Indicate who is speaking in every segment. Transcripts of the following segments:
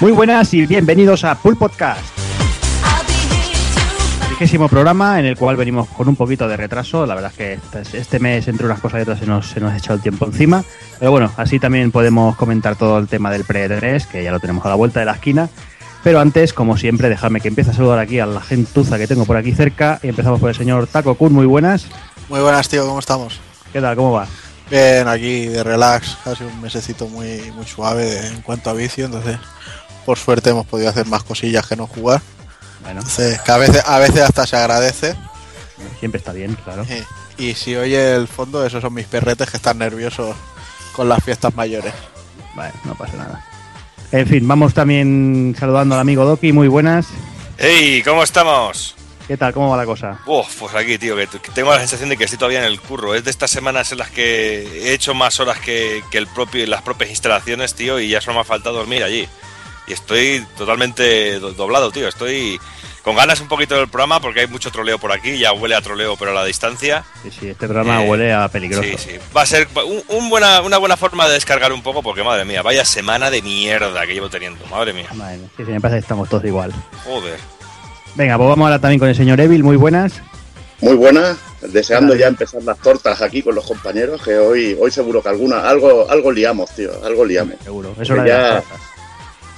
Speaker 1: Muy buenas y bienvenidos a Pool Podcast. Vigésimo programa en el cual venimos con un poquito de retraso. La verdad es que este, este mes, entre unas cosas y otras, se nos, se nos ha echado el tiempo encima. Pero bueno, así también podemos comentar todo el tema del pre-3, que ya lo tenemos a la vuelta de la esquina. Pero antes, como siempre, dejadme que empiece a saludar aquí a la gentuza que tengo por aquí cerca. Y empezamos por el señor Taco Kun. Muy buenas.
Speaker 2: Muy buenas, tío. ¿Cómo estamos?
Speaker 1: ¿Qué tal? ¿Cómo va?
Speaker 2: Bien, aquí de relax. Ha sido un mesecito muy, muy suave en cuanto a vicio. Entonces, por suerte, hemos podido hacer más cosillas que no jugar.
Speaker 1: Bueno,
Speaker 2: Entonces, que a veces, a veces hasta se agradece.
Speaker 1: siempre está bien, claro.
Speaker 2: Y, y si oye el fondo, esos son mis perretes que están nerviosos con las fiestas mayores.
Speaker 1: Bueno, no pasa nada. En fin, vamos también saludando al amigo Doki. Muy buenas.
Speaker 3: ¡Hey! ¿Cómo estamos?
Speaker 1: ¿Qué tal? ¿Cómo va la cosa?
Speaker 3: Uf, pues aquí, tío, que tengo la sensación de que estoy todavía en el curro. Es de estas semanas en las que he hecho más horas que, que el propio, las propias instalaciones, tío, y ya solo me ha faltado dormir allí. Y estoy totalmente do- doblado, tío. Estoy con ganas un poquito del programa porque hay mucho troleo por aquí. Ya huele a troleo, pero a la distancia.
Speaker 1: Sí, sí, este programa
Speaker 3: Eh,
Speaker 1: huele a peligroso.
Speaker 3: Sí, sí. Va a ser un, un buena, una buena forma de descargar un poco porque, madre mía, vaya semana de mierda que llevo teniendo. Madre mía.
Speaker 1: Madre mía, sí, sí, me parece que estamos todos igual.
Speaker 3: Joder.
Speaker 1: Venga, pues vamos ahora también con el señor Evil. Muy buenas.
Speaker 4: Muy buenas, deseando ya empezar las tortas aquí con los compañeros, que hoy, hoy seguro que alguna, algo, algo liamos, tío, algo liamos.
Speaker 1: Seguro. Eso
Speaker 4: ya-
Speaker 1: las.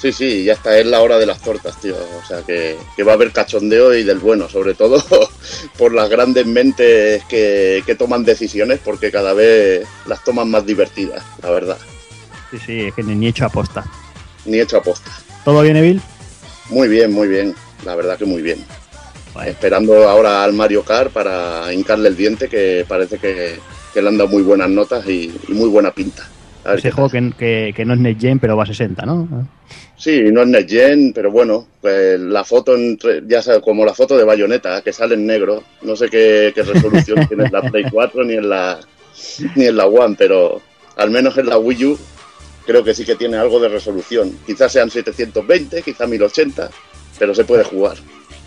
Speaker 4: Sí, sí, ya está, es la hora de las tortas, tío. O sea que, que va a haber cachondeo y del bueno, sobre todo por las grandes mentes que, que toman decisiones, porque cada vez las toman más divertidas, la verdad.
Speaker 1: Sí, sí, es que ni, hecho aposta.
Speaker 4: Ni hecho aposta.
Speaker 1: ¿Todo bien, Evil?
Speaker 4: Muy bien, muy bien, la verdad que muy bien. Esperando ahora al Mario Kart para hincarle el diente, que parece que, que le han dado muy buenas notas y, y muy buena pinta. A
Speaker 1: Ese juego que, que, que no es Next Gen, pero va a 60, ¿no?
Speaker 4: Sí, no es Next Gen, pero bueno, pues la foto, entre- ya sabes, como la foto de Bayonetta, que sale en negro. No sé qué, qué resolución tiene en la Play 4 ni en la, ni en la One, pero al menos en la Wii U creo que sí que tiene algo de resolución. Quizás sean 720, quizás 1080, pero se puede jugar.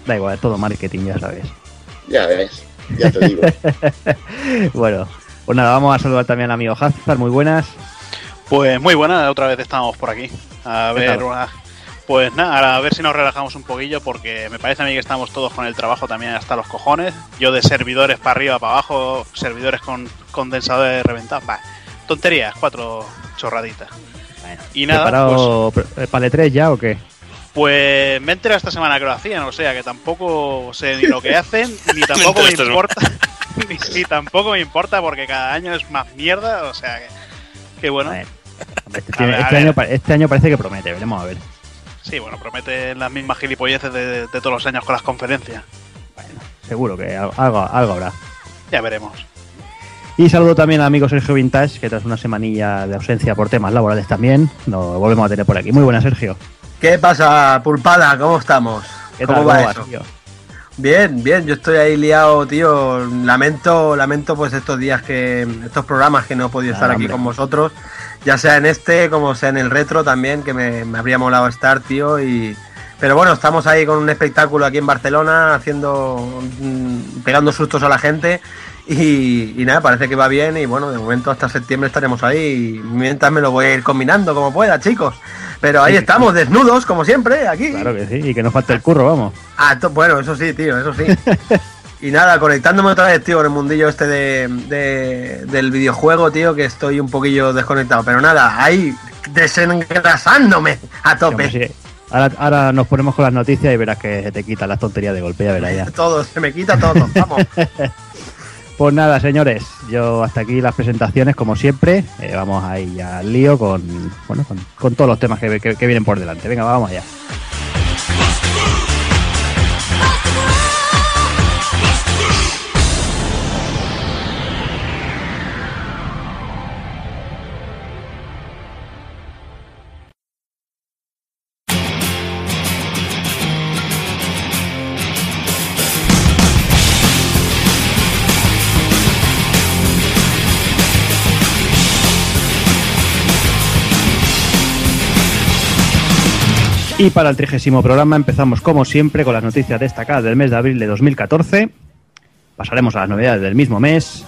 Speaker 1: Da igual, es todo marketing, ya sabes.
Speaker 4: Ya ves, ya te digo.
Speaker 1: bueno, pues nada, vamos a saludar también al amigo Hazard. Muy buenas.
Speaker 5: Pues muy buena, otra vez estamos por aquí. A
Speaker 1: ¿Qué
Speaker 5: ver,
Speaker 1: tal?
Speaker 5: una- pues nada, ahora a ver si nos relajamos un poquillo porque me parece a mí que estamos todos con el trabajo también hasta los cojones. Yo de servidores para arriba, para abajo, servidores con condensadores reventados. Bah, tonterías, cuatro chorraditas.
Speaker 1: Bueno,
Speaker 5: Y nada,
Speaker 1: ¿Preparado pre- para el 3 ya o qué?
Speaker 5: Pues me he enterado esta semana que lo hacían, o sea que tampoco sé ni lo que hacen, ni tampoco me importa, ni, ni tampoco me importa porque cada año es más mierda, o sea que, que bueno.
Speaker 1: Hombre, este,
Speaker 5: A ver, a
Speaker 1: este
Speaker 5: ver.
Speaker 1: año, pa- este año parece que promete, veremos a ver.
Speaker 5: Sí, bueno, promete las mismas gilipolleces de, de todos los años con las conferencias.
Speaker 1: Bueno, seguro que al- algo, algo habrá.
Speaker 5: Ya veremos.
Speaker 1: Y saludo también al amigo Sergio Vintage, que tras una semanilla de ausencia por temas laborales también, lo volvemos a tener por aquí. Muy buenas, Sergio.
Speaker 6: ¿Qué pasa, Pulpada? ¿Cómo estamos?
Speaker 1: ¿Qué
Speaker 6: ¿Cómo
Speaker 1: tal?
Speaker 6: va
Speaker 1: ¿Cómo
Speaker 6: eso?
Speaker 1: tío?
Speaker 6: Bien, bien, yo estoy ahí liado, tío. Lamento, lamento pues estos días que, estos programas que no he podido estar
Speaker 1: Nada,
Speaker 6: aquí con vosotros, ya sea en este como sea en el retro también, que me, me habría molado estar, tío. Y, pero bueno, estamos ahí con un espectáculo aquí en Barcelona, haciendo, mm, pegando sustos a la gente. Y, y nada, parece que va bien y bueno, de momento hasta septiembre estaremos ahí y mientras me lo voy a ir combinando como pueda, chicos. Pero ahí
Speaker 1: Sí,
Speaker 6: estamos, desnudos, como siempre, aquí.
Speaker 1: Claro que sí, y que nos falta el curro, vamos.
Speaker 6: Ah, bueno, eso sí, tío, eso sí. y nada, conectándome otra vez, tío, en el mundillo este de, de- del videojuego, tío, que estoy un poquillo desconectado. Pero nada, ahí desengrasándome a tope.
Speaker 1: sí. Ahora, ahora nos ponemos con las noticias y verás que se te quitan las tonterías de golpe, ya verás ya.
Speaker 6: Todo, se me quita todo, vamos.
Speaker 1: Pues nada, señores, yo hasta aquí las presentaciones, como siempre. Eh, vamos ahí al lío con, bueno, con, con todos los temas que, que- que vienen por delante. Venga, vamos allá. Y para el trigésimo programa empezamos como siempre con las noticias destacadas del mes de abril de 2014. Pasaremos a las novedades del mismo mes.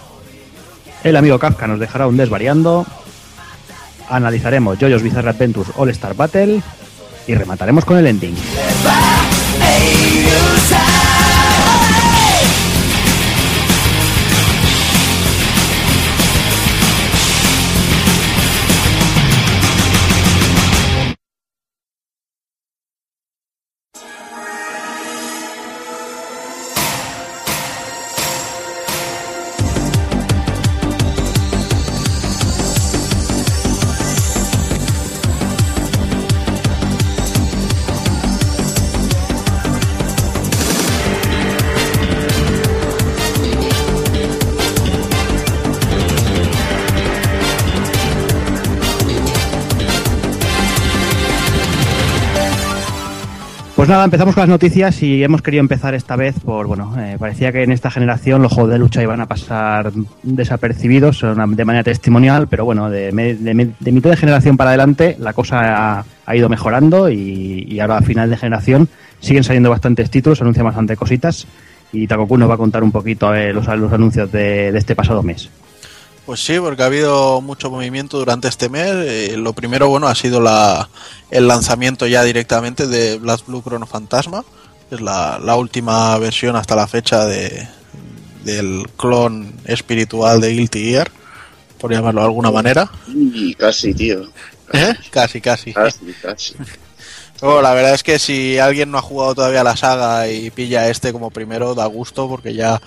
Speaker 1: El amigo Kafka nos dejará un desvariando. Analizaremos JoJo's Bizarre Adventures All Star Battle. y remataremos con el ending. Pues nada, empezamos con las noticias y hemos querido empezar esta vez por, bueno, eh, parecía que en esta generación los juegos de lucha iban a pasar desapercibidos de manera testimonial, pero bueno, de, de de mitad de generación para adelante la cosa ha, ido mejorando y, ahora a final de generación siguen saliendo bastantes títulos, anuncian bastante cositas y Takoku nos va a contar un poquito los, anuncios de este pasado mes.
Speaker 2: Pues sí, porque ha habido mucho movimiento durante este mes. Eh, lo primero, bueno, ha sido la, el lanzamiento ya directamente de Blast Blue Chrono Fantasma, que es la, la última versión hasta la fecha de, del clon espiritual de Guilty Gear, por llamarlo de alguna manera.
Speaker 4: Y casi, tío.
Speaker 2: ¿Eh? Casi, casi.
Speaker 4: Casi, casi.
Speaker 2: Bueno, la verdad es que si alguien no ha jugado todavía la saga y pilla este como primero, da gusto porque ya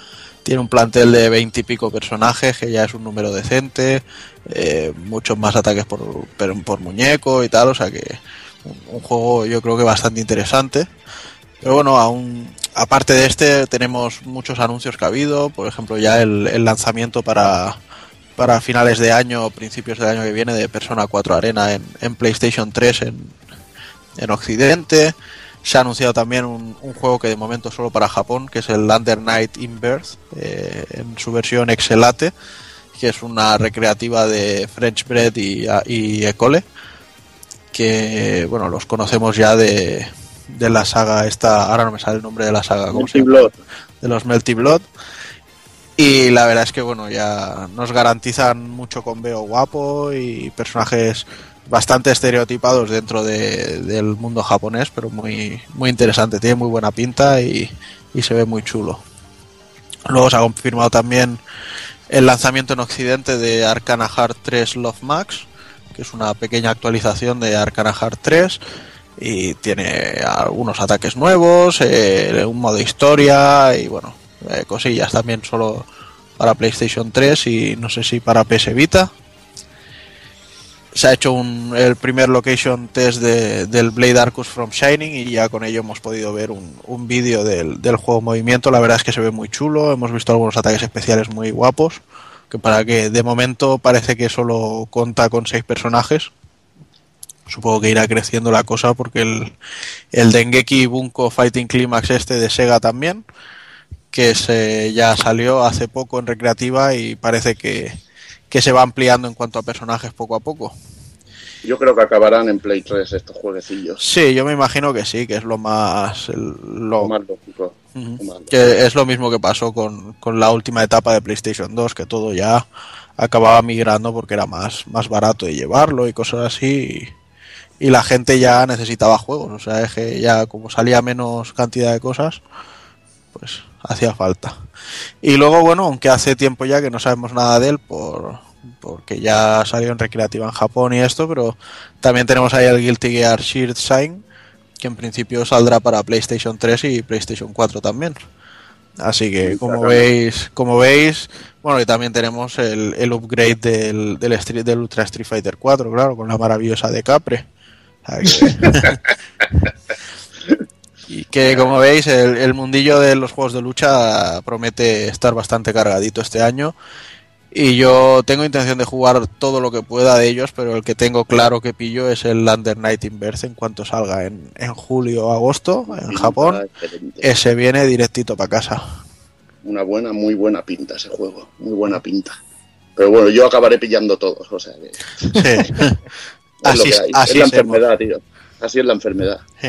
Speaker 2: tiene un plantel de 20 y pico personajes, que ya es un número decente, eh, muchos más ataques por, por, muñeco y tal, o sea que un, juego yo creo que bastante interesante. Pero bueno, aún, aparte de este, tenemos muchos anuncios que ha habido, por ejemplo, ya el, el lanzamiento para, para finales de año o principios del año que viene de Persona 4 Arena en, en PlayStation 3 en, en Occidente. Se ha anunciado también un, un, juego que de momento solo para Japón, que es el Under Night in Birth, eh, en su versión Excelate, que es una recreativa de French Bread y, y Ecole, que bueno, los conocemos ya de, de la saga esta, ahora no me sale el nombre de la saga, ¿cómo se llama? De los Melty Blood. Y la verdad es que bueno, ya nos garantizan mucho conveo guapo y personajes bastante estereotipados dentro de, del mundo japonés, pero muy, muy interesante, tiene muy buena pinta y, y, se ve muy chulo. Luego se ha confirmado también el lanzamiento en Occidente de Arcana Heart 3 Love Max, que es una pequeña actualización de Arcana Heart 3 y tiene algunos ataques nuevos, eh, un modo historia y bueno, eh, cosillas también solo para PlayStation 3 y no sé si para PS Vita se ha hecho un, el primer location test de, del Blade Arcus from Shining y ya con ello hemos podido ver un, un vídeo del, del, juego movimiento. La verdad es que se ve muy chulo, hemos visto algunos ataques especiales muy guapos, que para que de momento parece que solo cuenta con seis personajes. Supongo que irá creciendo la cosa porque el, el Dengeki Bunko Fighting Climax este de Sega también, que se, ya salió hace poco en recreativa y parece que, que se va ampliando en cuanto a personajes poco a poco.
Speaker 4: Yo creo que acabarán en Play 3 estos jueguecillos.
Speaker 2: Sí, yo me imagino que sí, que es lo más. El, lo,
Speaker 4: lo, más lógico.
Speaker 2: Uh -huh. que es lo mismo que pasó con, con, la última etapa de PlayStation 2, que todo ya acababa migrando porque era más, más barato de llevarlo y cosas así. Y, y la gente ya necesitaba juegos, o sea, es que ya como salía menos cantidad de cosas, pues hacía falta. Y luego, bueno, aunque hace tiempo ya que no sabemos nada de él por porque ya salió en recreativa en Japón y esto, pero también tenemos ahí el Guilty Gear Shield Sign, que en principio saldrá para PlayStation 3 y PlayStation 4 también. Así que como veis, como veis, bueno, y también tenemos el, el upgrade del, del, Street, del Ultra Street Fighter 4, claro, con la maravillosa de Capre. y que como veis el, el, mundillo de los juegos de lucha promete estar bastante cargadito este año. Y yo tengo intención de jugar todo lo que pueda de ellos pero el que tengo claro que pillo es el Under Night Inverse en cuanto salga en, en julio o agosto en Japón ese viene directito para casa.
Speaker 4: Una buena muy buena pinta ese juego muy buena pinta. Pero bueno yo acabaré pillando todos o sea que
Speaker 2: sí.
Speaker 4: así, es, así es la enfermedad tío. Así es la enfermedad.
Speaker 2: Sí.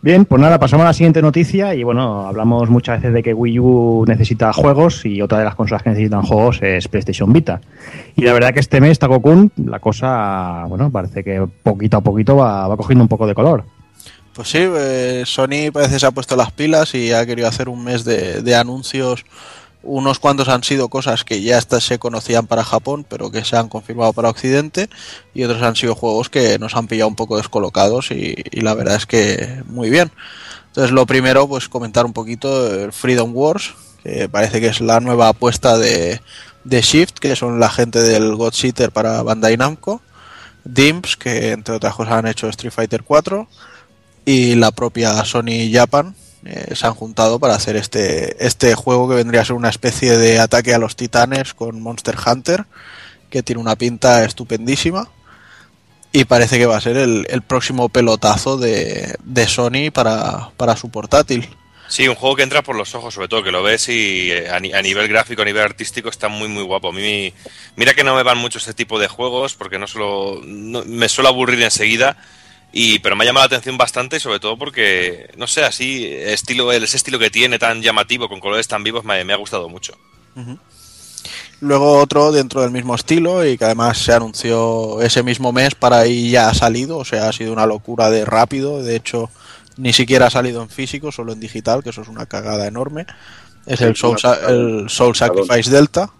Speaker 1: Bien, pues nada, pasamos a la siguiente noticia y bueno, hablamos muchas veces de que Wii U necesita juegos y otra de las consolas que necesitan juegos es PlayStation Vita. Y la verdad que este mes, Takokun, la cosa, bueno, parece que poquito a poquito va, va cogiendo un poco de color.
Speaker 2: Pues sí, eh, Sony parece que se ha puesto las pilas y ha querido hacer un mes de, de anuncios. Unos cuantos han sido cosas que ya se conocían para Japón, pero que se han confirmado para Occidente, y otros han sido juegos que nos han pillado un poco descolocados y, la verdad es que muy bien. Entonces lo primero, pues comentar un poquito Freedom Wars, que parece que es la nueva apuesta de, de Shift, que son la gente del God Seater para Bandai Namco, Dimps, que entre otras cosas han hecho Street Fighter 4, y la propia Sony Japan eh, se han juntado para hacer este, este juego que vendría a ser una especie de ataque a los titanes con Monster Hunter, que tiene una pinta estupendísima. Y parece que va a ser el, el próximo pelotazo de, de Sony para, para su portátil.
Speaker 3: Sí, un juego que entra por los ojos, sobre todo, que lo ves y eh, a, ni- a nivel gráfico, a nivel artístico, está muy, muy guapo. A mí, mira que no me van mucho este tipo de juegos, porque no solo, me suelo aburrir enseguida, y, pero me ha llamado la atención bastante, y sobre todo porque, no sé, así, estilo, ese estilo que tiene tan llamativo, con colores tan vivos, me, me ha gustado mucho.
Speaker 2: Luego otro dentro del mismo estilo y que además se anunció ese mismo mes para ahí ya ha salido, o sea, ha sido una locura de rápido, de hecho ni siquiera ha salido en físico, solo en digital, que eso es una cagada enorme. Es
Speaker 4: Sí,
Speaker 2: el Soul, el Soul Sacrifice Delta,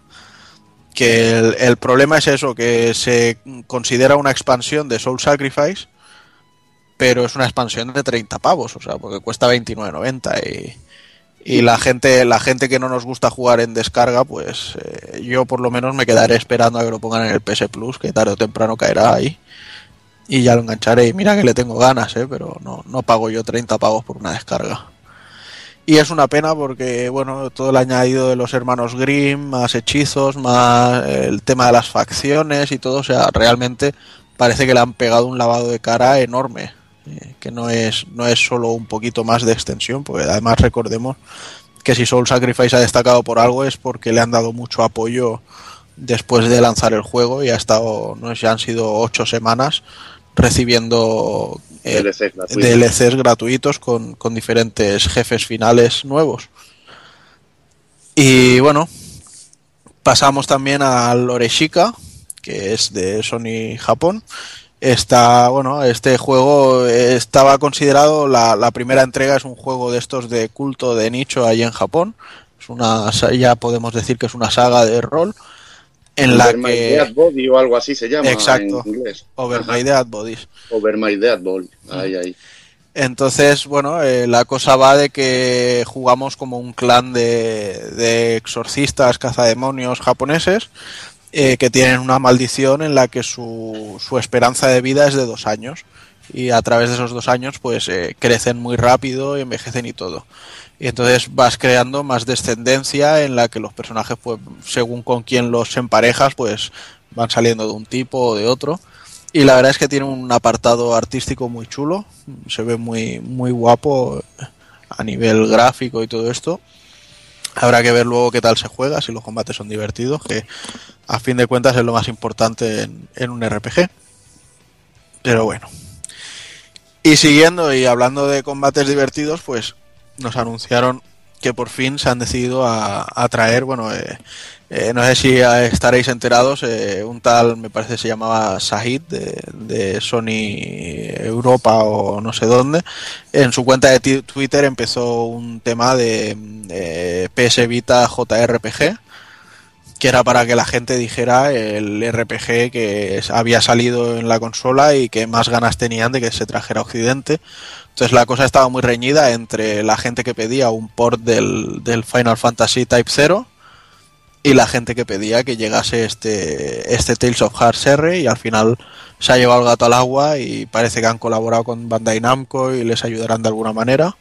Speaker 2: que el, el problema es eso, que se considera una expansión de Soul Sacrifice, pero es una expansión de 30 pavos, o sea, porque cuesta 29.90 y, y la gente la gente que no nos gusta jugar en descarga, pues eh, yo por lo menos me quedaré esperando a que lo pongan en el PS Plus, que tarde o temprano caerá ahí. Y ya lo engancharé. Y mira que le tengo ganas, ¿eh? pero no, no pago yo 30 pavos por una descarga. Y es una pena porque, bueno, todo el añadido de los hermanos Grimm, más hechizos, más eh, el tema de las facciones y todo, o sea, realmente parece que le han pegado un lavado de cara enorme. Eh, que no es, no es solo un poquito más de extensión, porque además recordemos que si Soul Sacrifice ha destacado por algo es porque le han dado mucho apoyo después de lanzar el juego y ha estado, no sé, han sido ocho semanas recibiendo eh. DLCs gratuitos con, con diferentes jefes finales nuevos. Y bueno, pasamos también al Oreshika, que es de Sony Japón. Está, bueno, este juego estaba considerado la, la primera entrega, es un juego de estos de culto de nicho ahí en Japón. Es una, ya podemos decir que es una saga de rol en la
Speaker 4: Over My Dead Body o algo así se llama
Speaker 2: Exacto.
Speaker 4: en inglés.
Speaker 2: Over
Speaker 4: Ajá.
Speaker 2: My Dead Bodies.
Speaker 4: Over My Dead Body. Ahí, ahí.
Speaker 2: Entonces, bueno, eh, la cosa va de que jugamos como un clan de, de exorcistas, cazademonios japoneses eh, que tienen una maldición en la que su, su esperanza de vida es de dos años. Y a través de esos dos años, pues eh, crecen muy rápido, y envejecen y todo. Y entonces vas creando más descendencia en la que los personajes, pues, según con quién los emparejas, pues van saliendo de un tipo o de otro. Y la verdad es que tiene un apartado artístico muy chulo, se ve muy, muy guapo a nivel gráfico y todo esto. Habrá que ver luego qué tal se juega, si los combates son divertidos, que a fin de cuentas es lo más importante en, un RPG. Pero bueno. Y siguiendo y hablando de combates divertidos, pues nos anunciaron que por fin se han decidido a, a traer, bueno, eh, eh, no sé si estaréis enterados, eh, un tal, me parece se llamaba Sahid de, Sony Europa o no sé dónde, en su cuenta de Twitter empezó un tema de, eh, PS Vita JRPG, que era para que la gente dijera el RPG que había salido en la consola y que más ganas tenían de que se trajera a Occidente. Entonces la cosa estaba muy reñida entre la gente que pedía un port del, del Final Fantasy Type 0 y la gente que pedía que llegase este, este Tales of Hearts R y al final se ha llevado el gato al agua y parece que han colaborado con Bandai Namco y les ayudarán de alguna manera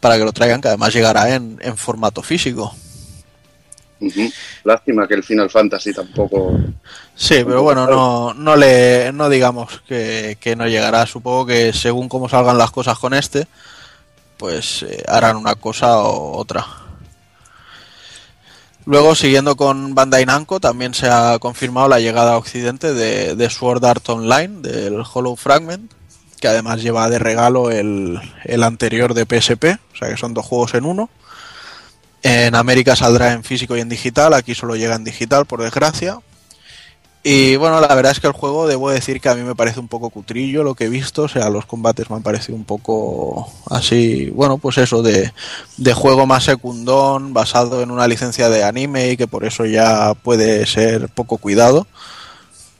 Speaker 2: para que lo traigan, que además llegará en, en formato físico.
Speaker 4: Lástima que el Final Fantasy tampoco.
Speaker 2: Sí, pero bueno, no, no le no digamos que, que no llegará. Supongo que según cómo salgan las cosas con este, pues eh, harán una cosa o otra. Luego, siguiendo con Bandai Namco, también se ha confirmado la llegada a Occidente de, Sword Art Online, del Hollow Fragment, que además lleva de regalo el, el anterior de PSP, o sea que son dos juegos en uno. En América saldrá en físico y en digital, aquí solo llega en digital, por desgracia. Y bueno, la verdad es que el juego, debo decir que a mí me parece un poco cutrillo lo que he visto, o sea, los combates me han parecido un poco así, bueno, pues eso, de, de juego más secundón, basado en una licencia de anime y que por eso ya puede ser poco cuidado.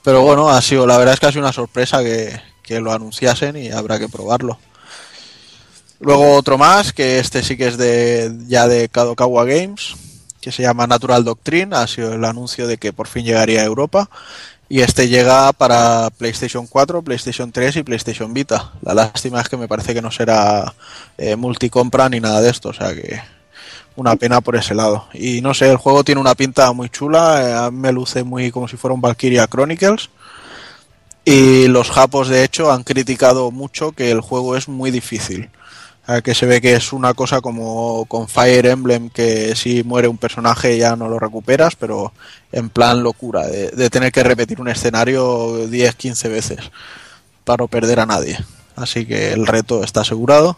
Speaker 2: Pero bueno, ha sido, la verdad es que ha sido una sorpresa que, que lo anunciasen y habrá que probarlo. Luego otro más, que este sí que es de ya de Kadokawa Games, que se llama Natural Doctrine, ha sido el anuncio de que por fin llegaría a Europa. Y este llega para PlayStation 4, PlayStation 3 y PlayStation Vita. La lástima es que me parece que no será eh, multicompra ni nada de esto, o sea que una pena por ese lado. Y no sé, el juego tiene una pinta muy chula, eh, me luce muy como si fuera un Valkyria Chronicles. Y los japos, de hecho, han criticado mucho que el juego es muy difícil. A que se ve que es una cosa como con Fire Emblem, que si muere un personaje ya no lo recuperas, pero en plan locura, de, de tener que repetir un escenario 10, 15 veces para no perder a nadie. Así que el reto está asegurado.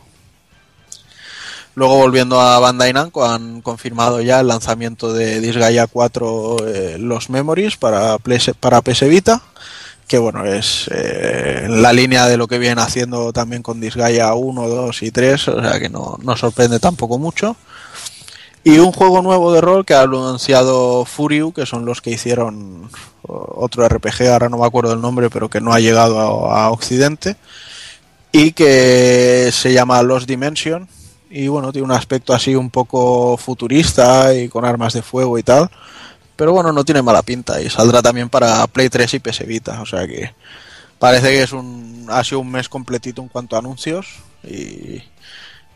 Speaker 2: Luego volviendo a Bandai Namco han confirmado ya el lanzamiento de Disgaea 4 eh, Los Memories para, PS, para PS Vita que bueno, es eh, la línea de lo que vienen haciendo también con Disgaea 1, 2 y 3, o sea que no, no sorprende tampoco mucho. Y un juego nuevo de rol que ha anunciado Furiu, que son los que hicieron otro RPG, ahora no me acuerdo el nombre, pero que no ha llegado a, a Occidente, y que se llama Lost Dimension, y bueno, tiene un aspecto así un poco futurista y con armas de fuego y tal. Pero bueno, no tiene mala pinta y saldrá también para Play 3 y PS Vita. O sea que parece que es un, ha sido un mes completito en cuanto a anuncios. Y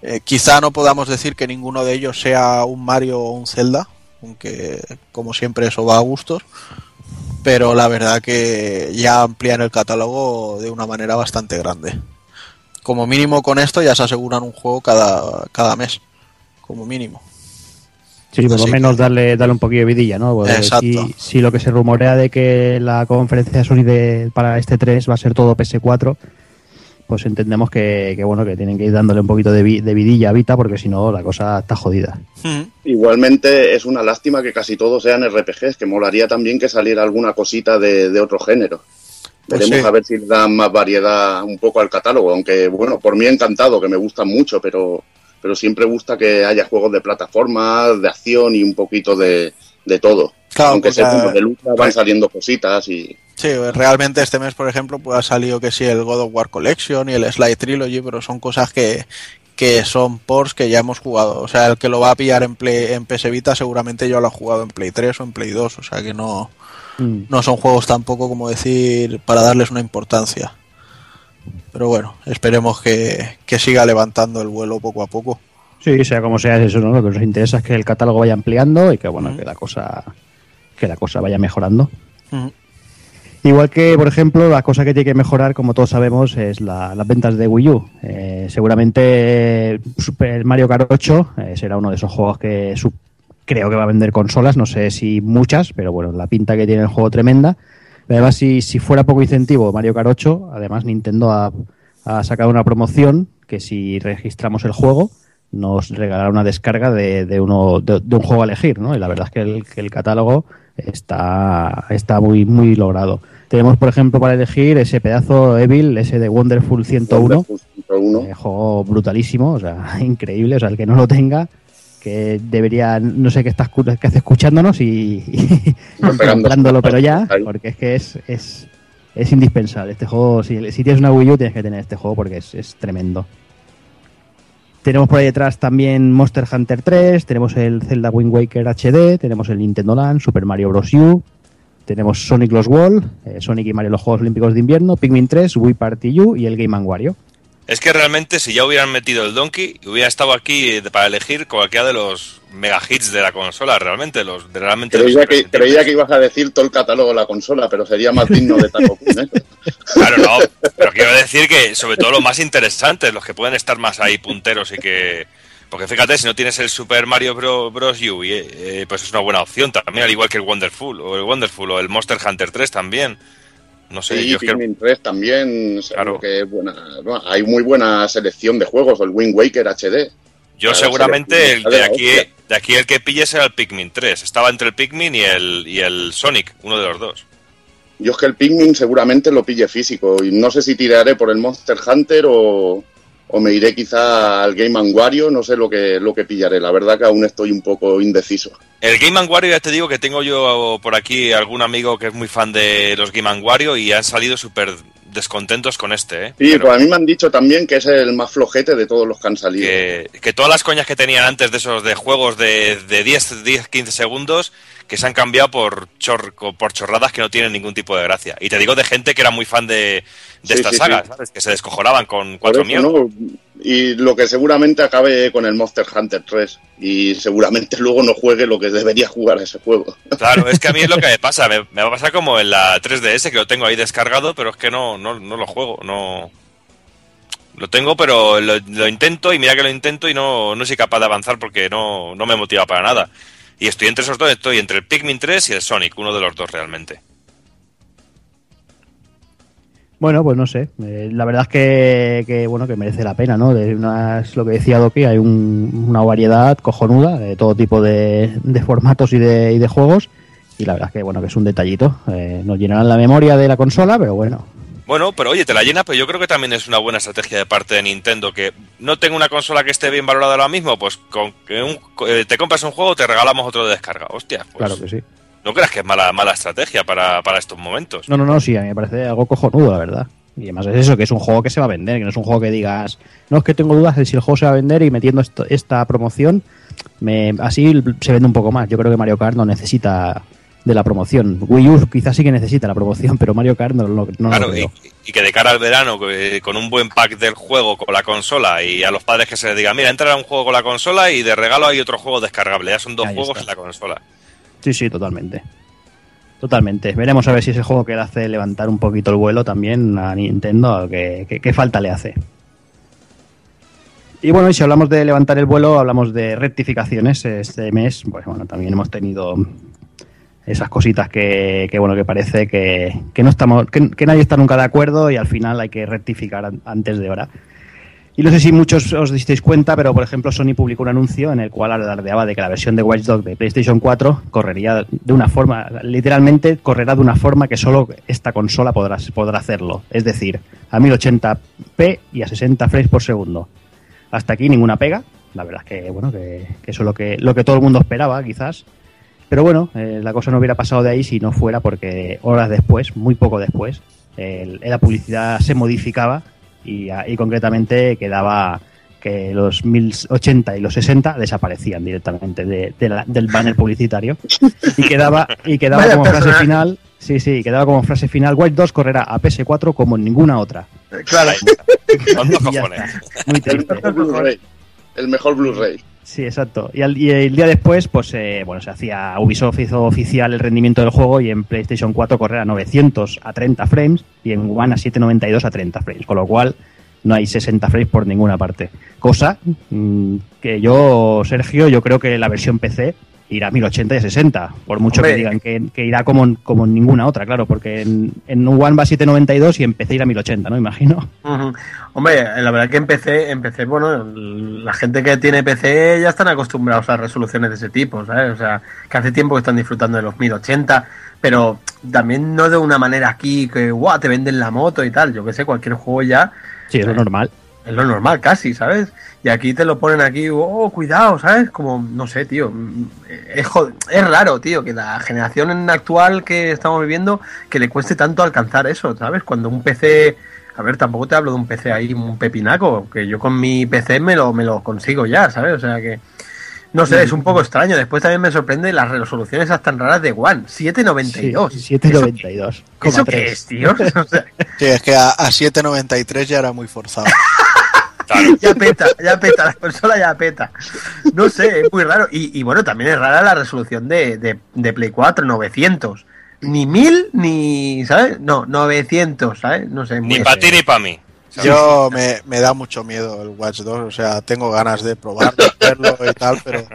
Speaker 2: eh, quizá no podamos decir que ninguno de ellos sea un Mario o un Zelda, aunque como siempre eso va a gustos. Pero la verdad que ya amplían el catálogo de una manera bastante grande. Como mínimo con esto ya se aseguran un juego cada, cada mes. Como mínimo.
Speaker 1: Sí, por lo menos darle, darle un poquillo de vidilla, ¿no? Porque
Speaker 2: Exacto.
Speaker 1: Si, si lo que se rumorea de que la conferencia de Sony de, para este 3 va a ser todo PS4, pues entendemos que, que, bueno que tienen que ir dándole un poquito de, vi- de vidilla a Vita, porque si no la cosa está jodida.
Speaker 2: Mm.
Speaker 4: Igualmente es una lástima que casi todos sean RPGs, que molaría también que saliera alguna cosita de, de otro género.
Speaker 2: Pues
Speaker 4: Veremos
Speaker 2: sí.
Speaker 4: a ver si le dan más variedad un poco al catálogo, aunque bueno, por mí encantado, que me gustan mucho, pero, pero siempre gusta que haya juegos de plataforma, de acción y un poquito de, de todo.
Speaker 2: Claro,
Speaker 4: aunque
Speaker 2: porque,
Speaker 4: según de lucha van
Speaker 2: pues-
Speaker 4: saliendo cositas y
Speaker 2: Sí, realmente este mes, por ejemplo, pues ha salido que sí el God of War Collection y el Sly Trilogy, pero son cosas que, que son ports que ya hemos jugado. O sea, el que lo va a pillar en, Play, en PS Vita seguramente ya lo ha jugado en Play 3 o en Play 2, o sea que no,
Speaker 1: Mm.
Speaker 2: no son juegos tampoco, como decir, para darles una importancia. Pero bueno, esperemos que, que siga levantando el vuelo poco a poco.
Speaker 1: Sí, sea como sea, eso, ¿no? Lo que nos interesa es que el catálogo vaya ampliando y que bueno, que la cosa que la cosa vaya mejorando.
Speaker 2: Ujú.
Speaker 1: Igual que, por ejemplo, la cosa que tiene que mejorar, como todos sabemos, es la- las ventas de Wii U. Eh, seguramente Super Mario Kart 8 eh, será uno de esos juegos que creo que va a vender consolas, no sé si muchas, pero bueno, la pinta que tiene el juego tremenda. Además, si, si fuera poco incentivo Mario Kart 8, además Nintendo ha, ha sacado una promoción que si registramos el juego nos regalará una descarga de, de uno, de, de un juego a elegir, ¿no? Y la verdad es que el, que el catálogo está, está muy, muy logrado. Tenemos, por ejemplo, para elegir ese pedazo Evil, ese de Wonderful 101,
Speaker 4: Wonderful 101.
Speaker 1: eh, juego brutalísimo, o sea, increíble, o sea, el que no lo tenga, que debería, no sé qué estás qué hace escuchándonos y, y comprándolo, pero ya, porque es que es, es, es indispensable. Este juego, si, si tienes una Wii U, tienes que tener este juego porque es, es tremendo. Tenemos por ahí detrás también Monster Hunter 3, tenemos el Zelda Wind Waker HD, tenemos el Nintendo Land, Super Mario Bros. U, tenemos Sonic Lost World, eh, Sonic y Mario los Juegos Olímpicos de Invierno, Pikmin 3, Wii Party U y el Game Wario.
Speaker 3: Es que realmente si ya hubieran metido el Donkey, hubiera estado aquí eh, para elegir cualquiera de los mega hits de la consola, realmente, los de realmente los
Speaker 4: Creía que, creía que ibas a decir todo el catálogo de la consola, pero sería más digno de Taco ¿eh?
Speaker 3: Claro, no, pero quiero decir que sobre todo los más interesantes, los que pueden estar más ahí punteros y que... Porque fíjate, si no tienes el Super Mario Bro- Bros. U, y, eh, pues es una buena opción también, al igual que el Wonderful, o el Wonderful, o el Monster Hunter 3 también. No sé,
Speaker 4: Sí,
Speaker 3: yo
Speaker 4: Pikmin 3 también,
Speaker 3: Claro.
Speaker 4: que es buena. hay muy buena selección de juegos, el Wind Waker HD.
Speaker 3: yo seguramente el de aquí, de aquí el que pille será el Pikmin 3. Estaba entre el Pikmin y el, y el Sonic, uno de los dos.
Speaker 4: Yo es que el Pikmin seguramente lo pille físico y no sé si tiraré por el Monster Hunter o, o me iré quizá al Game Wario, no sé lo que, lo que pillaré. La verdad que aún estoy un poco indeciso.
Speaker 3: El Game Wario ya te digo que tengo yo por aquí algún amigo que es muy fan de los Game Wario y han salido súper descontentos con este, ¿eh?
Speaker 4: Sí,
Speaker 3: Pero
Speaker 4: pues a mí me han dicho también que es el más flojete de todos los que han salido.
Speaker 3: que, que todas las coñas que tenían antes de esos de juegos de, de 10, 10, 15 segundos que se han cambiado por, por chorradas que no tienen ningún tipo de gracia. Y te digo de gente que era muy fan de, de
Speaker 4: Sí,
Speaker 3: esta
Speaker 4: sí,
Speaker 3: saga,
Speaker 4: sí.
Speaker 3: ¿sabes? Que se descojonaban con cuatro mierdas.
Speaker 4: ¿no? Y lo que seguramente acabe con el Monster Hunter 3. Y seguramente luego no juegue lo que debería jugar ese juego.
Speaker 3: Claro, es que a mí es lo que me pasa. Me, me va a pasar como en la 3DS, que lo tengo ahí descargado, pero es que no, no, no lo juego. No. Lo tengo, pero lo, lo intento y mira que lo intento y no, no soy capaz de avanzar porque no, no me motiva para nada. Y estoy entre esos dos, estoy entre el Pikmin 3 y el Sonic, uno de los dos realmente.
Speaker 1: Bueno, pues no sé. Eh, la verdad es que, que, bueno que merece la pena, ¿no? De unas, lo que decía Doki, hay un- una variedad cojonuda de todo tipo de, de formatos y de, y de juegos. Y la verdad es que bueno que es un detallito. Eh, nos llenarán la memoria de la consola, pero bueno.
Speaker 3: Bueno, pero oye, te la llena, pero yo creo que también es una buena estrategia de parte de Nintendo, que no tengo una consola que esté bien valorada ahora mismo, pues con que un- eh, te compras un juego, te regalamos otro de descarga. Hostia, pues
Speaker 1: Claro que sí.
Speaker 3: no creas que es mala, mala estrategia para, para estos momentos.
Speaker 1: No, no, no, sí, a mí me parece algo cojonudo, la verdad. Y además es eso, que es un juego que se va a vender, que no es un juego que digas, no es que tengo dudas de si el juego se va a vender y metiendo esto- esta promoción, me, así se vende un poco más. Yo creo que Mario Kart no necesita de la promoción. Wii U quizás sí que necesita la promoción, pero Mario Kart no, lo- no
Speaker 3: Claro,
Speaker 1: lo
Speaker 3: y,
Speaker 1: creo.
Speaker 3: y que de cara al verano, con un buen pack del juego con la consola y a los padres que se les diga, mira, entra un juego con la consola y de regalo hay otro juego descargable. Ya son dos
Speaker 1: Ahí
Speaker 3: juegos
Speaker 1: está.
Speaker 3: en la consola.
Speaker 1: Sí, sí, totalmente. Totalmente. Veremos a ver si es el juego que le hace levantar un poquito el vuelo también a Nintendo, qué falta le hace. Y bueno, y si hablamos de levantar el vuelo, hablamos de rectificaciones. Este mes, pues bueno, también hemos tenido esas cositas que, que, bueno, que parece que, no estamos, que, nadie está nunca de acuerdo y al final hay que rectificar an- antes de hora. Y no sé si muchos os disteis cuenta, pero por ejemplo Sony publicó un anuncio en el cual alardeaba de que la versión de Watch Dogs de PlayStation 4 correría de una forma, literalmente correrá de una forma que solo esta consola podrá, podrá hacerlo. Es decir, a 1080p y a 60 frames por segundo. Hasta aquí ninguna pega. La verdad es que, bueno, que eso es lo que, lo que todo el mundo esperaba, quizás. Pero bueno, eh, la cosa no hubiera pasado de ahí si no fuera porque horas después, muy poco después, el- la publicidad se modificaba y, y concretamente quedaba que los 1080 y los 60 desaparecían directamente de- de la- del banner publicitario y quedaba y quedaba
Speaker 6: Vaya
Speaker 1: como frase final sí sí quedaba como frase final White 2 correrá a PS4 como ninguna otra
Speaker 6: Claro.
Speaker 3: Cojones.
Speaker 1: está. muy
Speaker 4: El
Speaker 1: triste
Speaker 4: mejor Blu-ray. El mejor Blu-ray.
Speaker 1: Sí, exacto. Y, al- y el día después, pues eh, bueno, se hacía Ubisoft hizo oficial el rendimiento del juego y en PlayStation 4 correr a 900 a 30 frames y en One a 792 a 30 frames, con lo cual no hay 60 frames por ninguna parte. Cosa mm, que yo, Sergio, yo creo que la versión PC irá a 1080 y a 60, por mucho
Speaker 6: Hombre.
Speaker 1: que digan que, que irá como, en- como ninguna otra, claro, porque en, en One va a 792 y en PC irá a 1080, ¿no? Imagino.
Speaker 6: Hombre, la verdad que empecé, empecé, bueno, la gente que tiene PC ya están acostumbrados a resoluciones de ese tipo, ¿sabes? O sea, que hace tiempo que están disfrutando de los 1080, pero también no de una manera aquí que, guau, te venden la moto y tal, yo que sé, cualquier juego ya
Speaker 1: Sí, es lo normal.
Speaker 6: Es lo normal casi, ¿sabes? Y aquí te lo ponen aquí, oh, cuidado, ¿sabes? Como, no sé, tío, mm, es, jod- es raro, tío, que la generación actual que estamos viviendo, que le cueste tanto alcanzar eso, ¿sabes? Cuando un PC, a ver, tampoco te hablo de un PC ahí, un pepinaco, que yo con mi PC me lo, me lo consigo ya, ¿sabes? O sea que, no sé, es un poco extraño. Después también me sorprende las resoluciones esas tan raras de One, 792.
Speaker 1: Sí, 792.
Speaker 6: ¿Eso qué es, tío? O sea,
Speaker 2: Sí, es que a, a 7.93 ya era muy forzado.
Speaker 3: Claro.
Speaker 6: ya peta, ya peta, la consola ya peta. No sé, es muy raro. Y, y bueno, también es rara la resolución de, de, de Play 4, 900. Ni 1000, ni, ¿sabes? No, 900, ¿sabes? No sé, muy
Speaker 3: Ni para ti ni para mí.
Speaker 2: Yo me, me da mucho miedo el Watch 2, o sea, tengo ganas de probarlo, verlo y tal, pero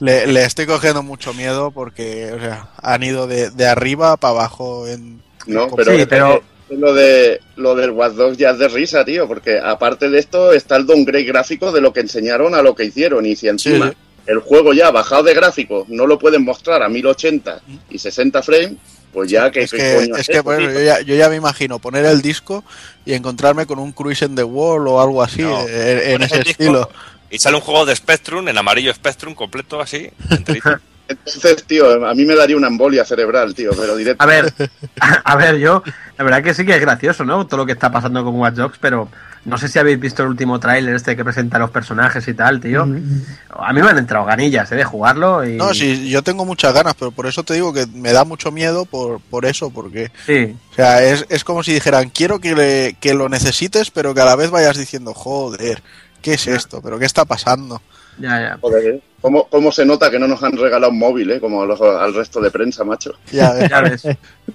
Speaker 2: le, le estoy cogiendo mucho miedo porque, o sea, han ido de, de arriba para abajo en...
Speaker 4: No, pero,
Speaker 6: Sí, pero-
Speaker 4: lo de lo del Watch Dogs ya es de risa, tío, porque aparte de esto está el downgrade gráfico de lo que enseñaron a lo que hicieron y si encima
Speaker 2: Sí.
Speaker 4: el juego ya bajado de gráfico no lo pueden mostrar a 1080 y 60 frames, pues ya que
Speaker 2: Es que, es que por eso, yo, ya, yo ya me imagino poner el disco y encontrarme con un Cruise in the Wall o algo así,
Speaker 3: No,
Speaker 2: eh, en, ese
Speaker 3: disco
Speaker 2: estilo.
Speaker 3: Y sale un juego de Spectrum, en amarillo Spectrum, completo así. enterito.
Speaker 4: Entonces, tío, a mí me daría una embolia cerebral, tío, pero directo.
Speaker 6: A ver, a, ver, yo, la verdad que sí que es gracioso, ¿no? Todo lo que está pasando con Watch Dogs, pero no sé si habéis visto el último tráiler este que presenta los personajes y tal, tío. A mí me han entrado ganillas, ¿eh? De jugarlo y...
Speaker 2: No, sí, yo tengo muchas ganas, pero por eso te digo que me da mucho miedo por, por eso, porque,
Speaker 6: Sí,
Speaker 2: o sea, es, es como si dijeran, quiero que, le- que lo necesites, pero que a la vez vayas diciendo, joder, ¿qué es esto? ¿Pero qué está pasando?
Speaker 6: Ya, ya.
Speaker 4: Joder, ¿eh? ¿Cómo, cómo se nota que no nos han regalado un móvil, eh? Como a los- al resto de prensa, macho.
Speaker 2: Ya ves.
Speaker 6: Ya ves.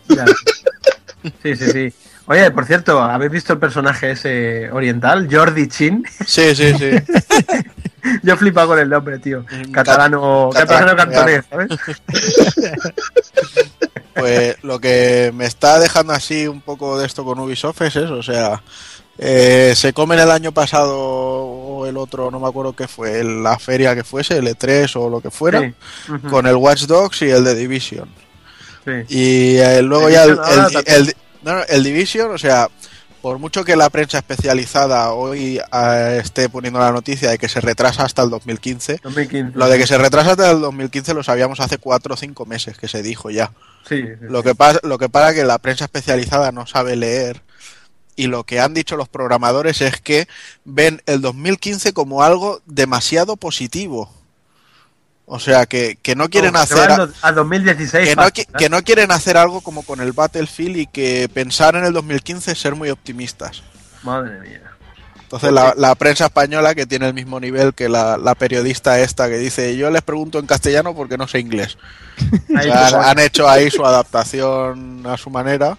Speaker 6: Ya ves. Sí, sí, sí. Oye, por cierto, ¿habéis visto el personaje ese oriental? Jordi Chin.
Speaker 2: Sí, sí, sí.
Speaker 6: Yo he flipado con el nombre, tío.
Speaker 2: Mm,
Speaker 6: Catalano,
Speaker 2: cat-
Speaker 6: catalano cantonés, ¿sabes?
Speaker 2: Pues lo que me está dejando así un poco de esto con Ubisoft es eso, o sea, eh, se comen el año pasado o el otro, no me acuerdo qué fue, la feria que fuese, el E3 o lo que fuera,
Speaker 6: Sí.
Speaker 2: Con el Watch Dogs y el de Division.
Speaker 6: sí.
Speaker 2: Y eh, luego ya el, no, el Division, o sea, por mucho que la prensa especializada hoy eh, esté poniendo la noticia de que se retrasa hasta el 2015,
Speaker 6: 2015.
Speaker 2: lo de que se retrasa hasta el 2015 lo sabíamos hace cuatro o cinco meses que se dijo ya.
Speaker 6: Sí, sí,
Speaker 2: Lo que pasa, lo que pasa que la prensa especializada no sabe leer y lo que han dicho los programadores es que ven el 2015 como algo demasiado positivo. O sea, que, que no quieren
Speaker 6: No,
Speaker 2: hacer a-
Speaker 6: do- a 2016.
Speaker 2: que no, que quieren hacer algo como con el Battlefield y que pensar en el 2015 es ser muy optimistas.
Speaker 6: Madre mía.
Speaker 2: Entonces la, la prensa española que tiene el mismo nivel que la, la periodista esta que dice yo les pregunto en castellano porque no sé inglés. O
Speaker 6: Ahí,
Speaker 2: sea, han, han hecho ahí su adaptación a su manera.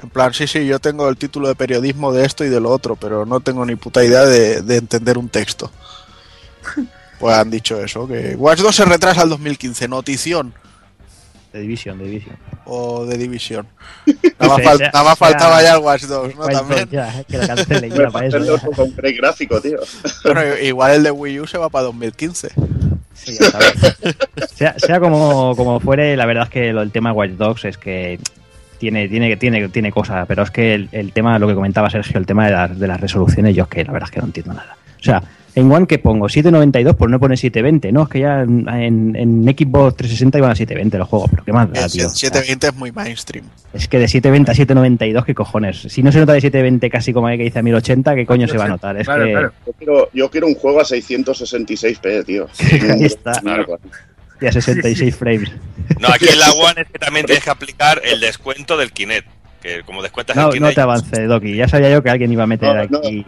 Speaker 2: En plan, sí, sí, yo tengo el título de periodismo de esto y de lo otro, pero no tengo ni puta idea de, de entender un texto. Pues han dicho eso, que Watch 2 se retrasa al 2015, notición
Speaker 1: De Division, de Division.
Speaker 2: o de división. Nada más, fal- nada faltaba ya el Watch 2, ¿no? También.
Speaker 1: Ya, que la ya para eso. ya.
Speaker 4: con gráfico, tío.
Speaker 2: Bueno, igual el de Wii U se va para 2015.
Speaker 1: Sí, ya sabes. sea, sea como, como fuere, la verdad es que lo, el tema de Watch Dogs es que tiene, tiene, tiene, tiene cosas, pero es que el, el tema, lo que comentaba Sergio, el tema de las, de las resoluciones, yo es que la verdad es que no entiendo nada. O sea, en One que pongo 792 por no poner 720, ¿no? Es que ya en, en, en Xbox 360 iban a 720 los juegos, pero qué más da,
Speaker 2: El
Speaker 1: tío. O sea,
Speaker 2: 720 es muy mainstream.
Speaker 1: es que de 720 a 792, ¿qué cojones? Si no se nota de 720 casi como hay que dice a 1080, ¿qué coño se va a notar? Es
Speaker 6: Claro,
Speaker 1: que...
Speaker 6: claro.
Speaker 4: Yo quiero, yo quiero un juego a 666p, tío.
Speaker 1: Ahí está.
Speaker 3: Claro.
Speaker 1: Y a 66 frames.
Speaker 3: No, aquí en la One es que también tienes que aplicar el descuento del Kinect. Que como descuentas
Speaker 1: No,
Speaker 3: el
Speaker 1: no
Speaker 3: Kinect.
Speaker 1: te avance, Doki. Ya sabía yo que alguien iba a meter
Speaker 4: No, no.
Speaker 1: aquí.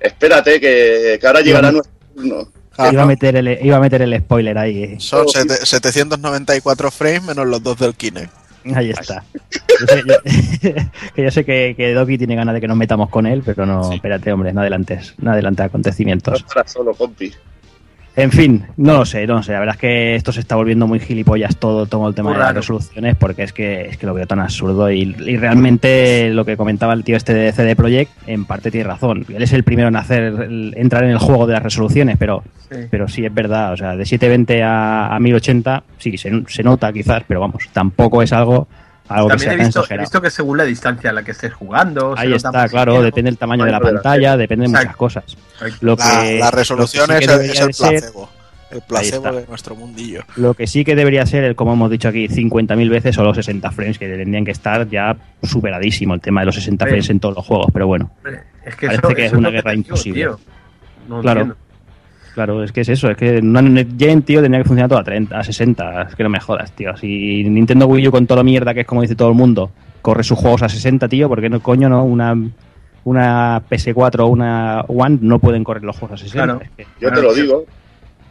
Speaker 4: Espérate, que, que ahora llegará nuestro turno.
Speaker 2: Ah,
Speaker 1: Iba, a
Speaker 2: no.
Speaker 1: meter el, iba a meter el spoiler ahí. eh.
Speaker 2: Son sete- 794 frames menos los dos del Kinect.
Speaker 1: Ahí está. Yo sé, yo- que yo sé que, que Doki tiene ganas de que nos metamos con él, pero no,
Speaker 3: Sí.
Speaker 1: espérate, hombre, no adelantes, no adelantes
Speaker 4: No
Speaker 1: acontecimientos.
Speaker 4: estarás solo, compi.
Speaker 1: En fin, no lo sé, no lo sé. La verdad es que esto se está volviendo muy gilipollas todo, todo el tema
Speaker 6: Muy
Speaker 1: de las resoluciones, porque es que, es que lo veo tan absurdo. Y, y realmente lo que comentaba el tío este de CD Projekt, en parte tiene razón. Él es el primero en hacer entrar en el juego de las resoluciones, pero,
Speaker 6: Sí.
Speaker 1: pero sí es verdad. O sea, de 720 a, a 1080, sí, se, se nota quizás, pero vamos, tampoco es algo, algo que
Speaker 6: También
Speaker 1: sea
Speaker 6: he visto, he visto que según la distancia a la que estés jugando.
Speaker 1: Ahí está, claro, depende del tamaño de la pantalla, depende de muchas cosas. Lo
Speaker 2: La,
Speaker 1: que,
Speaker 2: la resolución
Speaker 1: lo que sí
Speaker 2: es,
Speaker 1: que
Speaker 2: el- es
Speaker 1: debería
Speaker 2: el
Speaker 1: de ser-
Speaker 2: placebo. El placebo de nuestro mundillo.
Speaker 1: Lo que sí que debería ser, el, como hemos dicho aquí, 50.000 veces o los 60 frames, que tendrían que estar ya superadísimo el tema de los 60
Speaker 6: Sí.
Speaker 1: frames en todos los juegos, pero bueno,
Speaker 6: Hombre, Es que
Speaker 1: Parece
Speaker 6: eso,
Speaker 1: que es una guerra
Speaker 6: digo,
Speaker 1: imposible.
Speaker 6: tío. No
Speaker 1: Claro.
Speaker 6: entiendo.
Speaker 1: Claro, es que es eso, es que una Next Gen, tío, tendría que funcionar todo a 30, a 60, es que no me jodas, tío. Si Nintendo Wii U con toda la mierda que es como dice todo el mundo, corre sus juegos a 60, tío, ¿por qué no, coño, no? Una, una PS4 o una One no pueden correr los juegos a 60.
Speaker 6: Claro.
Speaker 1: Es que-
Speaker 4: Yo te lo digo.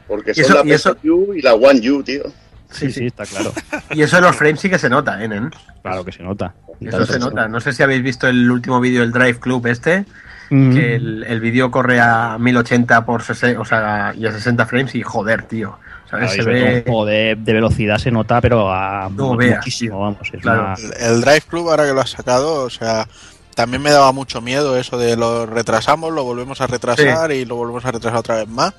Speaker 4: Porque
Speaker 6: Y
Speaker 4: son
Speaker 6: eso-
Speaker 4: la
Speaker 6: y eso-
Speaker 4: PSU y la One U, tío.
Speaker 1: sí,
Speaker 6: Sí,
Speaker 1: está claro.
Speaker 6: Y eso en los frames sí que se nota, ¿eh, nen?
Speaker 1: Claro que se nota. Y
Speaker 6: Eso se nota. No sé si habéis visto el último vídeo del Drive Club este,
Speaker 1: Mm.
Speaker 6: que el, el vídeo corre a 1080 por 60, o sea, y a 60 frames y joder, tío. O ¿sabes?
Speaker 1: Claro,
Speaker 6: Se ve...
Speaker 1: un juego de, de velocidad se nota, pero a
Speaker 6: No
Speaker 1: mu-
Speaker 6: veas,
Speaker 1: muchísimo,
Speaker 6: tío.
Speaker 1: vamos. Es
Speaker 6: Claro.
Speaker 1: una-
Speaker 2: El, el Drive Club, ahora que lo has sacado, o sea, también me daba mucho miedo eso de lo retrasamos, lo volvemos a retrasar y lo volvemos a retrasar otra vez más.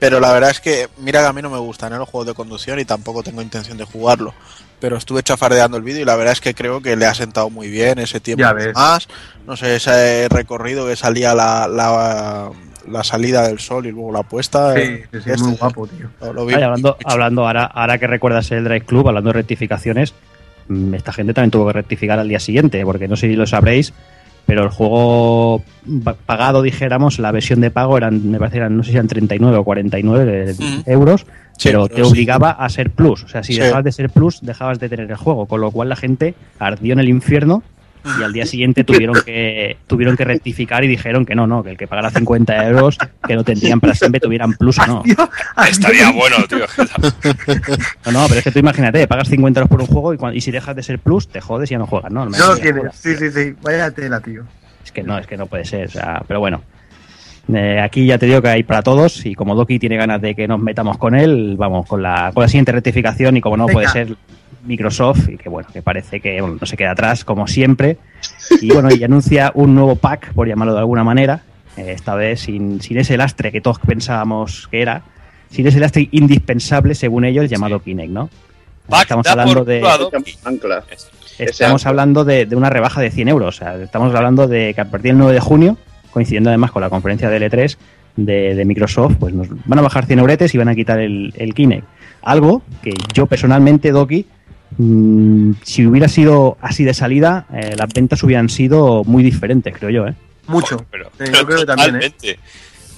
Speaker 2: Pero la verdad es que, mira que a mí no me gustan ¿eh? los juegos de conducción y tampoco tengo intención de jugarlo. Pero estuve chafardeando el vídeo y la verdad es que creo que le ha sentado muy bien ese tiempo más. No sé, ese recorrido que salía la, la, la salida del sol y luego la puesta.
Speaker 6: Sí,
Speaker 2: eh,
Speaker 6: sí, sí,
Speaker 2: este,
Speaker 6: muy guapo, tío.
Speaker 2: lo- lo vi
Speaker 1: Ay, hablando, hablando ahora, ahora que recuerdas el Drive Club, hablando de rectificaciones, mm, esta gente también tuvo que rectificar al día siguiente, porque no sé si lo sabréis, pero el juego pa- pagado, dijéramos, la versión de pago eran, me parece, eran, no sé si eran 39 o 49
Speaker 2: Mm.
Speaker 1: euros,
Speaker 2: Sí,
Speaker 1: pero
Speaker 2: pero
Speaker 1: te
Speaker 2: sí.
Speaker 1: obligaba a ser plus. O sea, si dejabas de ser plus, dejabas de tener el juego, con lo cual la gente ardió en el infierno y al día siguiente tuvieron que tuvieron que rectificar y dijeron que no, no, que el que pagara 50 euros, que no tendrían para siempre, tuvieran plus o no.
Speaker 3: Estaría bueno, tío.
Speaker 1: No, no, pero es que tú imagínate, pagas 50 euros por un juego y, cuan- y si dejas de ser plus, te jodes y ya no juegas, ¿no?
Speaker 6: No lo tienes. Sí, sí, sí. Vaya tela, tío.
Speaker 1: Es que no, es que no puede ser, o sea, pero bueno. Eh, aquí ya te digo que hay para todos y como Doki tiene ganas de que nos metamos con él, vamos con la, con la siguiente rectificación y como no puede ser Microsoft y que bueno, que parece que bueno, no se queda atrás como siempre y bueno, y anuncia un nuevo pack, por llamarlo de alguna manera, eh, esta vez sin, sin ese lastre que todos pensábamos que era, sin ese lastre indispensable según ellos llamado Kinect, ¿no?
Speaker 3: Pack
Speaker 1: Estamos hablando de...
Speaker 4: Ancla.
Speaker 1: Estamos hablando de, de una rebaja de 100 euros. O sea, estamos hablando de que a partir del 9 de junio, coincidiendo además con la conferencia de L3 de, de Microsoft, pues nos van a bajar 100 euretes y van a quitar el, el Kinect. Algo que yo personalmente, Doki, mm, si hubiera sido así de salida, eh, las ventas hubieran sido muy diferentes, creo yo. ¿eh?
Speaker 6: Mucho.
Speaker 3: Pero,
Speaker 6: Sí, yo creo que también, ¿eh?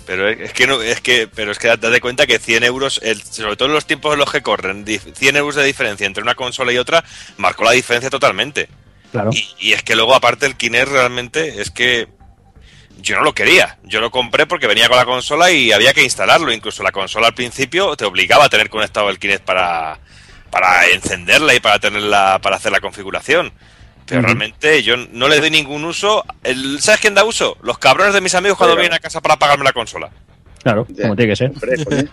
Speaker 3: Pero es que no, es que, pero es que date cuenta que 100 euros, el- sobre todo en los tiempos en los que corren, dif- 100 euros de diferencia entre una consola y otra, marcó la diferencia totalmente.
Speaker 1: Claro.
Speaker 3: Y, y es que luego, aparte, el Kinect realmente es que yo no lo quería. Yo lo compré porque venía con la consola y había que instalarlo. Incluso la consola al principio te obligaba a tener conectado el Kinect para, para encenderla y para tenerla, para hacer la configuración. Pero realmente yo no le doy ningún uso. El, ¿Sabes quién da uso? Los cabrones de mis amigos cuando
Speaker 4: Oiga.
Speaker 3: vienen a casa para pagarme la consola.
Speaker 1: Claro,
Speaker 4: Ya.
Speaker 1: como tiene que ser.
Speaker 4: Hombre.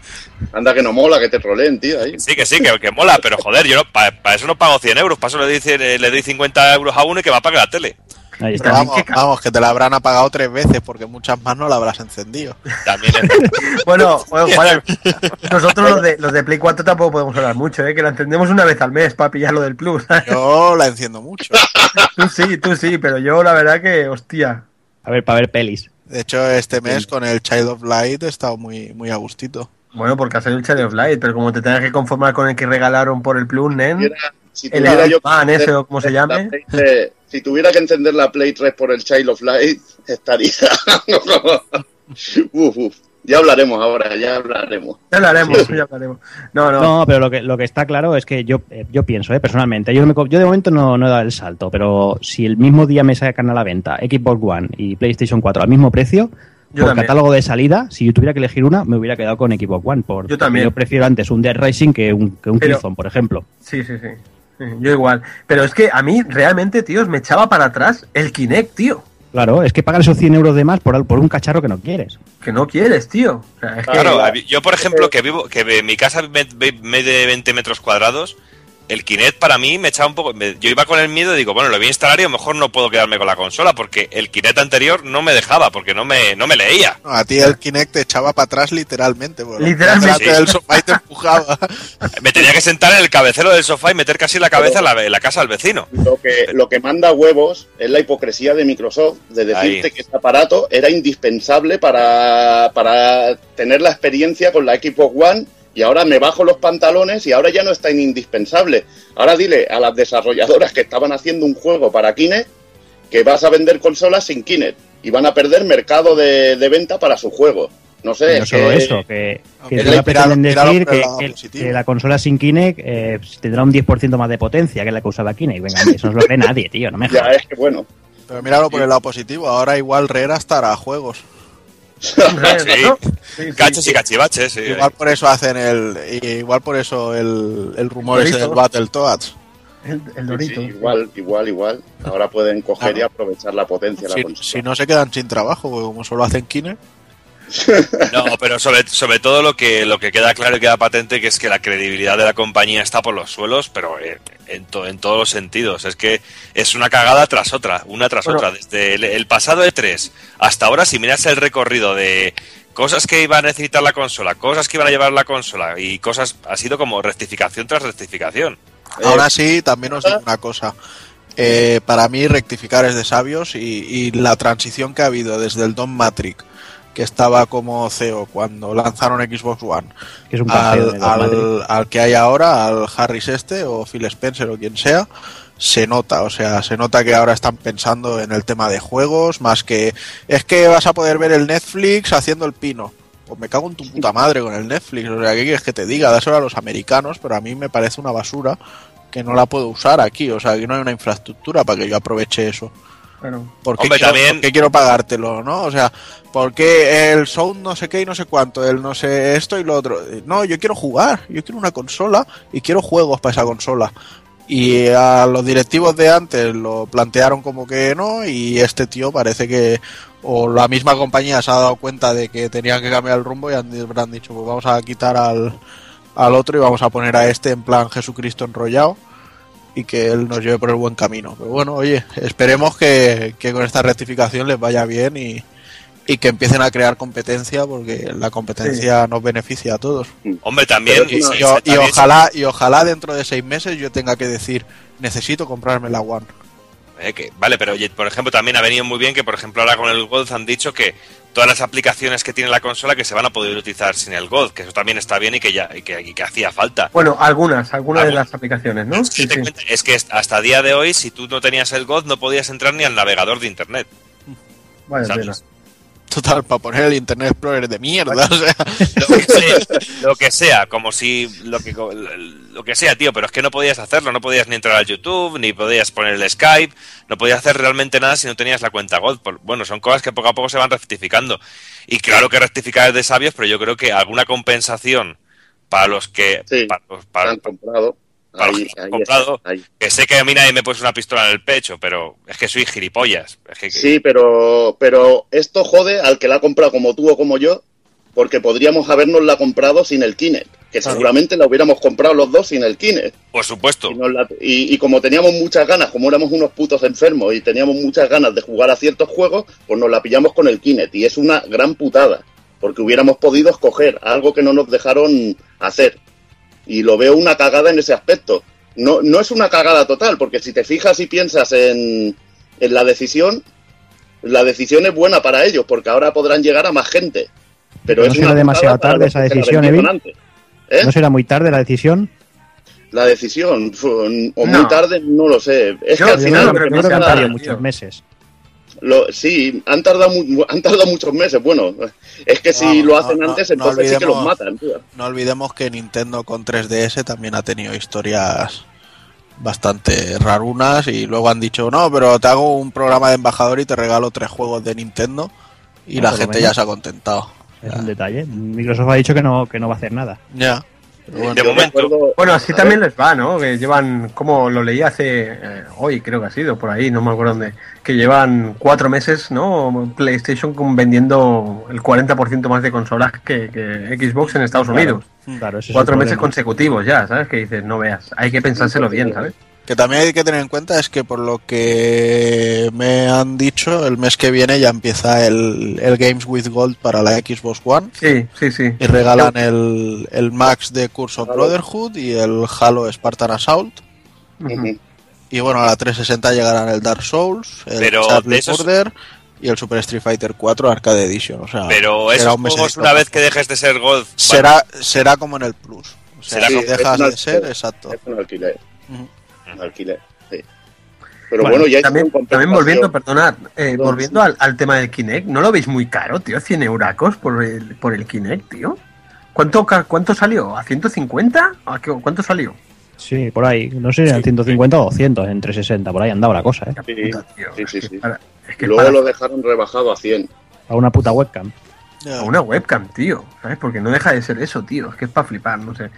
Speaker 4: Anda que no mola que te troleen, tío, ahí.
Speaker 3: Sí, que sí, que, que mola, pero joder, yo para eso no pago 100 euros. Para eso le doy, cien- le doy 50 euros a uno y que va a pagar la tele.
Speaker 1: Ahí está.
Speaker 2: Vamos,
Speaker 6: que ca-
Speaker 2: vamos, que te la habrán apagado tres veces porque muchas más no la habrás encendido.
Speaker 3: También es-
Speaker 6: Bueno, nosotros los de, los de Play 4 tampoco podemos hablar mucho, ¿eh? Que la entendemos una vez al mes para pillar lo del Plus.
Speaker 2: Yo la enciendo mucho.
Speaker 6: tú sí, tú sí, pero yo la verdad que, hostia.
Speaker 1: A ver, para ver pelis.
Speaker 2: De hecho, este mes con el Child of Light he estado muy, muy a gustito.
Speaker 6: Bueno, porque ha salido el Child of Light, pero como te tengas que conformar con el que regalaron por el Plus, Nen,
Speaker 4: si
Speaker 6: el
Speaker 4: tuviera yo
Speaker 6: Man
Speaker 4: que
Speaker 6: ese
Speaker 4: encender
Speaker 6: o como se
Speaker 4: la
Speaker 6: llame.
Speaker 4: Play 3 si tuviera que encender la Play 3 por el Child of Light, estaría. uf, uf. Ya hablaremos ahora, ya hablaremos.
Speaker 6: Ya hablaremos, ya hablaremos. No, no,
Speaker 1: No, pero lo que, lo que está claro es que yo, eh, yo pienso, eh, personalmente, yo, no me yo de momento no, no he dado el salto, pero si el mismo día me sacan a la venta Xbox One y PlayStation 4 al mismo precio,
Speaker 6: Yo
Speaker 1: por
Speaker 6: también.
Speaker 1: catálogo de salida, si yo tuviera que elegir una, me hubiera quedado con Xbox One. Por,
Speaker 6: Yo también.
Speaker 1: Yo prefiero antes un Dead Rising que un, que un
Speaker 6: Pero-
Speaker 1: Killzone, por ejemplo.
Speaker 6: Sí, sí, sí. Yo igual. Pero es que a mí realmente, tíos, me echaba para atrás el Kinect, tío.
Speaker 1: Claro, es que pagar esos 100 euros de más por, al- por un cacharro que no quieres.
Speaker 6: Que no quieres, tío. O sea, es que-
Speaker 3: Claro, yo por ejemplo, que vivo, que en mi casa mide 20 metros cuadrados, el Kinect para mí me echaba un poco. me- yo iba con el miedo y digo, bueno, lo voy a instalar y a lo mejor no puedo quedarme con la consola porque el Kinect anterior no me dejaba, porque no me, no me leía.
Speaker 2: No, a ti el Kinect te echaba para atrás literalmente.
Speaker 6: Literalmente.
Speaker 2: del sofá y te empujaba.
Speaker 3: Me tenía que sentar en el cabecero del sofá y meter casi la cabeza en la, en la casa del vecino.
Speaker 4: Lo que, lo que manda huevos es la hipocresía de Microsoft, de decirte
Speaker 3: Ahí.
Speaker 4: que este aparato era indispensable para, para tener la experiencia con la Xbox One y ahora me bajo los pantalones y ahora ya no es tan indispensable. Ahora dile a las desarrolladoras que estaban haciendo un juego para Kinect que vas a vender consolas sin Kinect y van a perder mercado de, de venta para su juego. No sé,
Speaker 1: no
Speaker 4: es
Speaker 1: solo
Speaker 4: que-
Speaker 1: eso, que, que
Speaker 2: la-
Speaker 1: pretenden decir que, la consola sin Kinect eh, tendrá un 10% más de potencia que la que usaba Kinect. Venga, eso no lo cree nadie, tío, no me
Speaker 4: ya
Speaker 1: jodas.
Speaker 4: es que bueno.
Speaker 2: Pero míralo por el lado positivo. Ahora igual Rera estará a juegos.
Speaker 6: ¿no? Sí,
Speaker 3: y cachivaches, sí.
Speaker 2: Igual por eso hacen el. Igual por eso el, el rumor ese
Speaker 6: Dorito.
Speaker 2: del Battletoads.
Speaker 6: El, el Dorito.
Speaker 4: sí, igual, igual, igual. Ahora pueden coger y aprovechar la potencia la
Speaker 2: Si, no se quedan sin trabajo, como solo hacen Kinect.
Speaker 3: No, pero sobre, sobre todo lo que, lo que queda claro y queda patente que es que la credibilidad de la compañía está por los suelos, pero en, en, to- en todos los sentidos. Es que es una cagada tras otra, una tras
Speaker 6: Bueno.
Speaker 3: otra. Desde el, el pasado E3 hasta ahora, si miras el recorrido de cosas que iba a necesitar la consola, cosas que iban a llevar la consola y cosas, ha sido como rectificación tras rectificación.
Speaker 2: Ahora sí, también os digo una cosa. Eh, para mí rectificar es de sabios y, y la transición que ha habido desde el Don Matrix, que estaba como CEO cuando lanzaron Xbox One,
Speaker 1: Que es un
Speaker 2: al, al- al que hay ahora, al Harris este o Phil Spencer o quien sea, se nota, o sea, se nota que ahora están pensando en el tema de juegos, más que es que vas a poder ver el Netflix haciendo el pino. Pues me cago en tu puta madre con el Netflix, o sea, ¿qué quieres que te diga? Dáselo a los americanos, pero a mí me parece una basura que no la puedo usar aquí, o sea, que no hay una infraestructura para que yo aproveche eso.
Speaker 6: Bueno,
Speaker 2: ¿Por qué,
Speaker 3: Hombre,
Speaker 2: quiero,
Speaker 3: también-
Speaker 2: por qué quiero pagártelo, no? O sea, ¿por qué el sound no sé qué y no sé cuánto? El no sé esto y lo otro. No, yo quiero jugar, yo quiero una consola y quiero juegos para esa consola. Y a los directivos de antes lo plantearon como que no y este tío parece que o la misma compañía se ha dado cuenta de que tenían que cambiar el rumbo y han, han dicho pues vamos a quitar al, al otro y vamos a poner a este en plan Jesucristo enrollado y que él nos lleve por el buen camino. Pero bueno, oye, esperemos que, que con esta rectificación les vaya bien y, y que empiecen a crear competencia porque la competencia nos beneficia a todos.
Speaker 3: Hombre, también...
Speaker 4: Pero
Speaker 2: Y, y- ojalá y ojalá dentro de seis meses yo tenga que decir necesito comprarme la One.
Speaker 3: Eh, que- vale, pero oye, por ejemplo, también ha venido muy bien que, por ejemplo, ahora con el Gold han dicho que todas las aplicaciones que tiene la consola que se van a poder utilizar sin el Gold, que eso también está bien y que ya y que, y que hacía falta.
Speaker 6: bueno algunas, algunas de las aplicaciones, ¿no? Sí, sí.
Speaker 3: cuenta, Es que hasta día de hoy, si tú no tenías el Gold, no podías entrar ni al navegador de internet.
Speaker 2: Total, para poner el Internet Explorer de mierda. O sea,
Speaker 3: Lo que sea, lo que sea, como si lo que lo que sea, tío, pero es que no podías hacerlo, no podías ni entrar al YouTube, ni podías poner el Skype, no podías hacer realmente nada si no tenías la cuenta Gold. Por- Bueno, son cosas que poco a poco se van rectificando. Y claro que rectificar es de sabios, pero yo creo que alguna compensación para los que
Speaker 4: Sí,
Speaker 3: para los-
Speaker 4: Se
Speaker 3: para-
Speaker 4: han comprado. Ahí,
Speaker 3: que han
Speaker 4: ahí
Speaker 3: comprado.
Speaker 4: está, ahí.
Speaker 3: que sé que a mí nadie me puso una pistola en el pecho, pero es que soy gilipollas. Es que,
Speaker 4: Sí, pero, pero esto jode al que la ha comprado como tú o como yo, porque podríamos habernos la comprado sin el Kinect, que seguramente la hubiéramos comprado los dos sin el Kinect.
Speaker 3: por supuesto.
Speaker 4: Y, nos la- y- y como teníamos muchas ganas, como éramos unos putos enfermos y teníamos muchas ganas de jugar a ciertos juegos, pues nos la pillamos con el Kinect. Y es una gran putada, porque hubiéramos podido escoger algo que no nos dejaron hacer. Y lo veo una cagada en ese aspecto. No, no es una cagada total, porque si te fijas y piensas en, en la decisión, la decisión es buena para ellos, porque ahora podrán llegar a más gente. Pero
Speaker 1: ¿No
Speaker 4: es
Speaker 1: será
Speaker 4: una putada
Speaker 1: demasiado tarde esa decisión.
Speaker 4: ¿Eh?
Speaker 1: ¿No será muy tarde la decisión?
Speaker 4: La decisión, o
Speaker 6: No.
Speaker 4: muy tarde, no lo sé. Es
Speaker 6: Yo-
Speaker 4: que al
Speaker 6: yo
Speaker 4: final.
Speaker 6: No creo
Speaker 1: creo
Speaker 6: que
Speaker 1: han tardado
Speaker 6: tío.
Speaker 1: muchos meses.
Speaker 4: Lo, sí, han tardado, mu- han tardado muchos meses. Bueno, es que si
Speaker 2: Vamos,
Speaker 4: lo hacen
Speaker 2: no,
Speaker 4: antes,
Speaker 2: no
Speaker 4: entonces sí que los
Speaker 2: olvidemos-
Speaker 4: matan. tío.
Speaker 2: no olvidemos que Nintendo con 3DS también ha tenido historias bastante rarunas y luego han dicho, no, pero te hago un programa de embajador y te regalo tres juegos de Nintendo y la gente
Speaker 1: menos.
Speaker 2: ya se ha contentado.
Speaker 1: Es un detalle. Microsoft ha dicho que no, que no va a hacer nada.
Speaker 2: Ya. Pero bueno,
Speaker 3: De momento.
Speaker 4: recuerdo-
Speaker 6: Bueno, así
Speaker 4: a
Speaker 6: también
Speaker 4: ver,
Speaker 6: les va, ¿no? Que llevan, como lo leí hace, eh, hoy creo que ha sido, por ahí, no me acuerdo dónde, que llevan cuatro meses, ¿no? PlayStation con- vendiendo el 40% más de consolas que, que Xbox en Estados
Speaker 1: Claro.
Speaker 6: Unidos.
Speaker 1: Claro, ese es
Speaker 6: Cuatro meses
Speaker 1: problema.
Speaker 6: consecutivos ya, ¿sabes? Que dices, no veas, hay que pensárselo bien, ¿sabes?
Speaker 2: Que también hay que tener en cuenta es que por lo que me han dicho, el mes que viene ya empieza el, el Games with Gold para la Xbox One
Speaker 6: Sí, sí, sí.
Speaker 2: y regalan el, el Max de Curse of Brotherhood y el Halo Spartan Assault. Y bueno, a la 360 llegarán el Dark Souls, el
Speaker 3: Pero
Speaker 2: Charlie
Speaker 3: esos-
Speaker 2: Order y el Super Street Fighter 4 Arcade Edition. O sea,
Speaker 3: Pero
Speaker 2: será
Speaker 3: esos
Speaker 2: un mes
Speaker 3: juegos,
Speaker 2: extra.
Speaker 3: una vez que dejes de ser Gold,
Speaker 2: será, será como en el Plus. O sea,
Speaker 3: Será
Speaker 2: si dejas de ser, exacto.
Speaker 4: Es un alquiler.
Speaker 2: Ujú.
Speaker 4: Alquiler, sí. Pero
Speaker 6: Bueno,
Speaker 4: bueno, ya
Speaker 6: también, también volviendo, perdonad, eh,
Speaker 4: No,
Speaker 6: volviendo al, al tema del Kinect, ¿no lo veis muy caro, tío? 100 euracos por el, por el Kinect, tío. ¿Cuánto, ¿Cuánto salió? ¿A 150? ¿A qué- ¿Cuánto salió?
Speaker 1: Sí, por ahí. No sé si eran 150 o 200 entre 60. Por ahí andaba la cosa, ¿eh?
Speaker 4: Sí,
Speaker 6: Puta, tío,
Speaker 4: sí,
Speaker 6: es
Speaker 4: sí,
Speaker 6: que
Speaker 4: sí.
Speaker 6: para- es que
Speaker 4: Luego
Speaker 6: para-
Speaker 4: lo dejaron rebajado a 100.
Speaker 1: A una puta webcam.
Speaker 6: A una webcam, tío, ¿sabes? Porque no deja de ser eso, tío, es que es para flipar, no sé.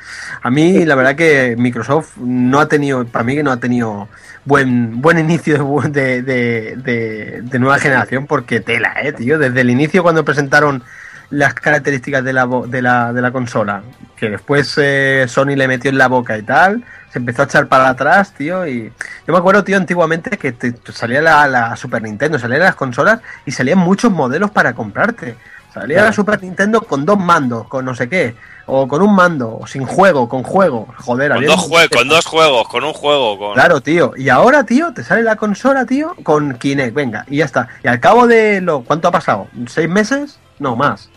Speaker 6: A mí, la verdad que Microsoft no ha tenido, para mí que no ha tenido buen buen inicio de, de, de, nueva generación, porque tela, ¿eh, tío? Desde el inicio cuando presentaron las características de la, de la, de la consola, que después eh, Sony le metió en la boca y tal, se empezó a echar para atrás, tío, y yo me acuerdo, tío, antiguamente que te- salía la Super Nintendo, salían las consolas y salían muchos modelos para comprarte. Salía la Super Nintendo con dos mandos, con no sé qué, o con un mando, o sin juego, con juego, joder,
Speaker 3: Con
Speaker 6: había
Speaker 3: dos, jue- con dos juegos, con un juego, con...
Speaker 6: Claro, tío. Y ahora, tío, te sale la consola, tío, con Kinect. Venga, y ya está. Y al cabo de lo. ¿Cuánto ha pasado? ¿Seis meses? No, más.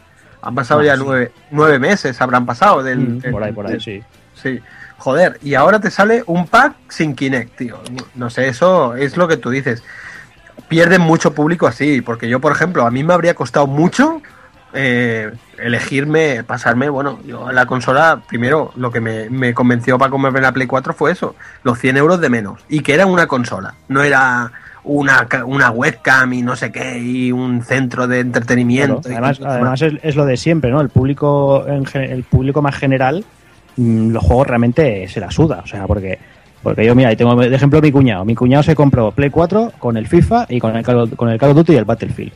Speaker 6: Han pasado ya
Speaker 1: sí.
Speaker 6: nueve, nueve meses, habrán pasado. Del,
Speaker 1: Mm, por ahí, por ahí,
Speaker 6: del-
Speaker 1: sí.
Speaker 6: Sí. Joder, y ahora te sale un pack sin Kinect, tío. No sé, eso es lo que tú dices. Pierden mucho público así, porque yo, por ejemplo, a mí me habría costado mucho eh, elegirme, pasarme, bueno, yo a la consola, primero, lo que me, me convenció para comprarme la Play 4 fue eso, los 100 euros de menos, y que era una consola, no era una, una webcam y no sé qué, y un centro de entretenimiento.
Speaker 1: Claro,
Speaker 6: y
Speaker 1: Además, además es, es lo de siempre, ¿no? El público, en el público más general, mm, los juegos realmente se la suda, o sea, porque porque yo, mira, ahí tengo de ejemplo mi cuñado. Mi cuñado se compró Play 4 con el FIFA y con el con el Call of Duty y el Battlefield.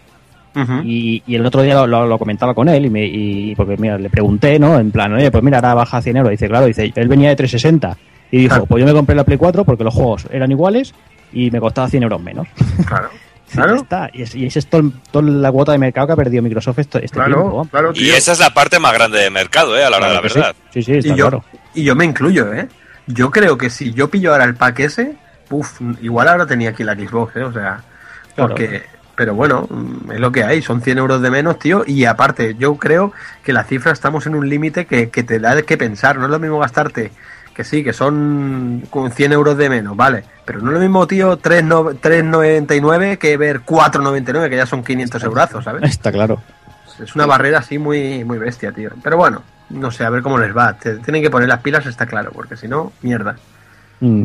Speaker 1: Y, y el otro día lo, lo- lo comentaba con él y, me, y porque mira, le pregunté, ¿no? En plan, oye, pues mira, ahora baja a 100 euros. Dice, claro, dice, él venía de 360 y dijo,
Speaker 6: Claro.
Speaker 1: pues yo me compré la Play 4 porque los juegos eran iguales y me costaba 100 euros menos.
Speaker 6: Claro,
Speaker 1: Y
Speaker 6: claro.
Speaker 1: está. Y, es, y esa es todo, toda la cuota de mercado que ha perdido Microsoft esto- este
Speaker 6: Claro,
Speaker 1: tiempo.
Speaker 6: claro,
Speaker 3: Y esa es la parte más grande de mercado, ¿eh? A la hora de la verdad.
Speaker 1: Sí, sí, sí, está
Speaker 6: y yo,
Speaker 1: claro.
Speaker 6: y yo me incluyo, ¿eh? Yo creo que si yo pillo ahora el pack ese, uf, igual ahora tenía aquí la Xbox, ¿eh? O sea,
Speaker 1: Claro.
Speaker 6: porque... Pero bueno, mm, es lo que hay, son 100 euros de menos, tío, y aparte, yo creo que la cifra estamos en un límite que, que te da que pensar, no es lo mismo gastarte, que sí, que son con 100 euros de menos, vale, pero no es lo mismo, tío, 3 no- 3,99 que ver 4,99, que ya son 500 eurazos, ¿sabes?
Speaker 1: Está claro.
Speaker 6: Es una barrera así muy, muy bestia, tío. Pero bueno, no sé, a ver cómo les va. Te- tienen que poner las pilas, está claro, porque si no, mierda.
Speaker 1: Mm.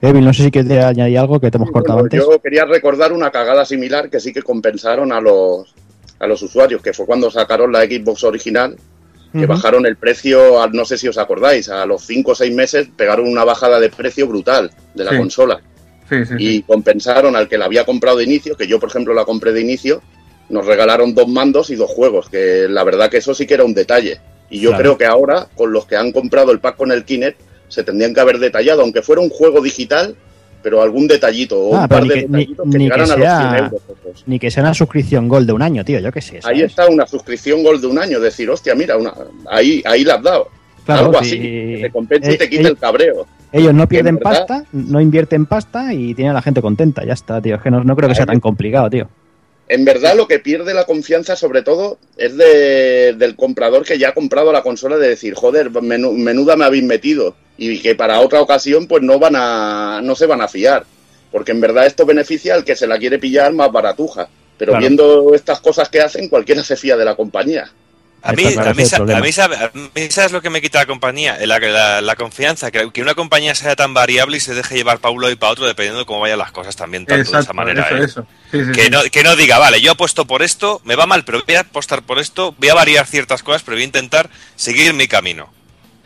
Speaker 1: Evil, no sé si quieres añadir algo que te hemos cortado
Speaker 4: Bueno,
Speaker 1: antes.
Speaker 4: Yo quería recordar una cagada similar que sí que compensaron a los, a los usuarios, que fue cuando sacaron la Xbox original, que bajaron el precio, a- no sé si os acordáis, a los 5 o 6 meses pegaron una bajada de precio brutal de la
Speaker 6: Sí.
Speaker 4: consola
Speaker 6: Sí, sí,
Speaker 4: y compensaron al que la había comprado de inicio, que yo por ejemplo la compré de inicio, nos regalaron dos mandos y dos juegos, que la verdad que eso sí que era un detalle. Y yo
Speaker 1: Claro.
Speaker 4: creo que ahora, con los que han comprado el pack con el Kinect, se tendrían que haber detallado, aunque fuera un juego digital, pero algún detallito o
Speaker 1: Ah,
Speaker 4: un par
Speaker 1: ni
Speaker 4: de
Speaker 1: que- ni-
Speaker 4: detallitos que,
Speaker 1: ni que
Speaker 4: llegaran a los 100 euros.
Speaker 1: Ni que sea una suscripción Gold de un año, tío, yo qué sé.
Speaker 4: Ahí está una suscripción Gold de un año, decir, hostia, mira, una, ahí, ahí la has dado.
Speaker 1: Claro,
Speaker 4: Algo
Speaker 1: sí.
Speaker 4: así, que te compense
Speaker 1: Eh,
Speaker 4: y te quite
Speaker 1: eh,
Speaker 4: el cabreo.
Speaker 1: Ellos no pierden pasta, no invierten pasta y tienen a la gente contenta. Ya está, tío. Es que no, no creo que sea tan complicado, tío.
Speaker 4: En verdad, lo que pierde la confianza, sobre todo, es de- del comprador que ya ha comprado la consola de decir, joder, menuda me habéis metido. Y que para otra ocasión, pues no van a, no se van a fiar. Porque en verdad esto beneficia al que se la quiere pillar más baratuja. Pero
Speaker 1: Claro.
Speaker 4: viendo estas cosas que hacen, cualquiera se fía de la compañía.
Speaker 3: A mí, a, mí, a, mí, sabe- a mí sabes lo que me quita la compañía, la, la- la confianza, que, que una compañía sea tan variable y se deje llevar para un lado y para otro dependiendo de cómo vayan las cosas también, tanto de esa manera.
Speaker 6: eso,
Speaker 3: ¿eh?
Speaker 6: eso. Sí, sí,
Speaker 3: Que,
Speaker 6: sí.
Speaker 3: no, que no diga, vale, yo apuesto por esto, me va mal, pero voy a apostar por esto, voy a variar ciertas cosas, pero voy a intentar seguir mi camino.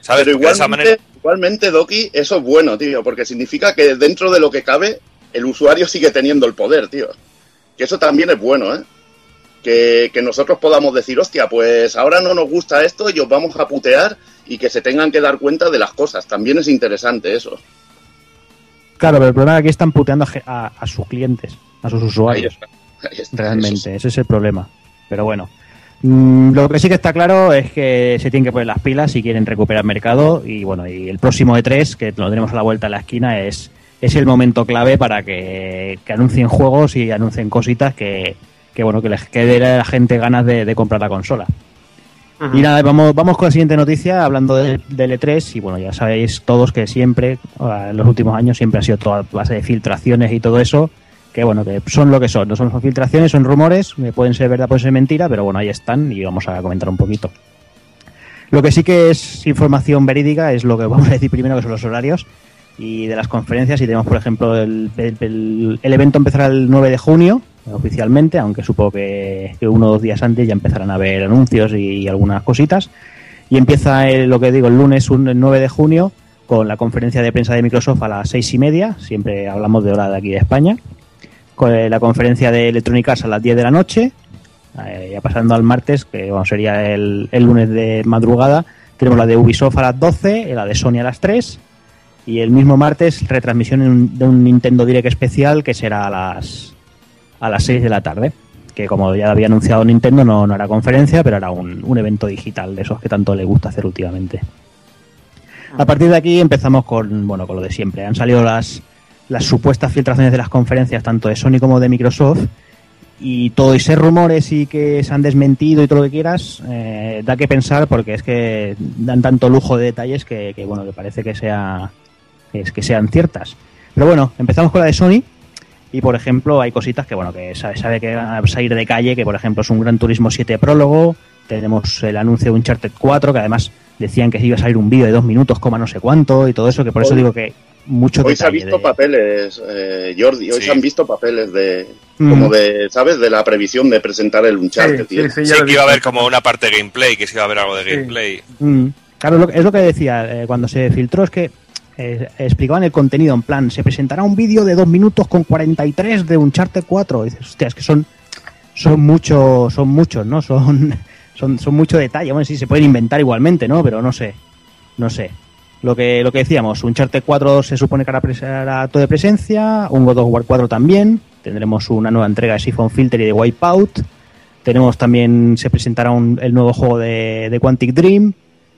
Speaker 3: ¿Sabes?
Speaker 4: Pero
Speaker 3: Porque de esa
Speaker 4: igualmente,
Speaker 3: manera...
Speaker 4: igualmente, Doki, eso es bueno, tío, porque significa que dentro de lo que cabe, el usuario sigue teniendo el poder, tío. Que eso también es bueno, ¿eh? Que, que nosotros podamos decir, hostia, pues ahora no nos gusta esto y os vamos a putear y que se tengan que dar cuenta de las cosas. También es interesante eso.
Speaker 1: Claro, pero el problema es que están puteando a, a- a sus clientes, a sus
Speaker 4: Ahí
Speaker 1: usuarios.
Speaker 4: está. Ahí está. Eso
Speaker 1: Realmente, ese es el problema. Pero bueno. Mm, Lo que sí que está claro es que se tienen que poner las pilas si quieren recuperar mercado. Y bueno, y el próximo E3, que lo tenemos a la vuelta de la esquina, es, es el momento clave para que, que anuncien juegos y anuncien cositas que, que bueno, que les quede a la gente ganas de, de comprar la consola. Y nada, vamos, vamos con la siguiente noticia, hablando del, del E3, y bueno, ya sabéis todos que siempre, ahora, en los últimos años, siempre ha sido toda base de filtraciones y todo eso, que bueno, que son lo que son, no son filtraciones, son rumores, pueden ser verdad, pueden ser mentira, pero bueno, ahí están y vamos a comentar un poquito. Lo que sí que es información verídica es lo que vamos a decir primero, que son los horarios y de las conferencias. Y tenemos, por ejemplo, el, el- evento empezará el 9 de junio, oficialmente, aunque supongo que, que uno o dos días antes ya empezarán a haber anuncios y, algunas cositas. Y empieza, el- lo que digo, el lunes un- el 9 de junio con la conferencia de prensa de Microsoft a las seis y media. Siempre hablamos de hora de aquí de España. Con eh, la conferencia de Electronic Arts a las 10 de la noche. Eh, ya pasando al martes, que bueno, sería el, el lunes de madrugada, tenemos la de Ubisoft a las 12, la de Sony a las 3 y el mismo martes retransmisión en un- de un Nintendo Direct especial que será a las a las 6 de la tarde. Que como ya había anunciado Nintendo, no, no hará conferencia, pero hará un, un evento digital de esos que tanto le gusta hacer últimamente. A partir de aquí empezamos con, bueno, con lo de siempre. Han salido las, las supuestas filtraciones de las conferencias, tanto de Sony como de Microsoft, y todo y ser rumores y que se han desmentido y todo lo que quieras, eh, da que pensar porque es que dan tanto lujo de detalles que, que, bueno, que parece que sea que, es, que sean ciertas. Pero bueno, empezamos con la de Sony y por ejemplo hay cositas que bueno que sabe, sabe que van a salir de calle, que por ejemplo es un Gran Turismo 7 prólogo, tenemos el anuncio de Uncharted 4 que además decían que iba a salir un vídeo de dos minutos, coma no sé cuánto y todo eso, que por eso digo que mucho
Speaker 4: Hoy se han visto
Speaker 1: de-
Speaker 4: papeles, eh, Jordi, hoy
Speaker 3: Sí.
Speaker 4: se han visto papeles de,
Speaker 1: Mm.
Speaker 4: como de, ¿sabes? De la previsión de presentar el Uncharted.
Speaker 6: Sí,
Speaker 4: tío.
Speaker 6: sí, sí,
Speaker 3: que iba a haber como una parte de gameplay, que sí iba a haber algo de
Speaker 6: Sí.
Speaker 3: gameplay.
Speaker 1: Mm. Claro, es lo, es lo que decía eh, cuando se filtró, es que eh, explicaban el contenido en plan, se presentará un vídeo de 2 minutos con 43 de Uncharted 4. Y dices, hostia, es que son, son muchos, son muchos, ¿no? Son, son, son mucho detalle. Bueno, sí, se pueden inventar igualmente, ¿no? Pero no sé, no sé. Lo que, lo que decíamos, Uncharted 4 se supone que hará, acto de presencia, un God of War 4 también, tendremos una nueva entrega de Siphon Filter y de Wipeout, tenemos también, se presentará un- el nuevo juego de, de Quantic Dream,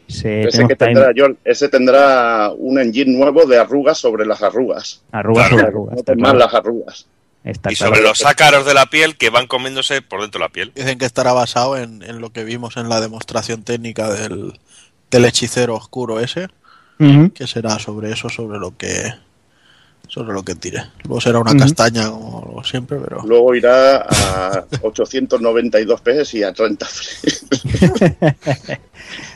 Speaker 1: se,
Speaker 4: Ese,
Speaker 1: tenemos
Speaker 4: que
Speaker 1: también-
Speaker 4: tendrá, John, ese tendrá un engine nuevo de arrugas sobre las arrugas.
Speaker 1: Arrugas
Speaker 3: Claro.
Speaker 1: sobre arrugas.
Speaker 4: No
Speaker 1: claro.
Speaker 4: las arrugas.
Speaker 1: Está
Speaker 3: Y
Speaker 1: claro.
Speaker 3: sobre los ácaros de la piel que van comiéndose por dentro de la piel.
Speaker 2: Dicen que estará basado en, en lo que vimos en la demostración técnica del, del hechicero oscuro ese,
Speaker 1: Ujú.
Speaker 2: que será sobre eso, sobre lo que sobre lo que tire. Luego será una castaña como siempre, pero
Speaker 4: Luego irá a 892 PS y a 30 frames.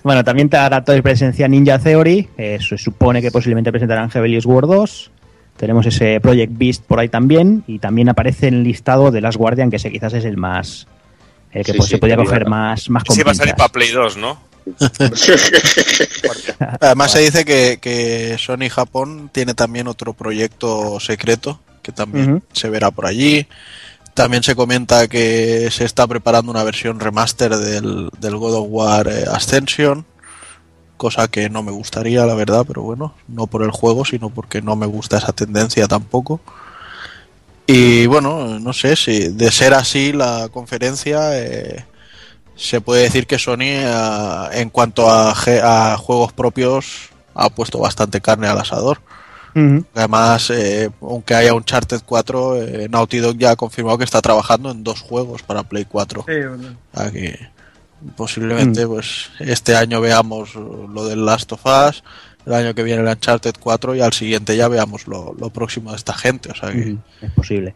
Speaker 1: Bueno, también te hará toda presencia Ninja Theory. eh, se supone que posiblemente presentarán Rebellious War 2. Tenemos ese Project Beast por ahí también. Y también aparece en el listado de Last Guardian, que ese quizás es el más. El que
Speaker 4: Sí,
Speaker 1: pues,
Speaker 4: sí,
Speaker 1: se podía coger más, más
Speaker 3: Sí, va a salir para Play 2, ¿no?
Speaker 2: además se dice que, que Sony Japón tiene también otro proyecto secreto que también se verá por allí. También se comenta que se está preparando una versión remaster del, del God of War eh, Ascension, cosa que no me gustaría, la verdad, pero bueno, no por el juego, sino porque no me gusta esa tendencia tampoco. Y bueno, no sé si de ser así la conferencia, eh, se puede decir que Sony, eh, en cuanto a, a juegos propios, ha puesto bastante carne al asador. Además, eh, aunque haya un Charted 4, eh, Naughty Dog ya ha confirmado que está trabajando en dos juegos para Play 4.
Speaker 6: Sí, bueno.
Speaker 2: O sea que posiblemente pues este año veamos lo del Last of Us, el año que viene el Uncharted 4 y al siguiente ya veamos lo, lo próximo de esta gente. O sea que.
Speaker 1: Es posible.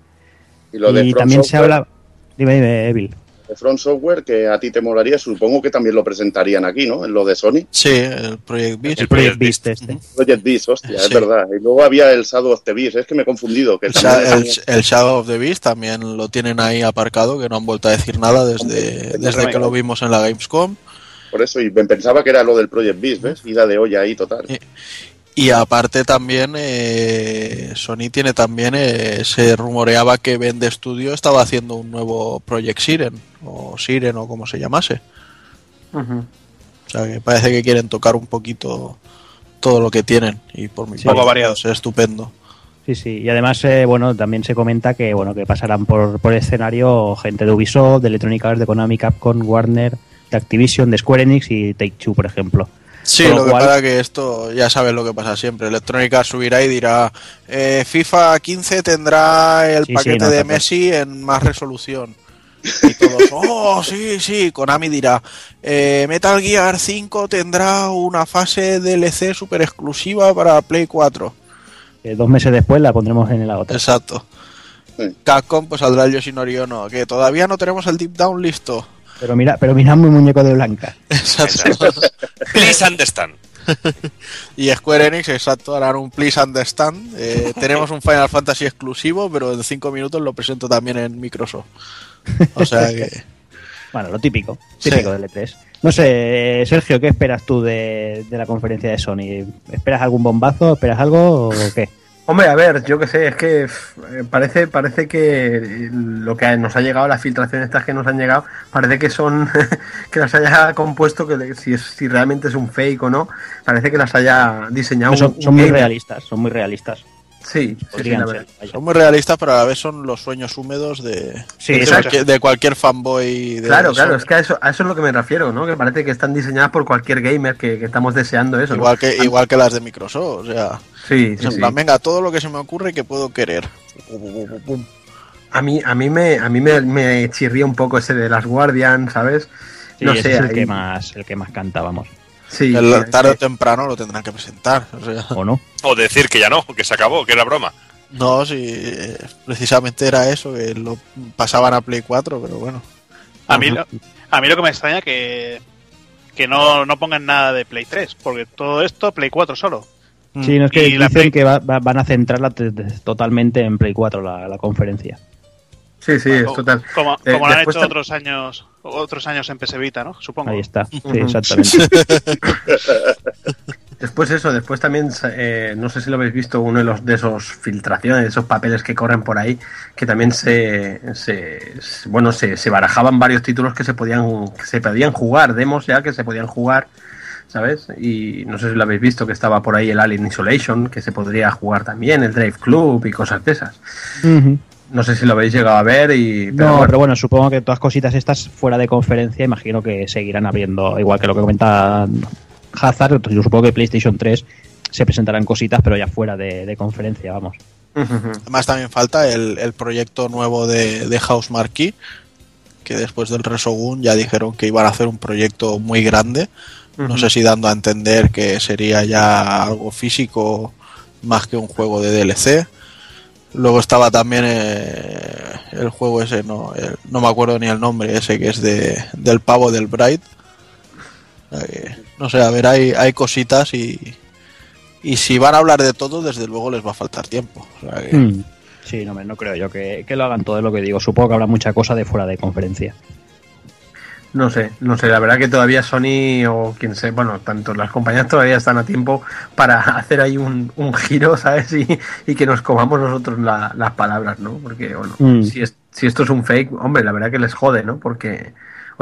Speaker 4: Y lo de
Speaker 1: y
Speaker 4: From
Speaker 1: también se habla. Dime, dime, Evil.
Speaker 4: De From Software, que a ti te molaría, supongo que también lo presentarían aquí, ¿no? En lo de Sony.
Speaker 2: sí, el Project Beast.
Speaker 1: El
Speaker 3: Project
Speaker 1: Beast este.
Speaker 4: Project Beast, hostia, es verdad. Y luego había el Shadow of the Beast, es que me he confundido. Que
Speaker 2: El,
Speaker 4: también
Speaker 2: Sha- el-
Speaker 4: tenía-
Speaker 2: el Shadow of the Beast también lo tienen ahí aparcado, que no han vuelto a decir nada desde, desde que lo vimos en la Gamescom.
Speaker 4: Por eso, y me pensaba que era lo del Project Beast, ¿ves? Ida de olla ahí total.
Speaker 2: Sí. Y aparte también eh, Sony tiene también, eh, se rumoreaba que Vende Studio estaba haciendo un nuevo Project Siren, o Siren o como se llamase. O sea que parece que quieren tocar un poquito todo lo que tienen y por mi
Speaker 1: Sí.
Speaker 2: parte
Speaker 5: Poco variado.
Speaker 2: pues, estupendo.
Speaker 1: Sí, sí. Y además, eh, bueno, también se comenta que bueno que pasarán por, por el escenario gente de Ubisoft, de Electronic Arts, de Konami, Capcom, Warner, de Activision, de Square Enix y Take Two, por ejemplo.
Speaker 2: Sí,
Speaker 1: Con lo
Speaker 2: lo, que
Speaker 1: cual-
Speaker 2: pasa que esto ya sabes lo que pasa siempre. Electrónica subirá y dirá eh, FIFA 15 tendrá el
Speaker 1: Sí, sí,
Speaker 2: paquete
Speaker 1: no,
Speaker 2: de Messi en más resolución. Y todos, oh, sí, sí. Konami dirá, eh, Metal Gear 5 tendrá una fase DLC super exclusiva para Play 4.
Speaker 1: Eh, dos meses después la pondremos en la otra.
Speaker 2: Exacto.
Speaker 4: Sí.
Speaker 2: Capcom pues saldrá el Yoshinori no, que todavía no tenemos el Deep Down listo.
Speaker 1: Pero mira, pero mira mi muñeco de blanca.
Speaker 2: Exacto.
Speaker 3: Please understand.
Speaker 2: Y Square Enix, exacto, harán un Please Understand. Eh, tenemos un Final Fantasy exclusivo, pero en 5 minutos lo presento también en Microsoft. O sea que.
Speaker 1: Bueno, lo típico,
Speaker 2: Sí.
Speaker 1: típico del E3. No sé, eh, Sergio, ¿qué esperas tú de, de la conferencia de Sony? ¿Esperas algún bombazo? ¿Esperas algo o qué?
Speaker 6: Hombre, a ver, yo qué sé, es que eh, parece, parece que lo que nos ha llegado, las filtraciones estas que nos han llegado, parece que son, que las haya compuesto, que si, es, si realmente es un fake o no, parece que las haya diseñado.
Speaker 1: son,
Speaker 6: un-
Speaker 1: son
Speaker 6: un
Speaker 1: muy
Speaker 6: gamer.
Speaker 1: realistas, son muy realistas.
Speaker 6: Sí,
Speaker 1: ser.
Speaker 2: Son muy realistas, pero a la vez son los sueños húmedos de,
Speaker 1: Sí,
Speaker 2: de, cualquier, de cualquier fanboy. De
Speaker 6: Claro, claro, es que a eso, a eso es lo que me refiero, ¿no? Que parece que están diseñadas por cualquier gamer que, que estamos deseando eso. ¿no?
Speaker 2: Igual que, igual que las de Microsoft, o sea,
Speaker 6: Sí, sí,
Speaker 2: en
Speaker 6: sí.
Speaker 2: plan, venga, todo lo que se me ocurre que puedo querer.
Speaker 6: A mí, a mí me, a mí me, me chirría un poco ese de las Guardian, ¿sabes?
Speaker 1: Sí,
Speaker 6: no
Speaker 1: ese
Speaker 6: sé,
Speaker 1: es el
Speaker 6: ahí-
Speaker 1: que más, el que más canta, vamos.
Speaker 6: Sí,
Speaker 2: El-
Speaker 6: sí,
Speaker 2: tarde o
Speaker 6: sí.
Speaker 2: temprano lo tendrán que presentar. O sea,
Speaker 1: ¿O no?
Speaker 3: O decir que ya no, que se acabó, que era broma.
Speaker 2: no, si eh, precisamente era eso, que lo pasaban a Play 4, pero bueno.
Speaker 5: A mí, lo, a mí lo que me extraña que que no, no pongan nada de Play 3, porque todo esto Play 4 solo.
Speaker 1: Sí, no es que
Speaker 5: Y
Speaker 1: dicen
Speaker 5: Play-
Speaker 1: que va- va- van a centrarla te- te- totalmente en Play 4 la, la conferencia.
Speaker 6: Sí, sí, es total.
Speaker 5: Como,
Speaker 6: Eh,
Speaker 5: como lo han hecho otros años otros años en PS Vita, ¿no? Supongo.
Speaker 1: Ahí está. Sí, exactamente.
Speaker 6: Después eso, después también, eh, no sé si lo habéis visto, uno de los de esos filtraciones, de esos papeles que corren por ahí, que también se, se bueno, se, se barajaban varios títulos que se podían, que se podían jugar, demos ya que se podían jugar, ¿sabes? Y no sé si lo habéis visto, que estaba por ahí el Alien Isolation, que se podría jugar también, el Drive Club y cosas de esas.
Speaker 1: Ujú.
Speaker 6: No sé si lo habéis llegado a ver y...
Speaker 1: No,
Speaker 6: bueno.
Speaker 1: pero bueno, supongo que todas cositas estas fuera de conferencia, imagino que seguirán abriendo, igual que lo que comenta Hazard, yo supongo que PlayStation 3 se presentarán cositas, pero ya fuera de, de conferencia, vamos.
Speaker 2: Además también falta el, el proyecto nuevo de, de House Marquee, que después del Resogun ya dijeron que iban a hacer un proyecto muy grande. No sé si dando a entender que sería ya algo físico más que un juego de DLC. Luego estaba también eh, el juego ese, no, el- no me acuerdo ni el nombre, ese que es de, del pavo del Bright. No sé, a ver, hay, hay cositas y, y si van a hablar de todo, desde luego les va a faltar tiempo. O sea que-
Speaker 1: Mm. Sí, no, no creo yo que, que lo hagan todo es lo que digo. Supongo que habrá mucha cosa de fuera de conferencia.
Speaker 6: No sé, no sé, la verdad que todavía Sony o quien sea, bueno, tanto las compañías todavía están a tiempo para hacer ahí un, un giro, ¿sabes? Y, y que nos comamos nosotros la- las palabras, ¿no? Porque, bueno,
Speaker 1: Mm.
Speaker 6: si, es- si esto es un fake, hombre, la verdad que les jode, ¿no? Porque,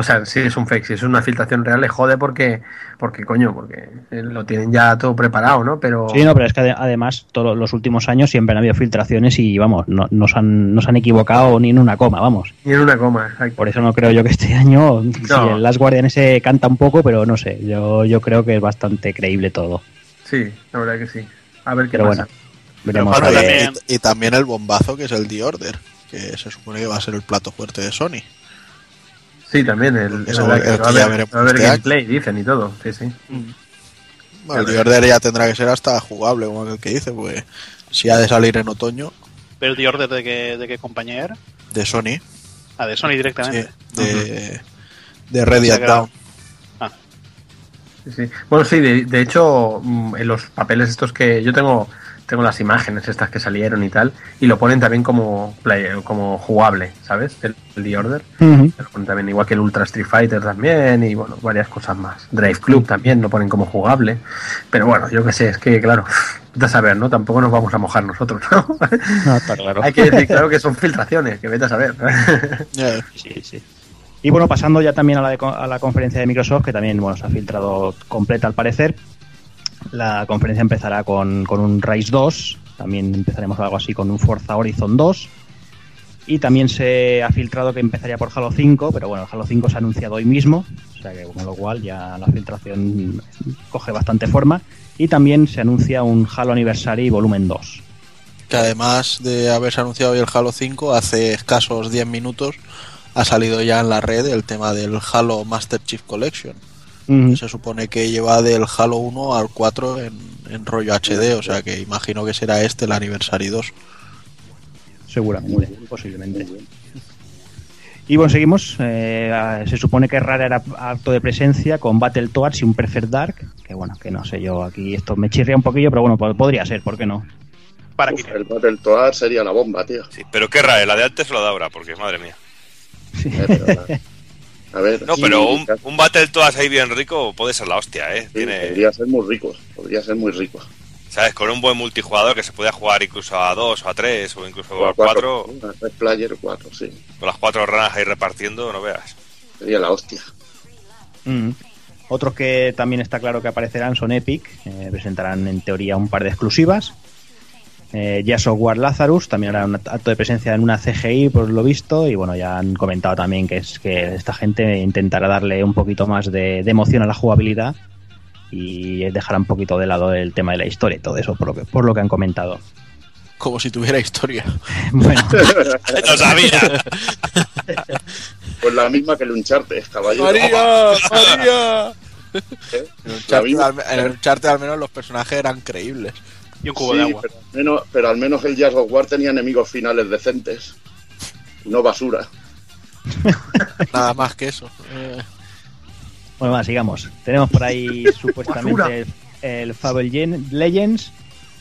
Speaker 6: o sea, si es un fake, si es una filtración real, les jode porque, porque coño, porque eh, lo tienen ya todo preparado, ¿no? Pero...
Speaker 1: Sí, no, pero es que ade- además todos los últimos años siempre han habido filtraciones y vamos, no, no, se han, no se han equivocado ni en una coma, vamos.
Speaker 6: Ni en una coma, exacto.
Speaker 1: Por eso no creo yo que este año, si
Speaker 6: No.
Speaker 1: el Last Guardian ese canta un poco, pero no sé, yo, yo creo que es bastante creíble todo.
Speaker 6: Sí, la verdad que sí. A ver qué
Speaker 1: Pero
Speaker 6: pasa.
Speaker 1: bueno, veremos.
Speaker 5: Pero
Speaker 1: a ver.
Speaker 5: también-
Speaker 2: y, y también el bombazo que es el The Order, que se supone que va a ser el plato fuerte de Sony.
Speaker 6: Sí, también, el, que
Speaker 2: el
Speaker 6: va a
Speaker 2: que ya
Speaker 6: haber,
Speaker 2: veremos
Speaker 6: va a haber
Speaker 2: este año.
Speaker 6: gameplay, dicen y todo, sí, sí.
Speaker 2: Bueno, el The Order ya tendrá que ser hasta jugable, como aquel que dice, pues si ha de salir en otoño,
Speaker 5: Pero el The Order de qué, de qué compañía era?
Speaker 2: de Sony,
Speaker 5: Ah, de Sony
Speaker 2: sí,
Speaker 5: directamente.
Speaker 2: de, de Ready
Speaker 5: O sea
Speaker 2: at
Speaker 5: que era-
Speaker 2: Dawn.
Speaker 6: Sí, sí. Bueno, sí, de, de hecho, mm, en los papeles estos que yo tengo, tengo las imágenes estas que salieron y tal, y lo ponen también como play, como jugable, ¿sabes? El, el The Order.
Speaker 1: Ujú.
Speaker 6: Lo ponen también igual que el Ultra Street Fighter también, y bueno, varias cosas más. Drive Club también lo ponen como jugable. Pero bueno, yo qué sé, es que claro, vete a saber, ¿no? Tampoco nos vamos a mojar nosotros, ¿no?
Speaker 1: No, está claro.
Speaker 6: Hay que decir, claro, que son filtraciones, que vete a saber.
Speaker 1: Sí, sí. Y bueno, pasando ya también a la, de a la conferencia de Microsoft, que también bueno, se ha filtrado completa al parecer. La conferencia empezará con, con un Rise 2, también empezaremos algo así con un Forza Horizon 2. Y también se ha filtrado que empezaría por Halo 5, pero bueno, Halo 5 se ha anunciado hoy mismo, o sea que con lo cual ya la filtración coge bastante forma. Y también se anuncia un Halo Anniversary Volumen 2.
Speaker 2: que además de haberse anunciado hoy el Halo 5, hace escasos 10 minutos ha salido ya en la red el tema del Halo Master Chief Collection. Se supone que lleva del Halo 1 al 4 en, en rollo HD, o sea que imagino que será este el Anniversary 2.
Speaker 1: Seguramente, posiblemente. Y bueno, seguimos. eh, se supone que Rare era acto de presencia con Battletoads y un Perfect Dark. Que bueno, que no sé yo, aquí esto me chirría un poquillo, pero bueno, po- podría ser, ¿por qué no?
Speaker 5: Para
Speaker 4: Uf,
Speaker 5: que
Speaker 4: el Battletoads sería la bomba, tío.
Speaker 3: Sí, pero qué raro, la de antes o la de ahora, porque madre mía.
Speaker 1: Sí.
Speaker 4: Pero, a ver,
Speaker 3: No, pero un, un Battletoads ahí bien rico puede ser la hostia, ¿eh?
Speaker 4: sí,
Speaker 3: Tiene,
Speaker 4: podría ser muy rico, podría ser muy rico.
Speaker 3: ¿Sabes? Con un buen multijugador que se pueda jugar incluso a dos o a tres o incluso
Speaker 4: O
Speaker 3: a
Speaker 4: a
Speaker 3: cuatro,
Speaker 4: cuatro. Player 4, sí.
Speaker 3: con las cuatro ranas ahí repartiendo, no veas.
Speaker 4: Sería la hostia.
Speaker 1: Mm. Otros que también está claro que aparecerán son Epic, eh, presentarán en teoría un par de exclusivas. Eh, ya Software Lazarus también hará un acto de presencia en una CGI, por lo visto, y bueno, ya han comentado también que es que esta gente intentará darle un poquito más de, de emoción a la jugabilidad y dejará un poquito de lado el tema de la historia y todo eso, por lo que, por lo que han comentado.
Speaker 2: Como si tuviera historia.
Speaker 1: Bueno,
Speaker 3: ¡Lo sabía!
Speaker 4: Pues la misma que el Uncharted, caballero.
Speaker 2: ¡María! ¡María!
Speaker 4: ¿Eh?
Speaker 2: En el Uncharted, al, en el Uncharted al menos los personajes eran creíbles.
Speaker 5: Y un cubo
Speaker 4: Sí,
Speaker 5: de agua.
Speaker 4: Pero, al menos, pero al menos el Jazz of War tenía enemigos finales decentes. No basura.
Speaker 2: Nada más que eso. Eh,
Speaker 1: bueno, va, sigamos. Tenemos por ahí supuestamente el, el Fable Gen- Legends,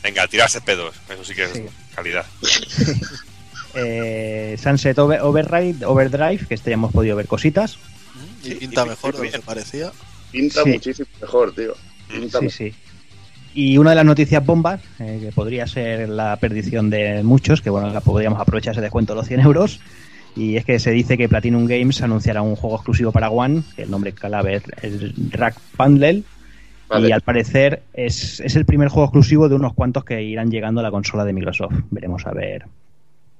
Speaker 3: Venga, tirarse pedos. Eso sí que es
Speaker 1: Sí.
Speaker 3: calidad.
Speaker 1: eh, Sunset Over- Override, Overdrive, que este ya hemos podido ver cositas.
Speaker 2: y pinta mejor de lo
Speaker 3: bien.
Speaker 2: que parecía.
Speaker 4: Pinta
Speaker 1: Sí.
Speaker 4: muchísimo mejor, tío. Pinta
Speaker 1: Sí, sí. Y una de las noticias bombas, eh, que podría ser la perdición de muchos, que bueno, la podríamos aprovechar ese descuento de los 100 euros, y es que se dice que Platinum Games anunciará un juego exclusivo para One, que el nombre clave es el Rack Bundle,
Speaker 4: Vale.
Speaker 1: y al parecer es, es el primer juego exclusivo de unos cuantos que irán llegando a la consola de Microsoft. Veremos a ver.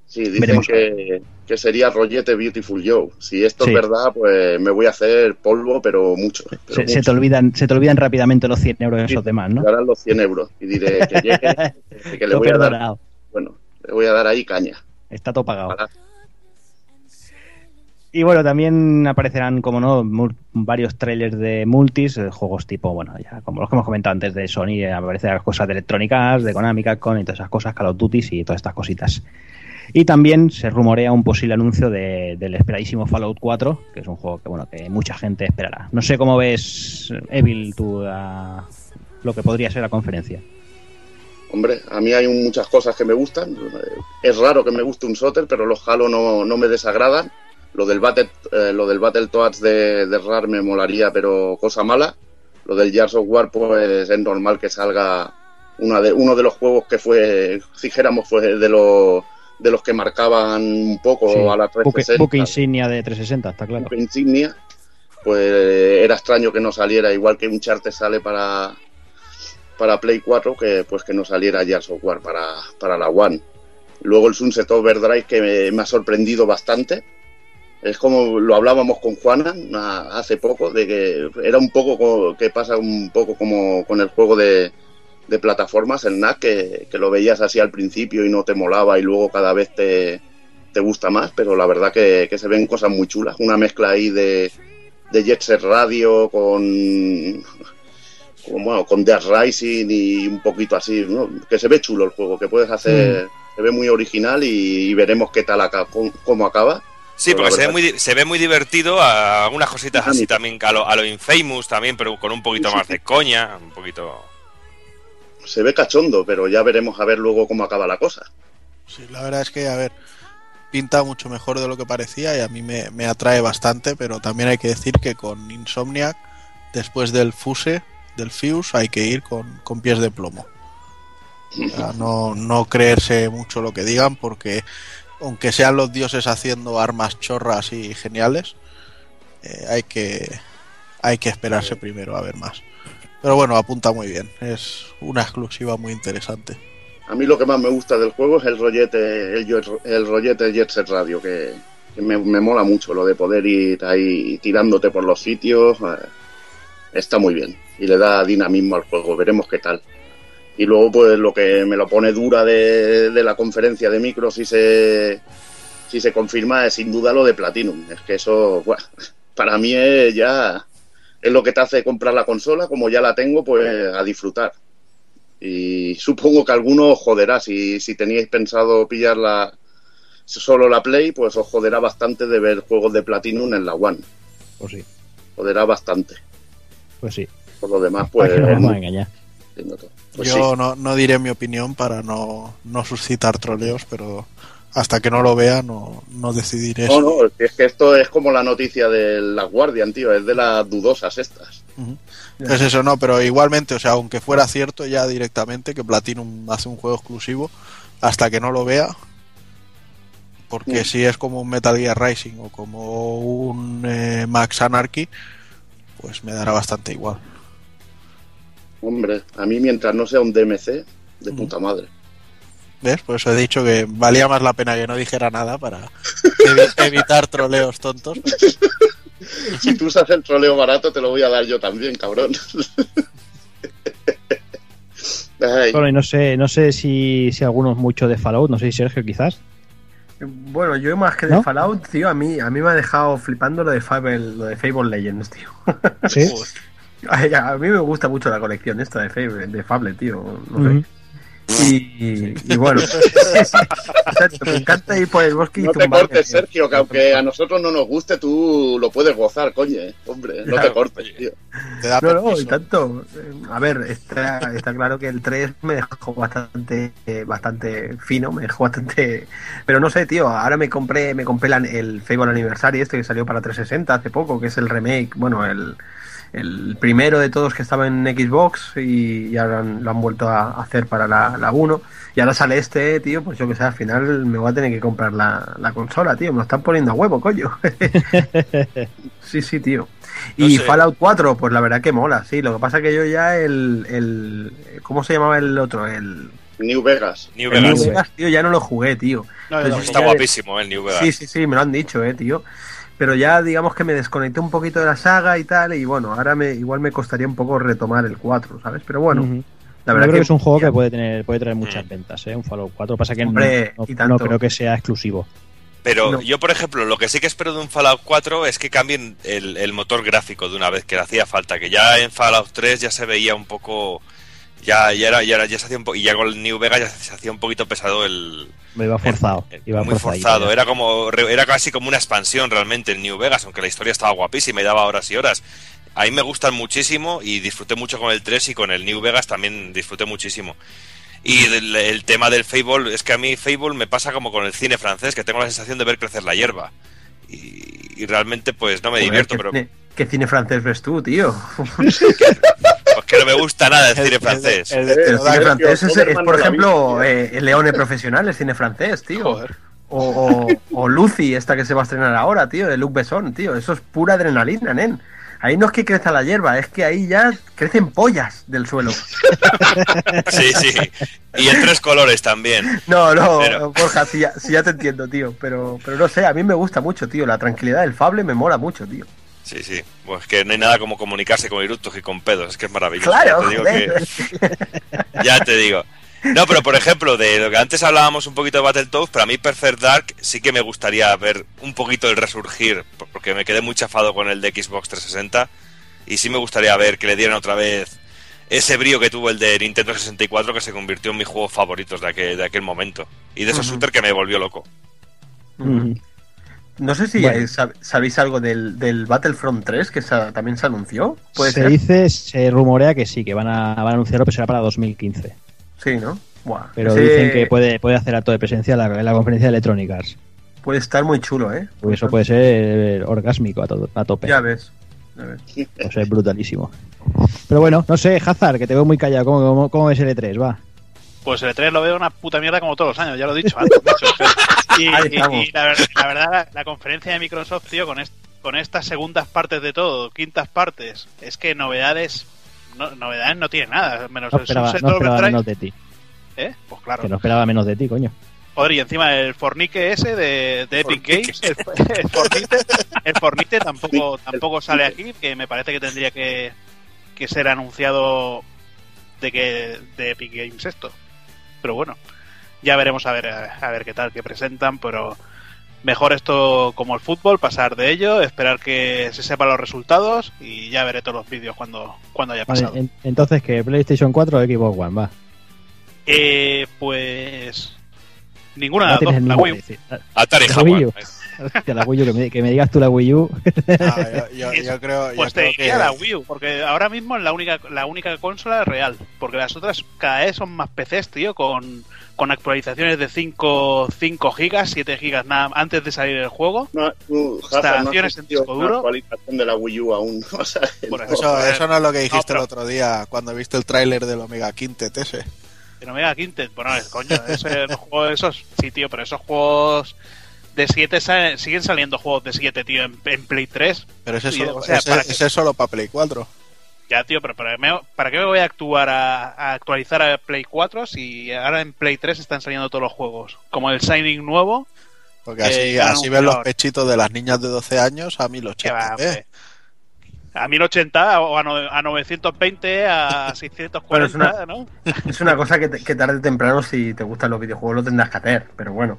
Speaker 4: Sí, dicen
Speaker 1: Veremos.
Speaker 4: que, que sería rollete Beautiful Joe. Si esto
Speaker 1: Sí.
Speaker 4: es verdad, pues me voy a hacer polvo, pero mucho. pero
Speaker 1: Se, te olvidan, se te olvidan rápidamente los 100 euros esos demás, ¿no?
Speaker 4: Darán los 100 euros y diré que llegue, que le voy a dar, bueno, le voy a dar ahí caña.
Speaker 1: Está todo pagado.
Speaker 4: Para-
Speaker 1: Y bueno, también aparecerán, como no, varios trailers de multis, eh, juegos tipo, bueno, ya como los que hemos comentado antes de Sony, eh, aparecerán cosas de electrónicas, de Konami, Capcom y todas esas cosas, Call of Duty y todas estas cositas. Y también se rumorea un posible anuncio de- del esperadísimo Fallout 4, que es un juego que, bueno, que mucha gente esperará. No sé cómo ves, Evil, tú, a lo que podría ser la conferencia.
Speaker 4: Hombre, a mí hay muchas cosas que me gustan. Es raro que me guste un Soter, pero los Halo no, no me desagradan. Lo del Battle, eh, lo del Battletoads de, de RAR me molaría, pero cosa mala. Lo del Gears of War, pues es normal que salga una de, uno de los juegos que fue, dijéramos, fue de los, de los que marcaban un poco
Speaker 1: Sí,
Speaker 4: a la
Speaker 1: buque,
Speaker 4: 360.
Speaker 1: buque insignia de 360, está claro.
Speaker 4: buque insignia, pues era extraño que no saliera, igual que un charte sale para, para Play 4, que pues que no saliera ya software para, para la One. Luego el Sunset Overdrive que me, me ha sorprendido bastante. Es como lo hablábamos con Juana na- hace poco, de que era un poco co- que pasa un poco como con el juego de, de plataformas, el NAC, que, que lo veías así al principio y no te molaba y luego cada vez te, te gusta más, pero la verdad que, que se ven cosas muy chulas. Una mezcla ahí de, de Jet Set Radio con, con, bueno, con Death Rising y un poquito así, ¿no? que se ve chulo el juego, que puedes hacer, se ve muy original y, y veremos qué tal acá, cómo, cómo acaba.
Speaker 3: Sí, porque se ve, muy, se ve muy divertido, a algunas cositas así también, a lo, a lo Infamous también, pero con un poquito más de coña, un poquito...
Speaker 4: Se ve cachondo, pero ya veremos a ver luego cómo acaba la cosa.
Speaker 2: Sí, la verdad es que, a ver, pinta mucho mejor de lo que parecía y a mí me, me atrae bastante, pero también hay que decir que con Insomniac, después del Fuse, del Fuse, hay que ir con, con pies de plomo. No, no creerse mucho lo que digan, porque aunque sean los dioses haciendo armas chorras y geniales, eh, hay que hay que esperarse primero a ver más. Pero bueno, apunta muy bien. Es una exclusiva muy interesante.
Speaker 4: A mí lo que más me gusta del juego es el rollete, el, rollete Jet Set Radio, que, me, me mola mucho lo de poder ir ahí tirándote por los sitios. eh, está muy bien y le da dinamismo al juego. Veremos qué tal. Y luego, pues lo que me lo pone dura de, de la conferencia de micro, si se, si se confirma, es sin duda lo de Platinum. Es que eso, para mí es ya es lo que te hace comprar la consola, como ya la tengo, pues a disfrutar. Y supongo que alguno os joderá. Si, si teníais pensado pillar la, solo la Play, pues os joderá bastante de ver juegos de Platinum en la One.
Speaker 1: Pues sí,
Speaker 4: Joderá bastante.
Speaker 1: pues sí.
Speaker 4: Por lo demás, pues.
Speaker 1: Para que no nos
Speaker 4: es
Speaker 1: vamos a
Speaker 4: muy-
Speaker 1: engañar.
Speaker 4: entiendo todo. Pues
Speaker 2: Yo
Speaker 4: sí.
Speaker 2: no, no diré mi opinión para no, no suscitar troleos, pero hasta que no lo vea no, no decidiré.
Speaker 4: No, no, es que esto es como la noticia de la Guardian, tío. Es de las dudosas estas.
Speaker 2: Es eso, no, pero igualmente, o sea, aunque fuera cierto ya directamente que Platinum hace un juego exclusivo, hasta que no lo vea, porque
Speaker 4: Mm.
Speaker 2: si es como un Metal Gear Rising o como un eh, Max Anarchy, pues me dará bastante igual.
Speaker 4: Hombre, a mí mientras no sea un DMC, de puta madre.
Speaker 2: ¿Ves? Por eso he dicho que valía más la pena que no dijera nada para evi- evitar troleos tontos.
Speaker 4: Si tú usas el troleo barato, te lo voy a dar yo también, cabrón. Ay,
Speaker 1: Bueno, y no sé, no sé si, si algunos mucho de Fallout, no sé si Sergio quizás.
Speaker 6: Bueno, yo más que de
Speaker 1: ¿No?
Speaker 6: Fallout, tío, a mí, a mí me ha dejado flipando lo de Fable, lo de Fable Legends, tío.
Speaker 1: Sí.
Speaker 6: A mí me gusta mucho la colección esta de Fable, de Fable tío. No sé. Y, y bueno, exacto, me encanta ir por el bosque y
Speaker 4: no te cortes,
Speaker 6: tío.
Speaker 4: Sergio, que aunque a nosotros no nos guste, tú lo puedes gozar, coño. eh. Hombre, no te cortes, tío.
Speaker 2: Te da
Speaker 6: No, no, y tanto. Eh, A ver, está, está claro que el 3 me dejó bastante eh, bastante fino, me dejó bastante... Pero no sé, tío, ahora me compré me compré la- el Fable Anniversary este que salió para 360 hace poco, que es el remake, bueno, el, el primero de todos que estaba en Xbox y, y ahora han- lo han vuelto a hacer para la, la 1. Y ahora sale este, tío, pues yo que sé, al final me voy a tener que comprar la, la consola, tío, me lo están poniendo a huevo, coño. sí, sí, tío.
Speaker 3: No
Speaker 6: Y
Speaker 3: sé.
Speaker 6: Fallout 4, pues la verdad que mola, sí. Lo que pasa que yo ya el, el ¿cómo se llamaba el otro? El,
Speaker 4: New Vegas.
Speaker 3: New
Speaker 6: el
Speaker 3: Vegas.
Speaker 6: New Vegas, tío, ya no lo jugué, tío.
Speaker 5: No.
Speaker 3: Está guapísimo el New Vegas.
Speaker 6: Sí, sí, sí, me lo han dicho, eh, tío. Pero ya digamos que me desconecté un poquito de la saga y tal, y bueno, ahora me igual me costaría un poco retomar el 4, ¿sabes? Pero bueno,
Speaker 1: Ujú.
Speaker 6: la
Speaker 1: Yo
Speaker 6: verdad
Speaker 1: creo que es un juego que puede tener puede traer muchas
Speaker 3: Mm.
Speaker 1: ventas, ¿eh? Un Fallout 4. Pasa que
Speaker 6: Hombre,
Speaker 1: no,
Speaker 6: y
Speaker 1: no-
Speaker 6: tanto.
Speaker 1: no creo que sea exclusivo.
Speaker 3: Pero
Speaker 6: No.
Speaker 3: yo, por ejemplo, lo que sí que espero de un Fallout 4 es que cambien el, el motor gráfico de una vez que le hacía falta. Que ya en Fallout 3 ya se veía un poco. Ya, ya era, ya, era- ya se hacía un po- y ya con el New Vegas ya se hacía un poquito pesado el.
Speaker 1: Me iba forzado.
Speaker 3: el-
Speaker 1: iba
Speaker 3: muy forzado. Era como re- era casi como una expansión realmente el New Vegas, aunque la historia estaba guapísima y daba horas y horas. A mí me gustan muchísimo y disfruté mucho con el 3 y con el New Vegas también disfruté muchísimo. Y el, el tema del Fable, es que a mí Fable me pasa como con el cine francés, que tengo la sensación de ver crecer la hierba. Y, y realmente pues no me
Speaker 6: Joder,
Speaker 3: divierto,
Speaker 6: ¿qué
Speaker 3: pero
Speaker 6: cine- ¿Qué cine francés ves tú, tío?
Speaker 3: que no me gusta nada el cine
Speaker 2: El-
Speaker 3: francés.
Speaker 2: el- el-
Speaker 6: El
Speaker 2: Sergio,
Speaker 6: cine francés es, por ejemplo, eh, el Leone Profesional, el cine francés, tío.
Speaker 5: Joder.
Speaker 6: O, o, o Lucy, esta que se va a estrenar ahora, tío, de Luc Besson, tío. Eso es pura adrenalina, nen. Ahí no es que crezca la hierba, es que ahí ya crecen pollas del suelo.
Speaker 3: Sí, sí. Y en tres colores también.
Speaker 6: No, no,
Speaker 3: Pero-
Speaker 6: Borja, sí ya, sí ya te entiendo, tío. Pero, pero no sé, a mí me gusta mucho, tío. La tranquilidad del Fable me mola mucho, tío.
Speaker 3: Sí, sí. Pues que no hay nada como comunicarse con eructos y con pedos. Es que es maravilloso.
Speaker 6: Claro,
Speaker 3: Ya te digo que- Ya te digo. No, pero por ejemplo, de lo que antes hablábamos un poquito de Battletoads, para mí Perfect Dark sí que me gustaría ver un poquito el resurgir, porque me quedé muy chafado con el de Xbox 360 y sí me gustaría ver que le dieran otra vez ese brío que tuvo el de Nintendo 64 que se convirtió en mis juegos favoritos de aquel, de aquel momento y de esos
Speaker 6: Ujú.
Speaker 3: shooters que me volvió loco.
Speaker 6: No sé si
Speaker 1: Bueno.
Speaker 6: eh, sab- sabéis algo del, del Battlefront 3 que también se anunció. ¿Puede
Speaker 1: se
Speaker 6: ser?
Speaker 1: dice, se rumorea que sí, que van a, van a anunciarlo, pero será para 2015.
Speaker 6: Sí, ¿no? Buah,
Speaker 1: Pero
Speaker 6: ese
Speaker 1: dicen que puede, puede hacer acto de presencia en la, en la conferencia de Electronic Arts.
Speaker 6: puede estar muy chulo, ¿eh?
Speaker 1: Porque eso puede ser orgásmico a, todo, a tope.
Speaker 6: Ya ves. ya ves.
Speaker 1: O sea, es brutalísimo. Pero bueno, no sé, Hazard, que te veo muy callado. ¿Cómo, cómo, cómo ves el E3? Va.
Speaker 5: Pues el E3 lo veo una puta mierda como todos los años, ya lo he dicho antes. y, y- y la, ver- la verdad, la, la conferencia de Microsoft, tío, con, est- con estas segundas partes de todo, quintas partes, es que novedades no, novedades no tiene nada, menos
Speaker 1: No
Speaker 5: el
Speaker 1: esperaba,
Speaker 5: Sunset
Speaker 1: no esperaba
Speaker 5: Overdrive.
Speaker 1: menos de ti.
Speaker 5: ¿Eh? Pues claro.
Speaker 1: Que no esperaba menos de ti, coño.
Speaker 5: Joder, y encima el Fornique ese de, de Epic
Speaker 3: Fornique.
Speaker 5: Games, el, el Fornite, el Fornite tampoco, tampoco sale aquí, que me parece que tendría que, que ser anunciado de que de Epic Games esto. Pero bueno, ya veremos a ver a ver qué tal que presentan, pero mejor esto como el fútbol, pasar de ello, esperar que se sepan los resultados y ya veré todos los vídeos cuando, cuando haya
Speaker 1: Vale,
Speaker 5: pasado.
Speaker 1: en- entonces, que PlayStation 4 o Xbox One? Va.
Speaker 5: Eh, pues ninguna de las dos, la Wii.
Speaker 3: Atari
Speaker 1: ¿La
Speaker 3: Jaguar.
Speaker 1: Hostia, la Wii U, que me, que me digas tú la Wii U.
Speaker 2: Ah, yo, yo- yo creo, yo
Speaker 5: Pues te
Speaker 2: creo
Speaker 5: diría
Speaker 2: que
Speaker 5: la Wii U, porque ahora mismo es la única, la única consola real. Porque las otras cada vez son más PCs, tío, con, con actualizaciones de 5, 5 gigas, 7 gigas nada antes de salir el juego.
Speaker 4: No, no
Speaker 5: Instalaciones
Speaker 4: has
Speaker 5: en
Speaker 4: sentido
Speaker 5: disco duro.
Speaker 4: actualización de la Wii U aún. O sea,
Speaker 5: Por
Speaker 4: no.
Speaker 2: eso, eso no es lo que dijiste
Speaker 5: pero-
Speaker 2: el otro día cuando viste el tráiler del Omega Quintet ese.
Speaker 5: Pero Mega Quintet, bueno, es coño, ese, los juegos esos, sí, tío, pero esos juegos de 7 salen- siguen saliendo juegos de 7, tío, en, en Play 3.
Speaker 2: Pero ese,
Speaker 5: Sí,
Speaker 2: solo,
Speaker 5: o sea,
Speaker 2: ese-
Speaker 5: para que-
Speaker 2: ese es solo para Play 4.
Speaker 5: Ya, tío, pero ¿para, me- ¿para qué me voy a actuar a, a actualizar a Play 4 si ahora en Play 3 están saliendo todos los juegos? Como el Signing nuevo,
Speaker 2: Porque
Speaker 5: Eh,
Speaker 2: así,
Speaker 5: ya
Speaker 2: así ven los pechitos de las niñas de 12 años a
Speaker 5: que va,
Speaker 2: 1080.
Speaker 5: hombre.
Speaker 2: ¿eh?
Speaker 5: A 1080 o a, no- a 920, a 640,
Speaker 6: Bueno, es una-
Speaker 5: ¿no?
Speaker 6: Es una cosa que, te- que tarde o temprano, si te gustan los videojuegos, lo tendrás que hacer. Pero bueno,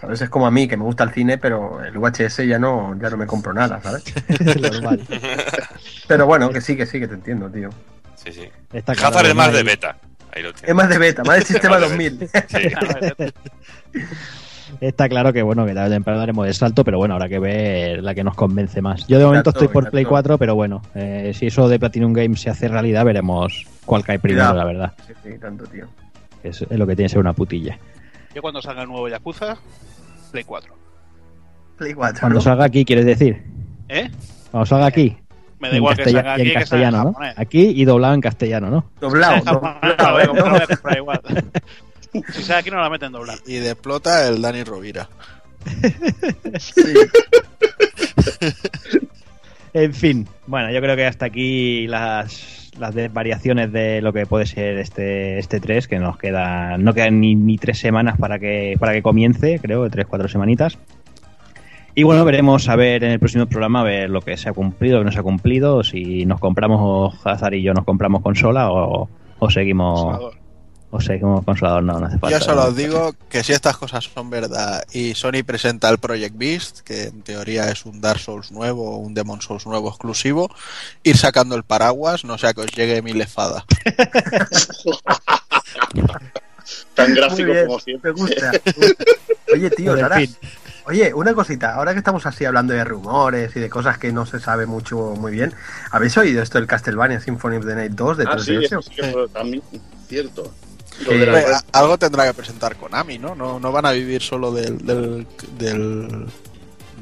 Speaker 6: ¿sabes? Es como a mí, que me gusta el cine, pero el VHS ya no, ya no me compro nada, ¿sabes?
Speaker 1: Normal.
Speaker 6: Pero bueno, que sí, que sí, que te entiendo, tío.
Speaker 3: Sí, sí.
Speaker 1: Está claro
Speaker 3: Hazard
Speaker 1: que
Speaker 3: es más de beta. Ahí lo
Speaker 6: Es más de beta, más de sistema
Speaker 3: Más de
Speaker 6: 2000.
Speaker 3: Sí.
Speaker 1: Está claro que bueno, que tarde o temprano daremos el salto, pero bueno, habrá que ver la que nos convence más. Yo de momento
Speaker 6: Exacto,
Speaker 1: estoy por
Speaker 6: exacto.
Speaker 1: Play 4, pero bueno, eh, si eso de Platinum Games se hace realidad, veremos cuál cae primero,
Speaker 6: Cuidado.
Speaker 1: la verdad.
Speaker 6: Sí, sí, tanto, tío.
Speaker 1: Es, es lo que tiene que ser una putilla.
Speaker 5: Yo cuando salga el nuevo Yakuza, Play 4.
Speaker 6: Play 4,
Speaker 1: Cuando
Speaker 6: ¿no?
Speaker 1: salga aquí, quieres decir.
Speaker 5: ¿Eh?
Speaker 1: Cuando salga aquí.
Speaker 5: Me da igual que salga
Speaker 1: y
Speaker 5: aquí
Speaker 1: en
Speaker 5: que salga en
Speaker 1: castellano, ¿no? Aquí y doblado en castellano, ¿no?
Speaker 6: Doblado, doblado, ¿eh?
Speaker 5: igual. Si sale aquí no la meten doblar.
Speaker 2: Y de plota el Dani Rovira.
Speaker 6: Sí.
Speaker 1: En fin, bueno, yo creo que hasta aquí las, las variaciones de lo que puede ser este este 3, que nos queda no quedan ni, ni tres semanas para que para que comience, creo, tres, cuatro semanitas. Y bueno, veremos a ver en el próximo programa a ver lo que se ha cumplido, lo que no se ha cumplido, si nos compramos o Hazard y yo nos compramos consola o, o seguimos O seguimos consolador, no, no hace falta.
Speaker 2: Yo solo os digo que si estas cosas son verdad y Sony presenta el Project Beast, que en teoría es un Dark Souls nuevo o un Demon Souls nuevo exclusivo, ir sacando el paraguas, no sea que os llegue mi lefada.
Speaker 4: Tan gráfico como siempre.
Speaker 6: Me gusta. me gusta. Oye, tío, ahora, oye, una cosita, ahora que estamos así hablando de rumores y de cosas que no se sabe mucho muy bien, ¿habéis oído esto del Castlevania Symphony of the Night 2 de
Speaker 4: Ah, sí,
Speaker 6: 3DS?
Speaker 4: eso sí que fue también cierto.
Speaker 2: Algo tendrá que presentar Konami, ¿no? No, no van a vivir solo del, del, del,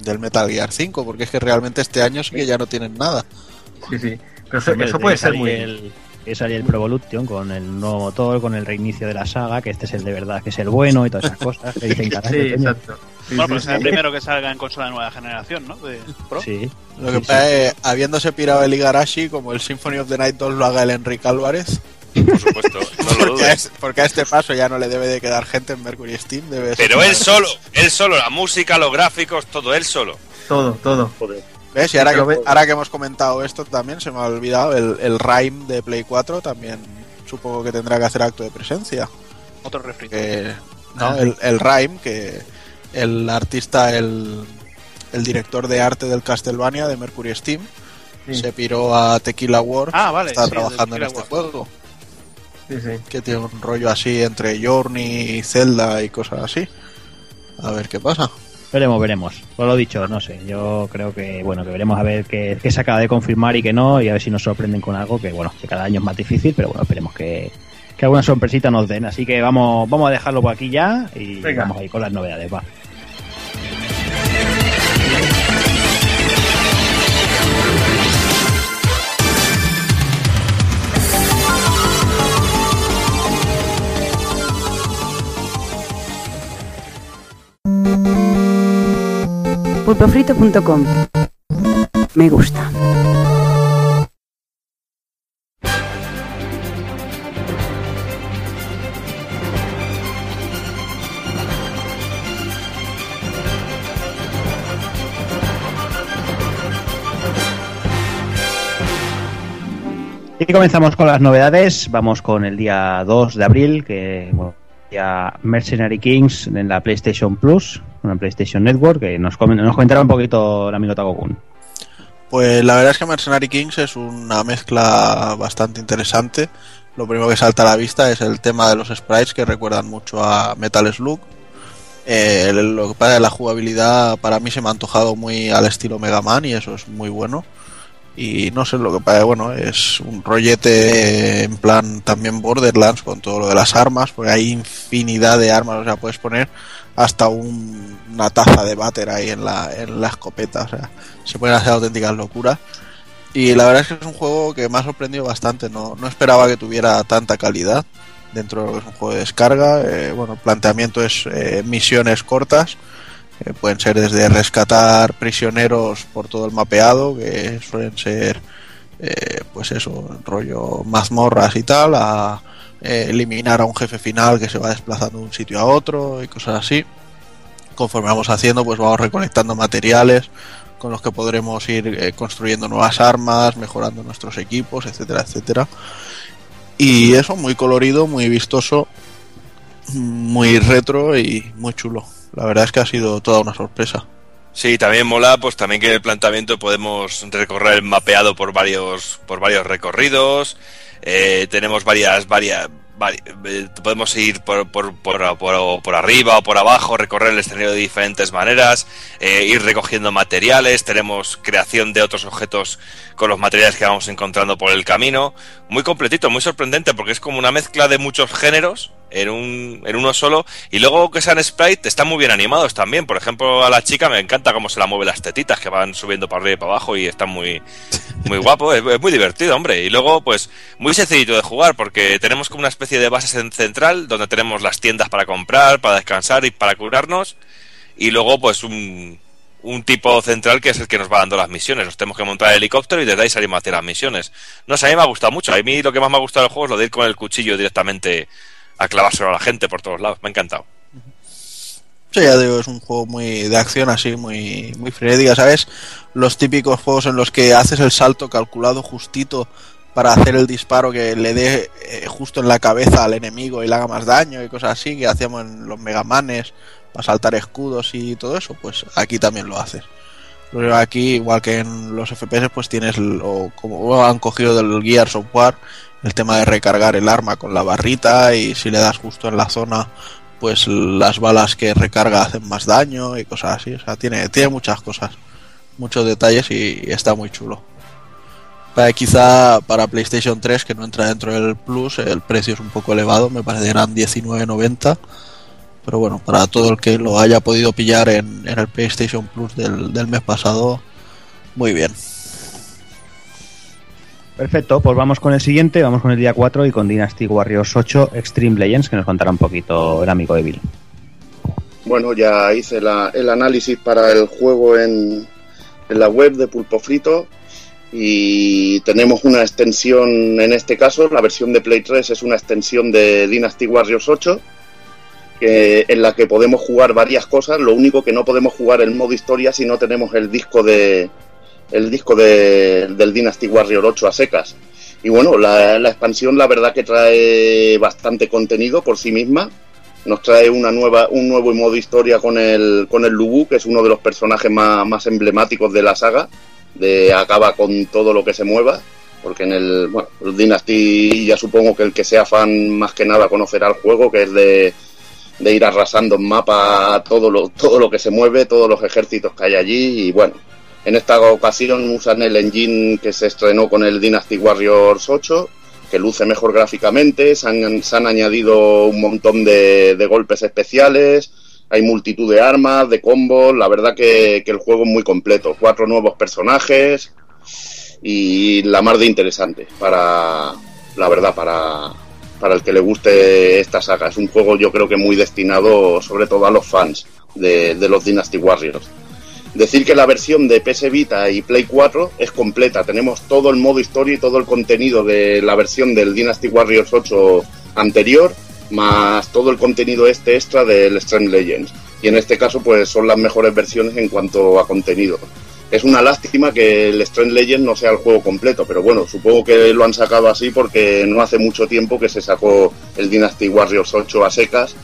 Speaker 2: del Metal Gear 5, porque es que realmente este año sí que ya no tienen nada.
Speaker 6: Sí, sí. Pero eso,
Speaker 1: Hombre,
Speaker 6: eso
Speaker 1: tiene
Speaker 6: puede ser muy...
Speaker 1: El, que salir el Pro Evolution con el nuevo motor, con el reinicio de la saga, que este es el de verdad, que es el bueno y todas esas cosas que dicen cada
Speaker 6: Sí, exacto. Sí,
Speaker 5: Bueno,
Speaker 6: sí.
Speaker 5: será el primero que salga en consola de nueva generación, ¿no? De Pro.
Speaker 1: Sí.
Speaker 2: Lo que
Speaker 1: Sí,
Speaker 2: pasa es habiéndose pirado el Igarashi, como el Symphony of the Night 2 lo haga el Enrique Álvarez,
Speaker 3: Por supuesto, no lo
Speaker 2: porque a,
Speaker 3: dudes.
Speaker 2: es- porque a este paso ya no le debe de quedar gente en Mercury Steam. Debe
Speaker 3: Pero él solo, él solo, la música, los gráficos, todo él solo.
Speaker 6: Todo, todo.
Speaker 4: Joder.
Speaker 2: ¿Ves? Y ahora que, ahora que hemos comentado esto también, se me ha olvidado, el, el Rhyme de Play 4 también supongo que tendrá que hacer acto de presencia.
Speaker 5: Otro refrito.
Speaker 2: Que, no,
Speaker 6: Ah,
Speaker 2: el, el Rhyme, que el artista, el, el director de arte del Castlevania de Mercury Steam,
Speaker 6: Sí,
Speaker 2: se piró a Tequila Works,
Speaker 5: Ah, vale,
Speaker 2: está
Speaker 5: sí,
Speaker 2: trabajando en este
Speaker 5: Tequila
Speaker 2: juego,
Speaker 6: sí, sí.
Speaker 2: que tiene un rollo así entre Journey y Zelda y cosas así. A ver qué pasa.
Speaker 1: Veremos, veremos. Por lo dicho, no sé. Yo creo que, bueno, que veremos a ver qué, qué se acaba de confirmar y qué no, y a ver si nos sorprenden con algo que, bueno, que cada año es más difícil, pero bueno, esperemos que, que alguna sorpresita nos den. Así que vamos, vamos a dejarlo por aquí ya y
Speaker 6: Venga.
Speaker 1: vamos a ir con las novedades, va.
Speaker 7: pulpofrito.com. Me gusta.
Speaker 1: Y comenzamos con las novedades. Vamos con el día 2 de abril, que bueno, ya Mercenary Kings en la PlayStation Plus, una PlayStation Network, que nos, nos comentará un poquito la Minota Gogun.
Speaker 2: Pues la verdad es que Mercenary Kings es una mezcla bastante interesante. Lo primero que salta a la vista es el tema de los sprites que recuerdan mucho a Metal Slug. Eh, lo que pasa es la jugabilidad para mí se me ha antojado muy al estilo Mega Man y eso es muy bueno. Y no sé, lo que pasa, bueno, es un rollete en plan también Borderlands con todo lo de las armas, porque hay infinidad de armas, o sea, puedes poner hasta un- una taza de váter ahí en la, en la escopeta, o sea, se pueden hacer auténticas locuras. Y la verdad es que es un juego que me ha sorprendido bastante, no, no esperaba que tuviera tanta calidad dentro de lo que es un juego de descarga. eh, bueno, el planteamiento es eh, misiones cortas, eh, pueden ser desde rescatar prisioneros por todo el mapeado, que suelen ser, pues eso, rollo mazmorras y tal, a eh, eliminar a un jefe final que se va desplazando de un sitio a otro y cosas así. Conforme vamos haciendo, pues vamos recolectando materiales con los que podremos ir eh, construyendo nuevas armas, mejorando nuestros equipos, etcétera, etcétera. Y eso, muy colorido, muy vistoso, muy retro y muy chulo. La verdad es que ha sido toda una sorpresa.
Speaker 3: Sí, también mola, pues también que en el planteamiento podemos recorrer el mapeado por varios, por varios recorridos. Eh, tenemos varias, varias, vari- eh, podemos ir por, por, por, por- por arriba o por abajo, recorrer el escenario de diferentes maneras, eh, ir recogiendo materiales, tenemos creación de otros objetos con los materiales que vamos encontrando por el camino. Muy completito, muy sorprendente, porque es como una mezcla de muchos géneros en, un, en uno solo. Y luego que sean sprite, están muy bien animados también. Por ejemplo, a la chica me encanta cómo se la mueve las tetitas, que van subiendo para arriba y para abajo y están muy, muy guapo. Es, muy divertido, hombre. Y luego, pues, muy sencillito de jugar, porque tenemos como una especie de base cen- central donde tenemos las tiendas para comprar, para descansar y para curarnos. Y luego, pues, un, un tipo central que es el que nos va dando las misiones. Nos tenemos que montar el helicóptero y desde ahí salimos a hacer las misiones. No sé, a mí me ha gustado mucho. A mí lo que más me ha gustado del juego es lo de ir con el cuchillo directamente a clavárselo a la gente por todos lados. Me ha encantado.
Speaker 2: Sí, ya digo, es un juego muy de acción así, muy, muy frenética, ¿sabes? Los típicos juegos en los que haces el salto calculado justito para hacer el disparo que le dé eh, justo en la cabeza al enemigo y le haga más daño y cosas así que hacíamos en los Megamanes para saltar escudos y todo eso, pues aquí también lo haces. Pero aquí, igual que en los FPS, pues tienes, o como han cogido del Gear Software, el tema de recargar el arma con la barrita y si le das justo en la zona pues las balas que recarga hacen más daño y cosas así. O sea, tiene, tiene muchas cosas, muchos detalles y, está muy chulo. Para, quizá para PlayStation 3, que no entra dentro del Plus, el precio es un poco elevado, me parece que eran 19.90. Pero bueno, para todo el que lo haya podido pillar en, el PlayStation Plus del mes pasado, muy bien.
Speaker 1: Perfecto, pues vamos con el siguiente, vamos con el día 4 y con Dynasty Warriors 8 Extreme Legends, que nos contará un poquito el amigo de Bill.
Speaker 4: Bueno, ya hice el análisis para el juego en, en la web de Pulpo Frito y tenemos una extensión en este caso, la versión de Play 3 es una extensión de Dynasty Warriors 8 que, en la que podemos jugar varias cosas, lo único que no podemos jugar el modo historia si no tenemos el disco de el disco de, del Dynasty Warrior 8 a secas. Y bueno, la, expansión la verdad que trae bastante contenido por sí misma nos trae una nueva, un nuevo modo historia con el, con el Lubu, que es uno de los personajes más, más emblemáticos de la saga, de acaba con todo lo que se mueva, porque en el, bueno, Dynasty ya supongo que el que sea fan más que nada conocerá el juego, que es de, de ir arrasando en mapa todo lo, todo lo que se mueve, todos los ejércitos que hay allí, y bueno, en esta ocasión usan el engine que se estrenó con el Dynasty Warriors 8, que luce mejor gráficamente, se han, añadido un montón de, golpes especiales, hay multitud de armas, de combos, la verdad que, el juego es muy completo, cuatro nuevos personajes y la más de interesante para, la verdad, para, para el que le guste esta saga. Es un juego yo creo que muy destinado sobre todo a los fans de los Dynasty Warriors. Decir que la versión de PS Vita y Play 4 es completa. Tenemos todo el modo historia y todo el contenido de la versión del Dynasty Warriors 8 anterior, más todo el contenido este extra del Strength Legends. Y en este caso, pues son las mejores versiones en cuanto a contenido. Es una lástima que el Strength Legend no sea el juego completo, pero bueno, supongo que lo han sacado así porque no hace mucho tiempo que se sacó el Dynasty Warriors 8 a secas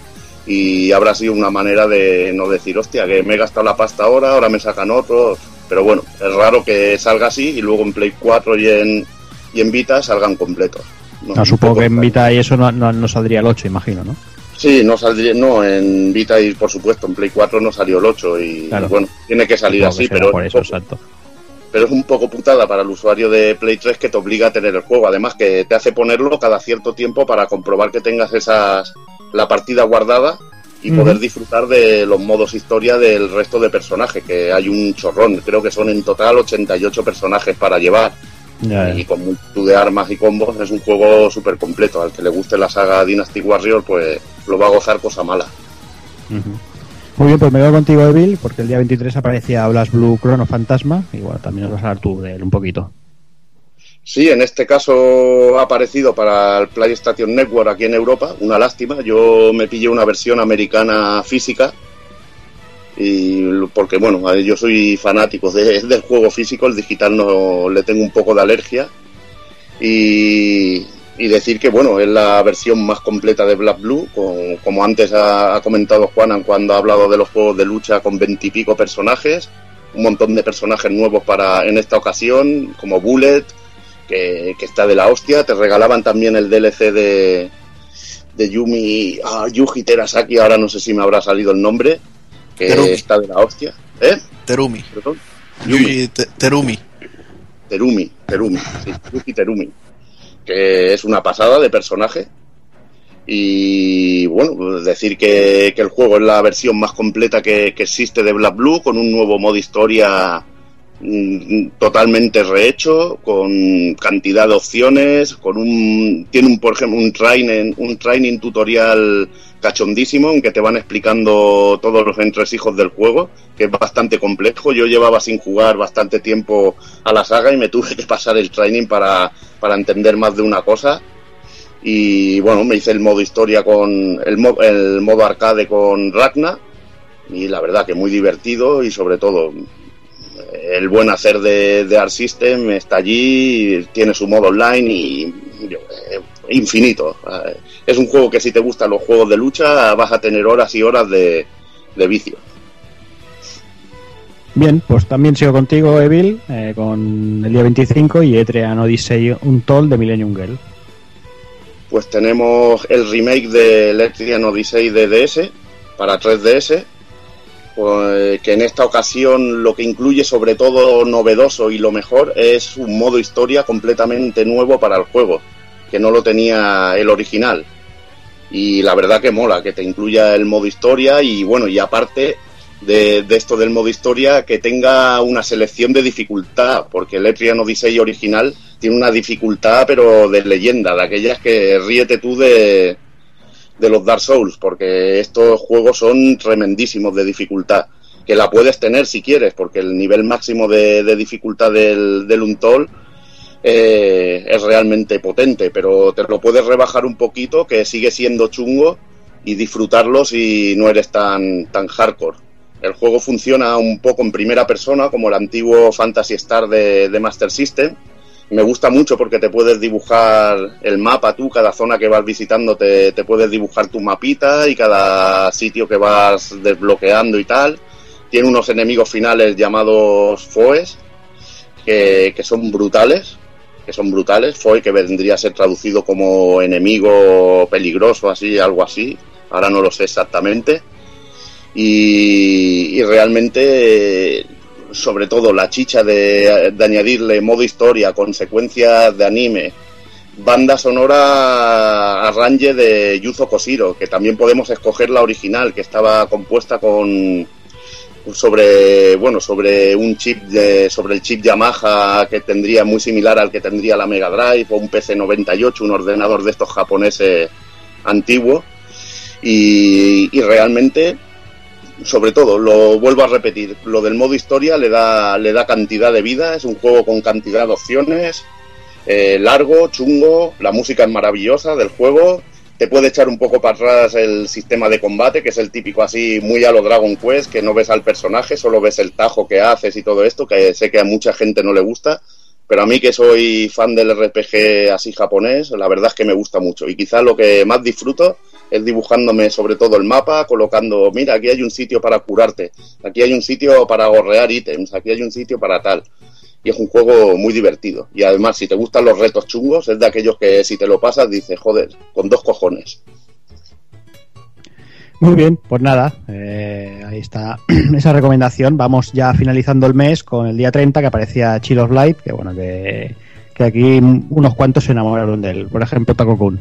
Speaker 4: y habrá sido una manera de no decir, hostia, que me he gastado la pasta ahora, ahora me sacan otros. Pero bueno, es raro que salga así y luego en Play 4 y en, y en Vita salgan completos. No,
Speaker 1: supongo que en. Vita y eso no, no, no saldría el 8, imagino, ¿no?
Speaker 4: Sí, no saldría, no, en Vita y por supuesto en Play 4 no salió el 8 y
Speaker 1: Claro.
Speaker 4: bueno, tiene que salir
Speaker 1: Supongo
Speaker 4: así, pero,
Speaker 1: por
Speaker 4: es
Speaker 1: eso,
Speaker 4: un poco-
Speaker 1: exacto.
Speaker 4: pero es un poco putada para el usuario de Play 3 que te obliga a tener el juego. Además que te hace ponerlo cada cierto tiempo para comprobar que tengas esas la partida guardada y poder disfrutar de los modos historia del resto de personajes, que hay un chorrón, creo que son en total 88 personajes para llevar y con multitud de armas y combos es un juego súper completo. Al que le guste la saga Dynasty Warrior, pues lo va a gozar cosa mala.
Speaker 1: Muy bien, pues me voy contigo, Evil, porque el día 23 aparecía Blast Blue Chrono Fantasma. Y bueno, también nos vas a hablar tú de él un poquito.
Speaker 4: Sí, en este caso ha aparecido para el PlayStation Network aquí en Europa, una lástima. Yo me pillé una versión americana física y porque bueno, a- yo soy fanático de- del juego físico, el digital no le tengo un poco de alergia y, decir que bueno, es la versión más completa de Black Blue, como antes ha, ha comentado Juanan cuando ha hablado de los juegos de lucha con veintipico personajes, un montón de personajes nuevos para en esta ocasión, como Bullet, que, que está de la hostia. Te regalaban también el DLC de, de Yumi, ah, Yuji Terasaki, ahora no sé si me habrá salido el nombre, que
Speaker 2: Terumi.
Speaker 4: está de la hostia. ¿Eh?
Speaker 2: Terumi.
Speaker 4: Perdón.
Speaker 2: Yuji Te- Terumi.
Speaker 4: Terumi, Terumi, sí, Yuji Terumi, que es una pasada de personaje. Y bueno, decir que, que el juego es la versión más completa que, que existe de Black Blue, con un nuevo modo historia totalmente rehecho, con cantidad de opciones, con un tiene un por ejemplo un training, un training tutorial cachondísimo en que te van explicando todos los entresijos del juego, que es bastante complejo. Yo llevaba sin jugar bastante tiempo a la saga y me tuve que pasar el training para, para entender más de una cosa. Y bueno, me hice el modo historia con el, el modo arcade con Ragna y la verdad que muy divertido y sobre todo el buen hacer de, de Art System está allí, tiene su modo online y eh, infinito. Eh, Es un juego que si te gustan los juegos de lucha vas a tener horas y horas de, de vicio.
Speaker 1: Bien, pues también sigo contigo, Evil, eh, con el día 25 y Etrian Odyssey Untold de Millennium Girl.
Speaker 4: Pues tenemos el remake de Electrian Odyssey de DS para 3DS, pues, que en esta ocasión lo que incluye sobre todo novedoso y lo mejor es un modo historia completamente nuevo para el juego, que no lo tenía el original. Y la verdad que mola, que te incluya el modo historia y bueno, y aparte de, esto del modo historia, que tenga una selección de dificultad, porque el Etrian Odyssey original tiene una dificultad pero de leyenda, de aquellas que ríete tú de, de los Dark Souls, porque estos juegos son tremendísimos de dificultad, que la puedes tener si quieres, porque el nivel máximo de, dificultad del, del eh, es realmente potente, pero te lo puedes rebajar un poquito, que sigue siendo chungo, y disfrutarlo si no eres tan, tan hardcore. El juego funciona un poco en primera persona, como el antiguo Fantasy Star de, de Master System. Me gusta mucho porque te puedes dibujar el mapa tú, cada zona que vas visitando te, te puedes dibujar tu mapita y cada sitio que vas desbloqueando y tal. Tiene unos enemigos finales llamados Foes, que, que son brutales, que son brutales. Foe que vendría a ser traducido como enemigo peligroso, así, algo así. Ahora no lo sé exactamente. Y, y realmente, sobre todo, la chicha de, de añadirle modo historia, consecuencias de anime, banda sonora arrange de Yuzo Koshiro, que también podemos escoger la original, que estaba compuesta con sobre bueno sobre un chip de, sobre el chip Yamaha que tendría muy similar al que tendría la Mega Drive o un PC 98 un ordenador de estos japoneses antiguos. Y, y realmente sobre todo lo vuelvo a repetir lo del modo historia le da le da cantidad de vida es un juego con cantidad de opciones eh, largo chungo la música es maravillosa del juego te puede echar un poco para atrás el sistema de combate, que es el típico así muy a lo Dragon Quest, que no ves al personaje, solo ves el tajo que haces y todo esto, que sé que a mucha gente no le gusta, pero a mí que soy fan del RPG así japonés, la verdad es que me gusta mucho. Y quizás lo que más disfruto es dibujándome sobre todo el mapa, colocando, mira, aquí hay un sitio para curarte, aquí hay un sitio para gorrear ítems, aquí hay un sitio para tal y es un juego muy divertido. Y además, si te gustan los retos chungos, es de aquellos que si te lo pasas dices, joder, con dos cojones.
Speaker 1: Muy bien, pues nada, eh, ahí está esa recomendación. Vamos ya finalizando el mes con el día 30 que aparecía Chill of Light, que bueno, que, que aquí unos cuantos se enamoraron de él. Por ejemplo, Taco Kun.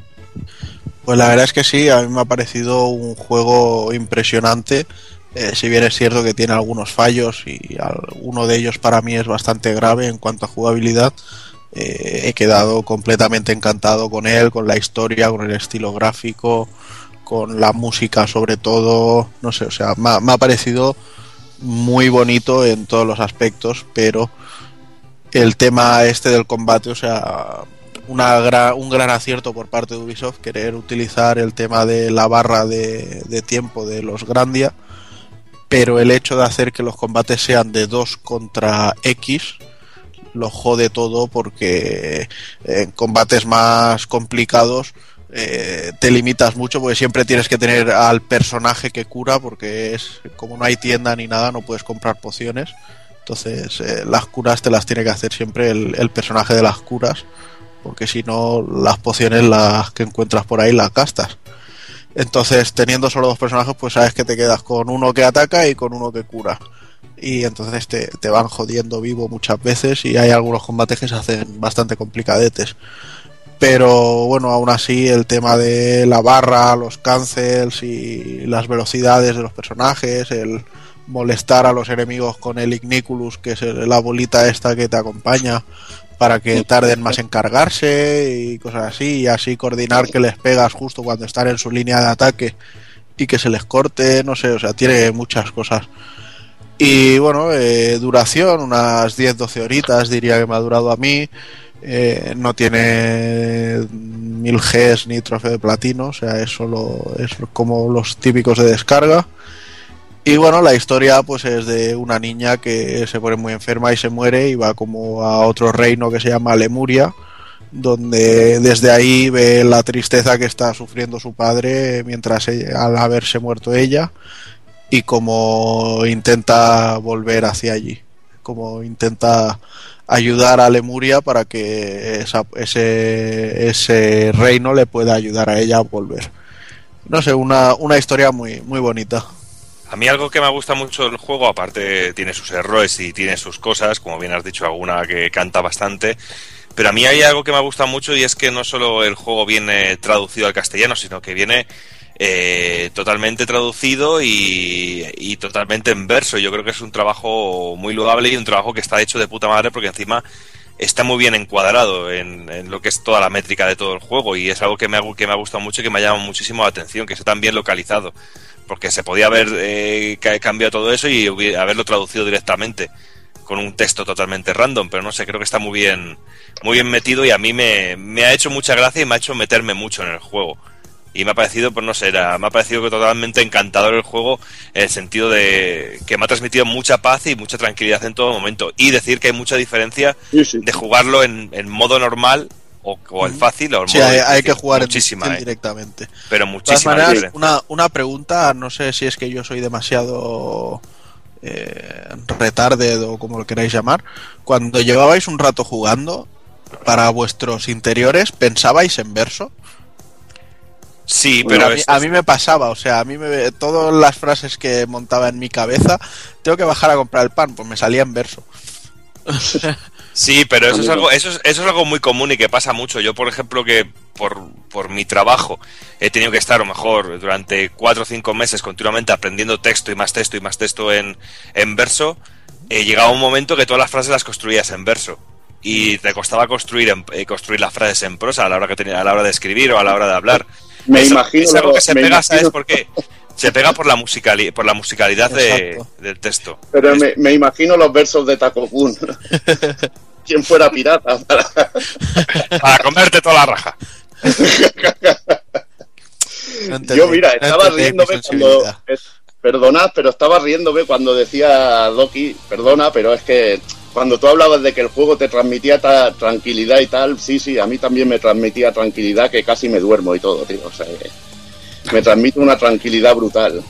Speaker 2: Pues la verdad es que sí, a mí me ha parecido un juego impresionante. Eh, si bien es cierto que tiene algunos fallos y uno de ellos para mí es bastante grave en cuanto a jugabilidad, eh, he quedado completamente encantado con él, con la historia, con el estilo gráfico, con la música sobre todo, no sé, o sea, me ha parecido muy bonito en todos los aspectos, pero el tema este del combate, o sea, un gran acierto por parte de Ubisoft querer utilizar el tema de la barra de, de tiempo de los Grandia, pero el hecho de hacer que los combates sean de 2 contra X lo jode todo porque en combates más complicados eh, te limitas mucho porque siempre tienes que tener al personaje que cura porque es como no hay tienda ni nada no puedes comprar pociones. Entonces eh, las curas te las tiene que hacer siempre el personaje de las curas porque si no las pociones las que encuentras por ahí las gastas. Entonces teniendo solo dos personajes pues sabes que te quedas con uno que ataca y con uno que cura. Y entonces te, te van jodiendo vivo muchas veces y hay algunos combates que se hacen bastante complicadetes. Pero bueno, aún así el tema de la barra, los cancels y las velocidades de los personajes, el molestar a los enemigos con el Igniculus, que es la bolita esta que te acompaña para que tarden más en cargarse y cosas así, y así coordinar que les pegas justo cuando están en su línea de ataque y que se les corte, no sé, o sea, tiene muchas cosas. Y bueno, eh, duración, unas 10-12 horitas diría que me ha durado a mí. Eh, no tiene mil Gs ni trofeo de platino, o sea, es solo es como los típicos de descarga. Y bueno, la historia pues es de una niña que se pone muy enferma y se muere y va como a otro reino que se llama Lemuria, donde desde ahí ve la tristeza que está sufriendo su padre mientras al haberse muerto ella y como intenta volver hacia allí, como intenta ayudar a Lemuria para que ese, ese reino le pueda ayudar a ella a volver. No sé, una, una historia muy, muy bonita.
Speaker 3: A mí algo que me gusta mucho del juego, aparte tiene sus errores y tiene sus cosas, como bien has dicho, alguna que canta bastante, pero a mí hay algo que me gusta mucho y es que no solo el juego viene traducido al castellano, sino que viene eh, totalmente traducido y, totalmente en verso. Yo creo que es un trabajo muy loable y un trabajo que está hecho de puta madre porque encima está muy bien encuadrado en, en lo que es toda la métrica de todo el juego y es algo que me ha, que me gustado mucho y que me ha llamado muchísimo la atención, que está tan bien localizado porque se podía haber eh, ca- cambiado todo eso y haberlo traducido directamente con un texto totalmente random, pero no sé, creo que está muy bien, muy bien metido y a mí me, me ha hecho mucha gracia y me ha hecho meterme mucho en el juego. Y me ha parecido, pues no sé, era- me ha parecido que totalmente encantador el juego en el sentido de que me ha transmitido mucha paz y mucha tranquilidad en todo momento. Y decir que hay mucha diferencia
Speaker 4: Sí, sí.
Speaker 3: de jugarlo en, en modo normal o, o el fácil o el
Speaker 2: Sí,
Speaker 3: modo
Speaker 2: hay, hay
Speaker 3: difícil.
Speaker 2: que jugar
Speaker 3: muchísima, eh,
Speaker 2: directamente.
Speaker 3: pero
Speaker 2: De todas
Speaker 3: muchísima
Speaker 2: maneras,
Speaker 3: diferencia.
Speaker 2: una, una pregunta, no sé si es que yo soy demasiado eh, retarded o como lo queráis llamar. Cuando llevabais un rato jugando, para vuestros interiores, ¿pensabais en verso?
Speaker 3: Sí,
Speaker 2: Pero a mí, a mí me pasaba, o sea, a mí me, todas las frases que montaba en mi cabeza, tengo que bajar a comprar el pan, pues me salía en verso.
Speaker 3: Sí, pero eso es algo, eso es, eso es algo muy común y que pasa mucho. Yo, por ejemplo, que por, por mi trabajo he tenido que estar a lo mejor durante cuatro o cinco meses continuamente aprendiendo texto y más texto y más texto en, en verso, eh, llegaba un momento que todas las frases las construías en verso. Y te costaba construir en- eh, construir las frases en prosa a la hora que tenía, a la hora de escribir o a la hora de hablar.
Speaker 4: Me
Speaker 3: es,
Speaker 4: imagino.
Speaker 3: es algo que se
Speaker 4: me
Speaker 3: pega,
Speaker 4: imagino-
Speaker 3: ¿sabes por qué? Se pega por la musicali por la musicalidad de- del texto.
Speaker 4: Pero
Speaker 3: Es-
Speaker 4: me, me imagino los versos de Taco Kun. Quien fuera pirata. para-
Speaker 3: Para comerte toda la raja.
Speaker 2: No entendí-
Speaker 4: Yo, mira, estaba riéndome cuando. eh, Perdonad, pero estaba riéndome cuando decía Doki, perdona, pero es que cuando tú hablabas de que el juego te transmitía ta- tranquilidad y tal, sí, sí, a mí también me transmitía tranquilidad que casi me duermo y todo, tío. O sea, me transmite una tranquilidad brutal.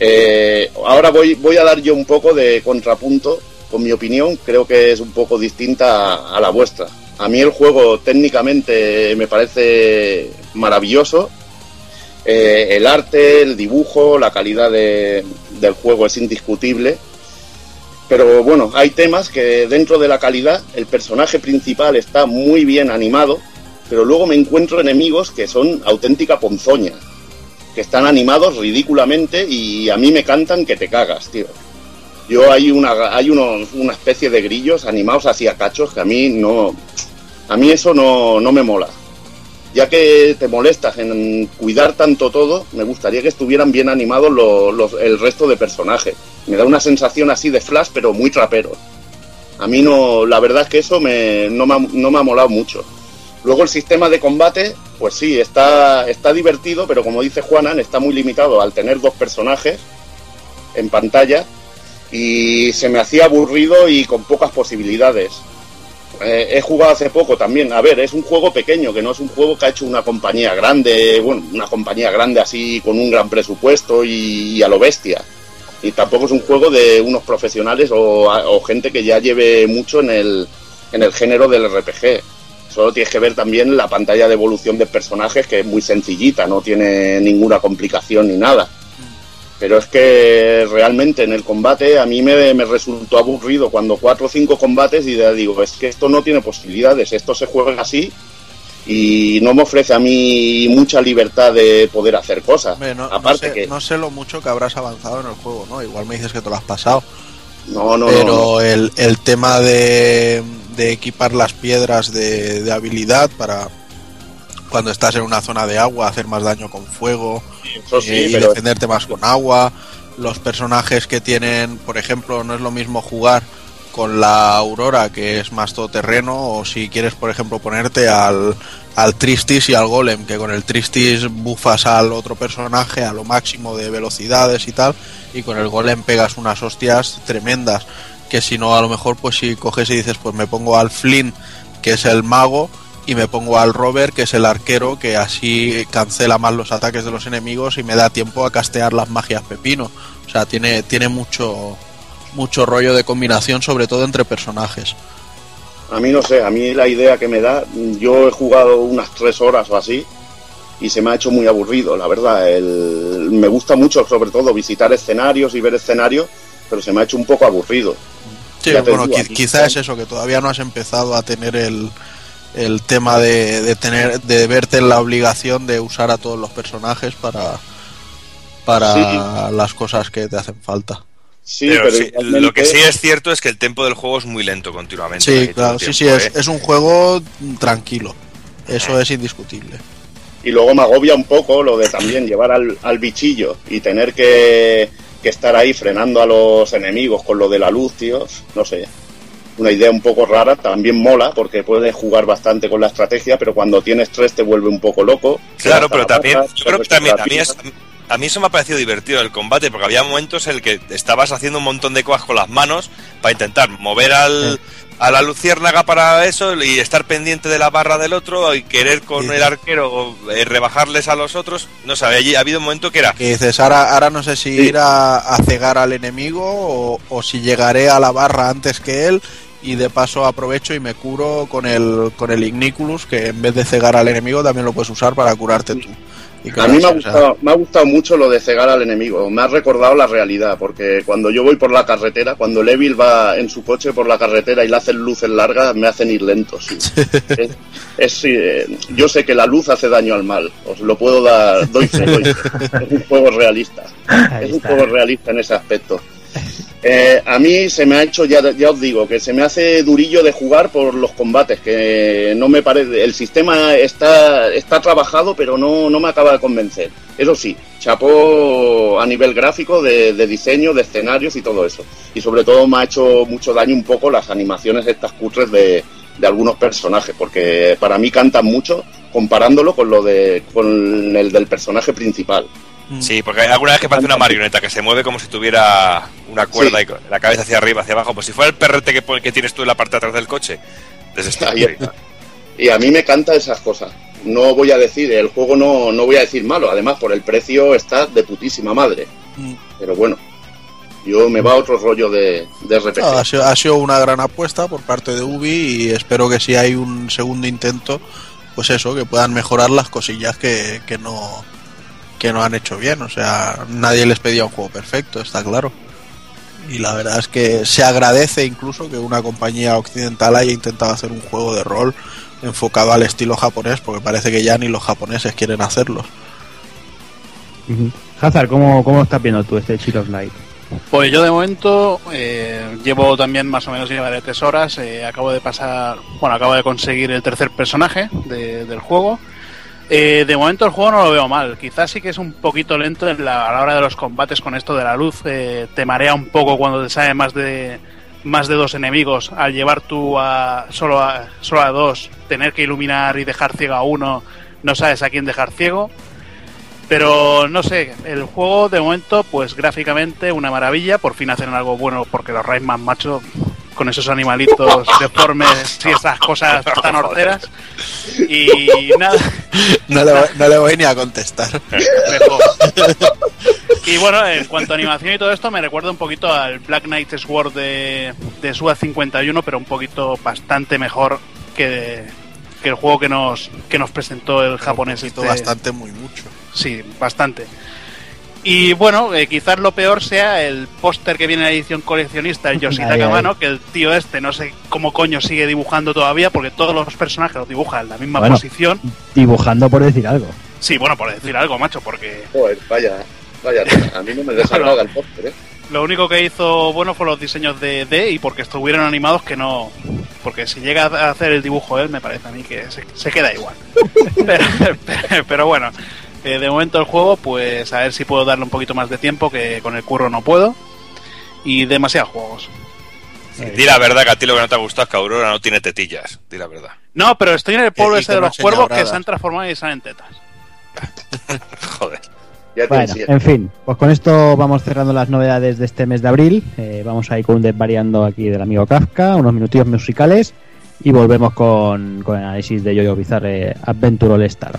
Speaker 4: Eh, ahora voy, voy a dar yo un poco de contrapunto con mi opinión, creo que es un poco distinta a, la vuestra. A mí el juego técnicamente me parece maravilloso. Eh, el arte, el dibujo, la calidad de- del juego es indiscutible. Pero bueno, hay temas que dentro de la calidad el personaje principal está muy bien animado, pero luego me encuentro enemigos que son auténtica ponzoña, que están animados ridículamente y a mí me cantan que te cagas, tío. Yo hay una hay unos, una especie de grillos animados así a cachos que a mí no a mí eso no, no me mola. Ya que te molestas en cuidar tanto todo, me gustaría que estuvieran bien animados el resto de personajes. Me da una sensación así de flash, pero muy trapero. A mí no, la verdad es que eso me, no, me no me ha molado mucho. Luego el sistema de combate, pues sí, está, está divertido, pero como dice Juanan, está muy limitado al tener dos personajes en pantalla y se me hacía aburrido y con pocas posibilidades. Eh, he jugado hace poco también. A ver, es un juego pequeño, que no es un juego que ha hecho una compañía grande, bueno, una compañía grande así con un gran presupuesto y, a lo bestia. Y tampoco es un juego de unos profesionales o, o gente que ya lleve mucho en el, en el género del RPG. Solo tienes que ver también la pantalla de evolución de personajes, que es muy sencillita, no tiene ninguna complicación ni nada. Pero es que realmente en el combate a mí me, me resultó aburrido cuando cuatro o cinco combates y ya digo, es que esto no tiene posibilidades, esto se juega así y no me ofrece a mí mucha libertad de poder hacer cosas.
Speaker 2: Hombre, no, no
Speaker 4: Aparte
Speaker 2: sé,
Speaker 4: que
Speaker 2: no sé lo mucho que habrás avanzado en el juego, ¿no? Igual me dices que te lo has pasado.
Speaker 4: no, no,
Speaker 2: pero
Speaker 4: no, no.
Speaker 2: El, el tema de, de equipar las piedras de, de habilidad para cuando estás en una zona de agua hacer más daño con fuego
Speaker 4: sí,
Speaker 2: eh, y defenderte más con agua. Los personajes que tienen, por ejemplo, no es lo mismo jugar con la Aurora, que es más todoterreno, o si quieres, por ejemplo, ponerte al, al Tristis y al Golem, que con el Tristis bufas al otro personaje a lo máximo de velocidades y tal, y con el Golem pegas unas hostias tremendas, que si no, a lo mejor, pues si coges y dices, pues me pongo al Flynn, que es el mago, y me pongo al Robert, que es el arquero, que así cancela más los ataques de los enemigos y me da tiempo a castear las magias pepino. O sea, tiene, tiene mucho, mucho rollo de combinación, sobre todo entre personajes.
Speaker 4: A mí no sé, a mí la idea que me da, yo he jugado unas tres horas o así y se me ha hecho muy aburrido, la verdad. El, me gusta mucho, sobre todo, visitar escenarios y ver escenarios, pero se me ha hecho un poco aburrido.
Speaker 2: Sí, bueno,
Speaker 4: digo,
Speaker 2: qui-
Speaker 4: aquí
Speaker 2: quizá es eso, que todavía no has empezado a tener el, el tema de, de tener de verte en la obligación de usar a todos los personajes para para
Speaker 4: Sí.
Speaker 2: las cosas que te hacen falta.
Speaker 4: Sí,
Speaker 3: pero
Speaker 4: pero,
Speaker 3: sí,
Speaker 4: igualmente-
Speaker 3: lo que sí es cierto es que el tempo del juego es muy lento continuamente.
Speaker 2: Sí, claro, sí, sí, es,
Speaker 3: ¿eh?
Speaker 2: es un juego tranquilo. Eso es indiscutible.
Speaker 4: Y luego me agobia un poco lo de también llevar al, al bichillo y tener que, que estar ahí frenando a los enemigos con lo de la luz, tío. No sé. Una idea un poco rara, también mola porque puedes jugar bastante con la estrategia, pero cuando tienes tres te vuelve un poco loco.
Speaker 3: Claro, pero también, yo creo que también, a mí,
Speaker 4: recuperas
Speaker 3: es- a mí eso me ha parecido divertido el combate, porque había momentos en el que estabas haciendo un montón de cosas con las manos para intentar mover al, a la luciérnaga para eso y estar pendiente de la barra del otro y querer con
Speaker 2: Sí.
Speaker 3: el arquero eh, rebajarles a los otros. No sé, había, ha habido un momento que era
Speaker 2: Que dices, ahora, ahora no sé si
Speaker 4: Sí.
Speaker 2: ir a, a cegar al enemigo o, o si llegaré a la barra antes que él y de paso aprovecho y me curo con el, con el Igniculus, que en vez de cegar al enemigo también lo puedes usar para curarte tú. Y
Speaker 4: A mí me ha, gustado, me ha gustado mucho lo de cegar al enemigo. Me ha recordado la realidad, porque cuando yo voy por la carretera, cuando Levil va en su coche por la carretera y le hacen luces largas, me hacen ir lento. sí. es, es, eh, yo sé que la luz hace daño al mal. Os lo puedo dar. Doy fe, doy fe. Es un juego realista.
Speaker 1: Ahí
Speaker 4: Es un juego realista en ese aspecto. Eh, a mí se me ha hecho, ya, ya os digo, que se me hace durillo de jugar por los combates, que no me parece, el sistema está, está trabajado, pero no, no me acaba de convencer. Eso sí, chapó a nivel gráfico, de, diseño, de escenarios y todo eso. Y sobre todo me ha hecho mucho daño un poco las animaciones estas cutres de, de algunos personajes, porque para mí cantan mucho comparándolo con lo de con el del personaje principal.
Speaker 3: Sí, porque hay alguna vez que parece una marioneta que se mueve como si tuviera una cuerda
Speaker 4: Sí.
Speaker 3: y la cabeza hacia arriba, hacia abajo, pues si fuera el perrete que, que tienes tú en la parte de atrás del coche.
Speaker 4: Y a mí me canta esas cosas. No voy a decir, el juego no, no voy a decir malo, además por el precio está de putísima madre.
Speaker 2: Mm.
Speaker 4: Pero bueno, yo me va a otro rollo de, de RPG.
Speaker 2: no, ha, sido, ha sido una gran apuesta por parte de Ubi y espero que si hay un segundo intento, pues eso, que puedan mejorar las cosillas que, que no que no han hecho bien. O sea, nadie les pedía un juego perfecto, está claro. Y la verdad es que se agradece incluso que una compañía occidental haya intentado hacer un juego de rol enfocado al estilo japonés, porque parece que ya ni los japoneses quieren hacerlo.
Speaker 1: Ujú. Hazard, ¿cómo, ¿cómo estás viendo tú este Chill of Light?
Speaker 5: Pues yo de momento eh, llevo también más o menos llevaré tres horas. eh, acabo de pasar, bueno, acabo de conseguir el tercer personaje de- del juego. Eh, de momento el juego no lo veo mal. Quizás sí que es un poquito lento en la- a la hora de los combates con esto de la luz. eh, te marea un poco cuando te sale más de más de dos enemigos. Al llevar tú a solo a solo a dos, tener que iluminar y dejar ciego a uno, no sabes a quién dejar ciego. Pero no sé, el juego de momento, pues gráficamente una maravilla. Por fin hacen algo bueno porque los Rayman macho con esos animalitos deformes y esas cosas tan horteras. Y nada,
Speaker 2: No le, voy- no le voy ni a contestar.
Speaker 5: mejor. Y bueno, en cuanto a animación y todo esto, me recuerda un poquito al Black Knight Sword de, de Suda 51, pero un poquito bastante mejor que, que el juego que nos, que nos presentó el japonés.
Speaker 2: Poquito
Speaker 5: este-
Speaker 2: bastante, muy mucho.
Speaker 5: Sí, bastante. Y bueno, eh, quizás lo peor sea el póster que viene en la edición coleccionista, el Yoshitaka
Speaker 1: Ay, ay.
Speaker 5: Mano, que el tío este no sé cómo coño sigue dibujando todavía, porque todos los personajes los dibujan en la misma
Speaker 1: Bueno.
Speaker 5: posición.
Speaker 1: Dibujando por decir algo.
Speaker 5: Sí, bueno, por decir algo, macho, porque
Speaker 4: Joder, vaya, vaya, a mí no me desagrada el póster, ¿eh?
Speaker 5: lo único que hizo bueno fue los diseños de D y porque estuvieron animados que no... Porque si llega a hacer el dibujo él, me parece a mí que se, se queda igual. pero, pero bueno, eh, de momento el juego, pues a ver si puedo darle un poquito más de tiempo, que con el curro no puedo. Y demasiados juegos.
Speaker 3: Di la verdad que a ti lo que no te ha gustado es que Aurora no tiene tetillas. Di la verdad.
Speaker 5: No, pero estoy en el pueblo ese de los cuervos que se han transformado y salen tetas.
Speaker 3: Joder.
Speaker 4: Ya tiene
Speaker 1: Bueno, en fin, pues con esto vamos cerrando las novedades de este mes de abril. Eh, vamos a ir con un desvariando aquí del amigo Kafka, unos minutillos musicales y volvemos con, con el análisis de Yoyo Bizarre Adventure All Star.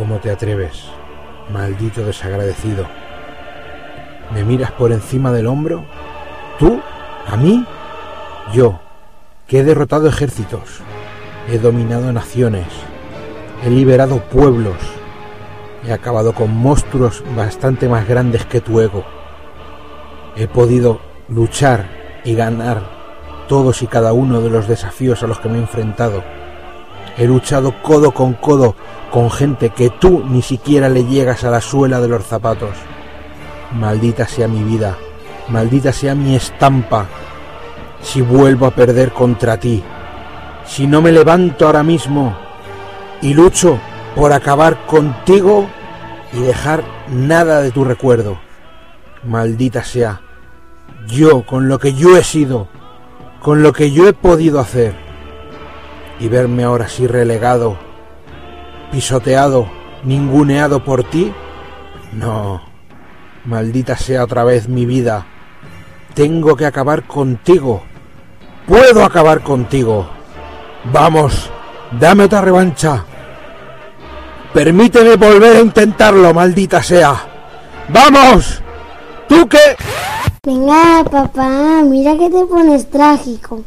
Speaker 8: ¿Cómo te atreves, maldito desagradecido? ¿Me miras por encima del hombro? ¿Tú? ¿A mí? Yo, que he derrotado ejércitos, he dominado naciones, he liberado pueblos, he acabado con monstruos bastante más grandes que tu ego. He podido luchar y ganar todos y cada uno de los desafíos a los que me he enfrentado. He luchado codo con codo con gente que tú ni siquiera le llegas a la suela de los zapatos. Maldita sea mi vida, maldita sea mi estampa, si vuelvo a perder contra ti, si no me levanto ahora mismo y lucho por acabar contigo y dejar nada de tu recuerdo. Maldita sea, yo con lo que yo he sido, con lo que yo he podido hacer, y verme ahora así relegado, pisoteado, ninguneado por ti? No. Maldita sea otra vez mi vida. Tengo que acabar contigo. Puedo acabar contigo. Vamos, dame otra revancha. Permíteme volver a intentarlo, maldita sea. ¡Vamos! ¿Tú qué?
Speaker 9: Venga, papá, mira que te pones trágico.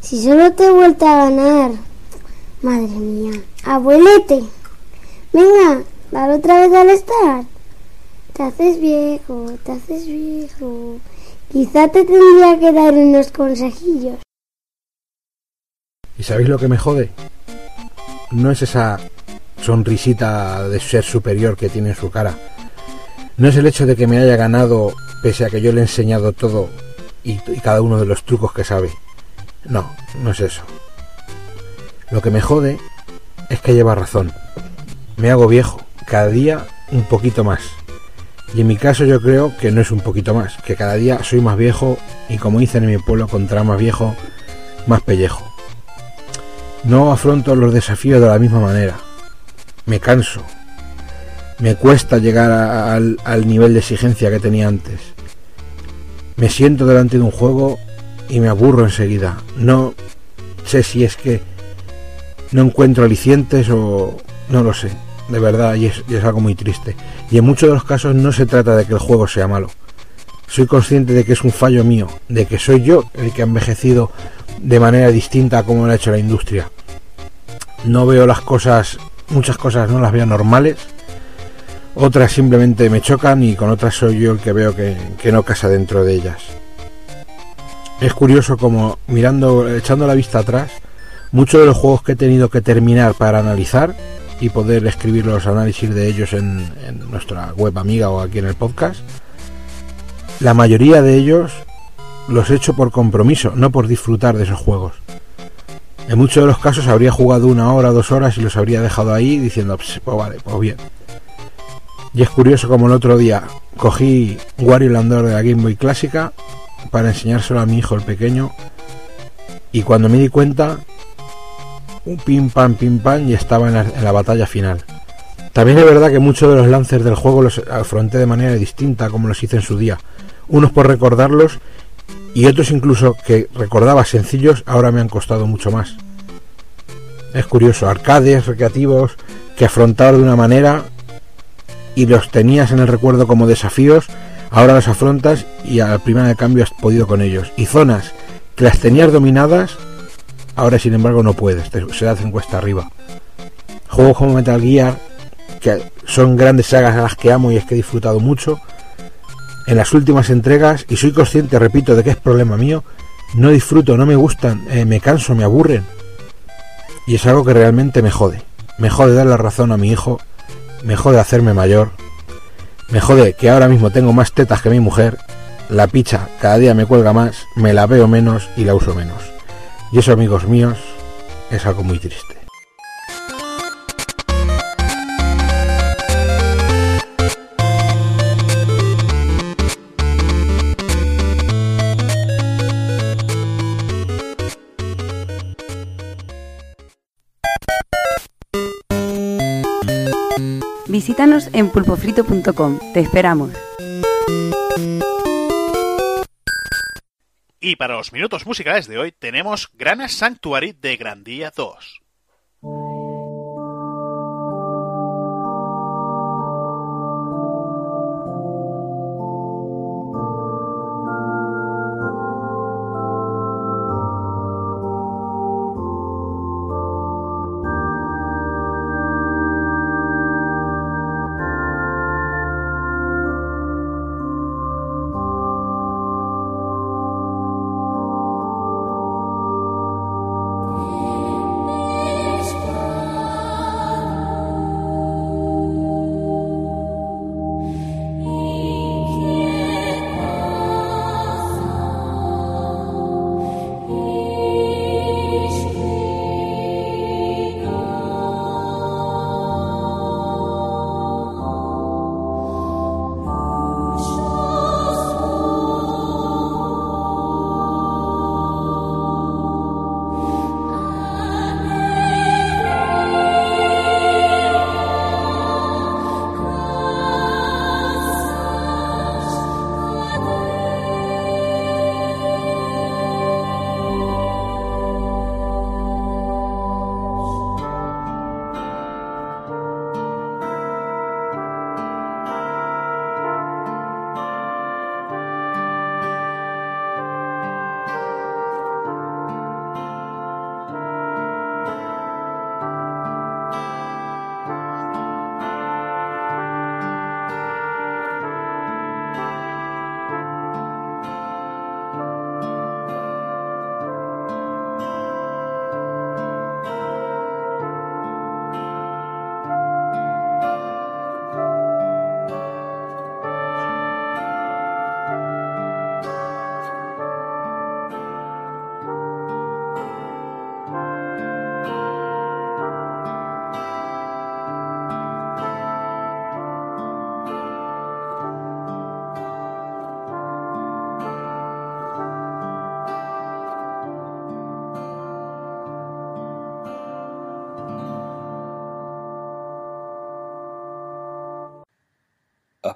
Speaker 9: Si solo te he vuelto a ganar. Madre mía. Abuelete. Venga, ¿Dar otra vez al start? Te haces viejo, te haces viejo. Quizá te tendría que dar unos consejillos.
Speaker 8: ¿Y sabéis lo que me jode? No es esa sonrisita de ser superior que tiene en su cara. No es el hecho de que me haya ganado pese a que yo le he enseñado todo y cada uno de los trucos que sabe. No, no es eso. Lo que me jode es que lleva razón. Me hago viejo, cada día un poquito más. Y en mi caso yo creo que no es un poquito más, que cada día soy más viejo y como dicen en mi pueblo, contra más viejo, más pellejo. No afronto los desafíos de la misma manera. Me canso. Me cuesta llegar al nivel de exigencia que tenía antes. Me siento delante de un juego y me aburro enseguida. No sé si es que no encuentro alicientes o no lo sé. De verdad, y es, algo muy triste. Y en muchos de los casos no se trata de que el juego sea malo. Soy consciente de que es un fallo mío, de que soy yo el que ha envejecido de manera distinta a como lo ha hecho la industria. No veo las cosas, muchas cosas no las veo normales, otras simplemente me chocan y con otras soy yo el que veo que no casa dentro de ellas. Es curioso como mirando, echando la vista atrás, muchos de los juegos que he tenido que terminar para analizar y poder escribir los análisis de ellos en, nuestra web amiga o aquí en el podcast, la mayoría de ellos los he hecho por compromiso, no por disfrutar de esos juegos. En muchos de los casos habría jugado una hora, dos horas y los habría dejado ahí diciendo, "Ps, pues vale, pues bien. Y es curioso como el otro día cogí Wario Landor de la Game Boy clásica para enseñárselo a mi hijo el pequeño y cuando me di cuenta un pim pam pim pam y estaba en la, en la batalla final. También es verdad que muchos de los lances del juego los afronté de manera distinta como los hice en su día. Unos por recordarlos y otros incluso que recordaba sencillos ahora me han costado mucho más. Es curioso, arcades recreativos que afrontaba de una manera y los tenías en el recuerdo como desafíos, ahora los afrontas y al primera de cambio has podido con ellos. Y zonas que las tenías dominadas, ahora sin embargo no puedes, te- se hacen cuesta arriba. Juegos como Metal Gear, que son grandes sagas a las que amo y es que he disfrutado mucho, en las últimas entregas, y soy consciente, repito, de que es problema mío, no disfruto, no me gustan, eh, me canso, me aburren. Y es algo que realmente me jode. Me jode dar la razón a mi hijo, me jode hacerme mayor, me jode que ahora mismo tengo más tetas que mi mujer, la picha cada día me cuelga más, me la veo menos y la uso menos. Y eso, amigos míos, es algo muy triste.
Speaker 7: Visítanos en pulpofrito.com. Te esperamos.
Speaker 5: Y para los minutos musicales de hoy tenemos Grana Sanctuary de Grandía 2.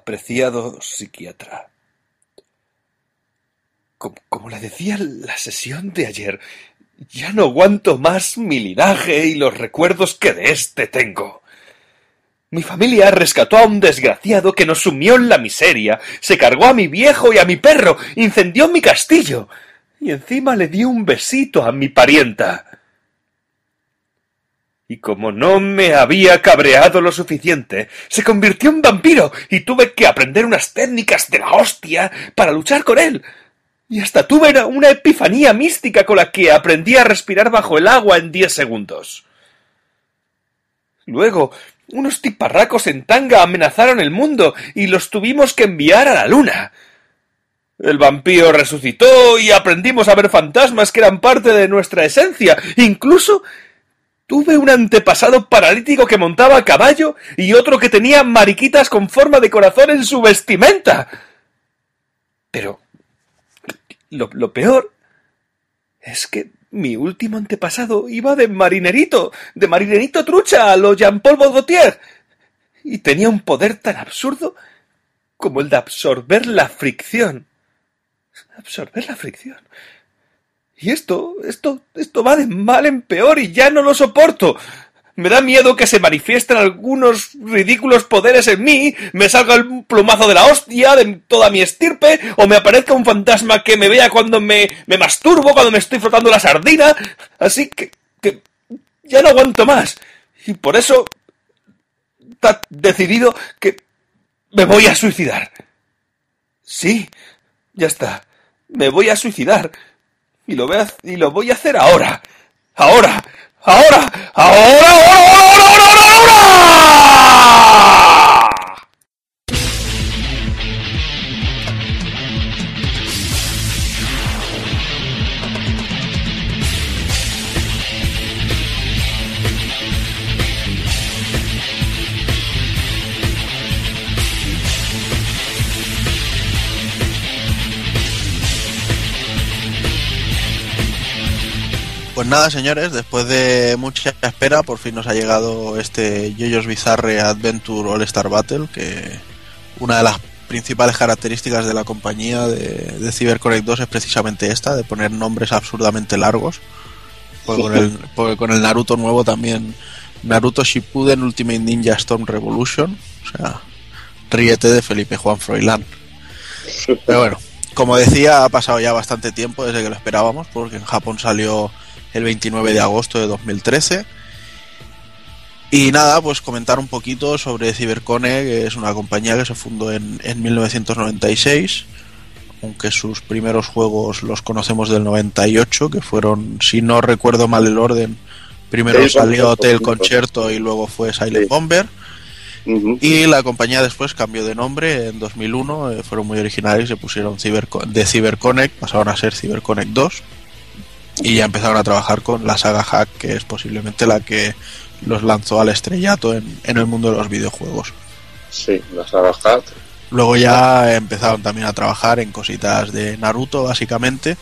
Speaker 10: Apreciado psiquiatra. Como, le decía la sesión de ayer, ya no aguanto más mi linaje y los recuerdos que de éste tengo. Mi familia rescató a un desgraciado que nos sumió en la miseria, se cargó a mi viejo y a mi perro, incendió mi castillo y encima le dio un besito a mi parienta. Y como no me había cabreado lo suficiente, se convirtió en vampiro y tuve que aprender unas técnicas de la hostia para luchar con él. Y hasta tuve una- epifanía mística con la que aprendí a respirar bajo el agua en diez segundos. Luego, unos tiparracos en tanga amenazaron el mundo y los tuvimos que enviar a la luna. El vampiro resucitó y aprendimos a ver fantasmas que eran parte de nuestra esencia. Incluso tuve un antepasado paralítico que montaba a caballo y otro que tenía mariquitas con forma de corazón en su vestimenta. Pero lo, lo peor es que mi último antepasado iba de marinerito, de marinerito trucha a lo Jean-Paul Gaultier, y tenía un poder tan absurdo como el de absorber la fricción. Absorber la fricción. Y esto, esto, esto va de mal en peor y ya no lo soporto. Me da miedo que se manifiesten algunos ridículos poderes en mí, me salga el plumazo de la hostia de toda mi estirpe, o me aparezca un fantasma que me vea cuando me, me masturbo, cuando me estoy frotando la sardina. Así que, que ya no aguanto más. Y por eso está decidido que me voy a suicidar. Sí, ya está. Me voy a suicidar. Y lo voy a, y lo voy a hacer ahora. Ahora. Ahora. Ahora. Ahora. Ahora. Ahora. Ahora. ahora.
Speaker 2: Pues nada, señores, después de mucha espera, por fin nos ha llegado este JoJo's Bizarre Adventure All Star Battle, que una de las principales características de la compañía de, de CyberConnect 2 es precisamente esta, de poner nombres absurdamente largos. Porque con el, porque con el Naruto nuevo también, Naruto Shippuden Ultimate Ninja Storm Revolution, o sea, ríete de Felipe Juan Froilán. Pero bueno, como decía, ha pasado ya bastante tiempo desde que lo esperábamos, porque en Japón salió el 29 de agosto de 2013. Y nada, pues comentar un poquito sobre Cybercone, que es una compañía que se fundó en, en 1996, aunque sus primeros juegos los conocemos del 98, que fueron, si no recuerdo mal el orden, primero salió
Speaker 4: Concerto,
Speaker 2: Hotel. Concerto y luego fue Silent Bomber. Y la compañía después cambió de nombre en 2001, eh, fueron muy originales, se pusieron Cyberco- de CyberConnect, pasaron a ser CyberConnect 2 y ya empezaron a trabajar con la saga Hack, que es posiblemente la que los lanzó al estrellato en, en el mundo de los videojuegos.
Speaker 4: Sí, la saga Hack.
Speaker 2: Luego ya empezaron también a trabajar en cositas de Naruto, básicamente,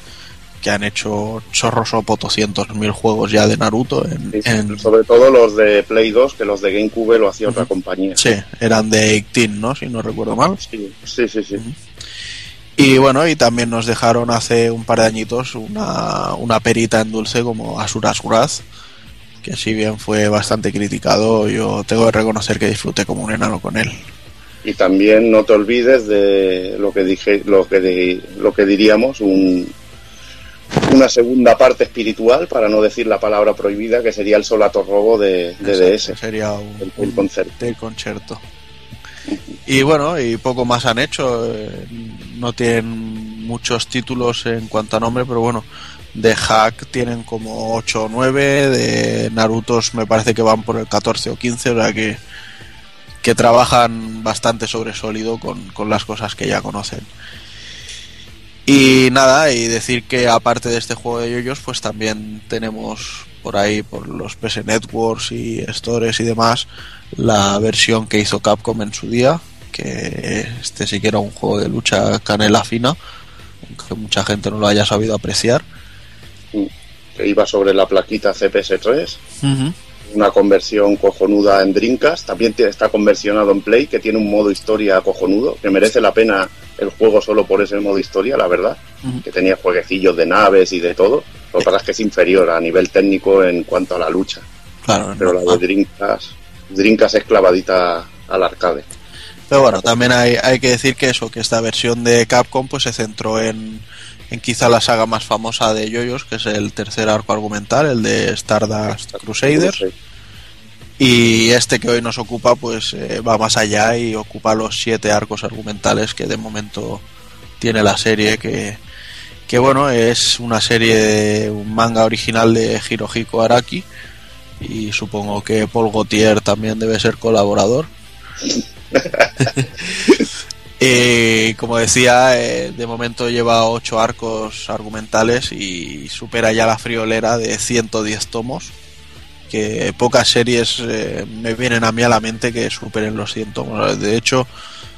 Speaker 2: que han hecho chorros o potoscientos mil juegos ya de Naruto en, en-
Speaker 4: Sobre todo los de Play 2, que los de GameCube lo hacía otra compañía.
Speaker 2: Sí, eran de 18, ¿no? Si no recuerdo mal.
Speaker 4: Sí, sí, sí. sí.
Speaker 2: Y bueno, y también nos dejaron hace un par de añitos una, una perita en dulce como Asuras Wrath, que si bien fue bastante criticado, yo tengo que reconocer que disfruté como un enano con él.
Speaker 4: Y también no te olvides de lo que dije, lo que lo que diríamos, un, una segunda parte espiritual, para no decir la palabra prohibida, que sería el Solato Robo de, de DS.
Speaker 2: Sería un,
Speaker 4: el, el concepto.
Speaker 2: del concierto. Y bueno, y poco más han hecho. No tienen muchos títulos en cuanto a nombre, pero bueno, de Hack tienen como 8 o 9, de Narutos me parece que van por el 14 o 15, o sea que, que trabajan bastante sobre sólido con, con las cosas que ya conocen. Y nada, y decir que aparte de este juego de yoyos, pues también tenemos por ahí, por los PS Networks y Stores y demás, la versión que hizo Capcom en su día, que este sí que era un juego de lucha canela fina, aunque mucha gente no lo haya sabido apreciar.
Speaker 4: Que iba sobre la plaquita CPS3. una conversión cojonuda en Dreamcast. También está conversionado en Play, que tiene un modo historia cojonudo, que merece la pena el juego solo por ese modo historia, la verdad. Que tenía jueguecillos de naves y de todo. Lo que pasa es que es inferior a nivel técnico en cuanto a la lucha.
Speaker 2: Claro,
Speaker 4: Pero la de Dreamcast, Dreamcast es clavadita al arcade.
Speaker 2: Pero bueno, también hay, hay que decir que eso, que esta versión de Capcom pues se centró en, en quizá la saga más famosa de Yoyos, que es el tercer arco argumental, el de Stardust Crusaders. Y este que hoy nos ocupa pues eh, va más allá y ocupa los siete arcos argumentales que de momento tiene la serie que, que bueno, es una serie de un manga original de Hirohiko Araki y supongo que Paul Gaultier también debe ser colaborador. Eh, como decía, eh, de momento lleva ocho arcos argumentales y supera ya la friolera de 110 tomos. Que pocas series eh, me vienen a mí a la mente que superen los 100 tomos. De hecho,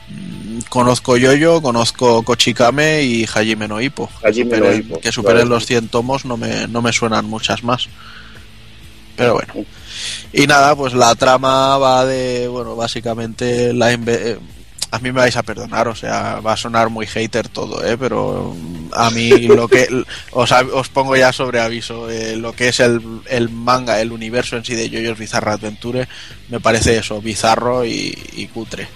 Speaker 2: mm, conozco Yoyo, conozco Kochikame y Hajime no Ippo.
Speaker 4: Hajime
Speaker 2: Superen-
Speaker 4: no Ippo,
Speaker 2: que superen
Speaker 4: claro.
Speaker 2: los 100 tomos no me, no me suenan muchas más. Pero bueno. Y nada, pues la trama va de, bueno, básicamente la eh, a mí me vais a perdonar, o sea, va a sonar muy hater todo, ¿eh? pero a mí lo que os, pongo ya sobre aviso, eh, lo que es el, el manga, el universo en sí de JoJo's Bizarre Adventure, me parece eso, bizarro y, y cutre.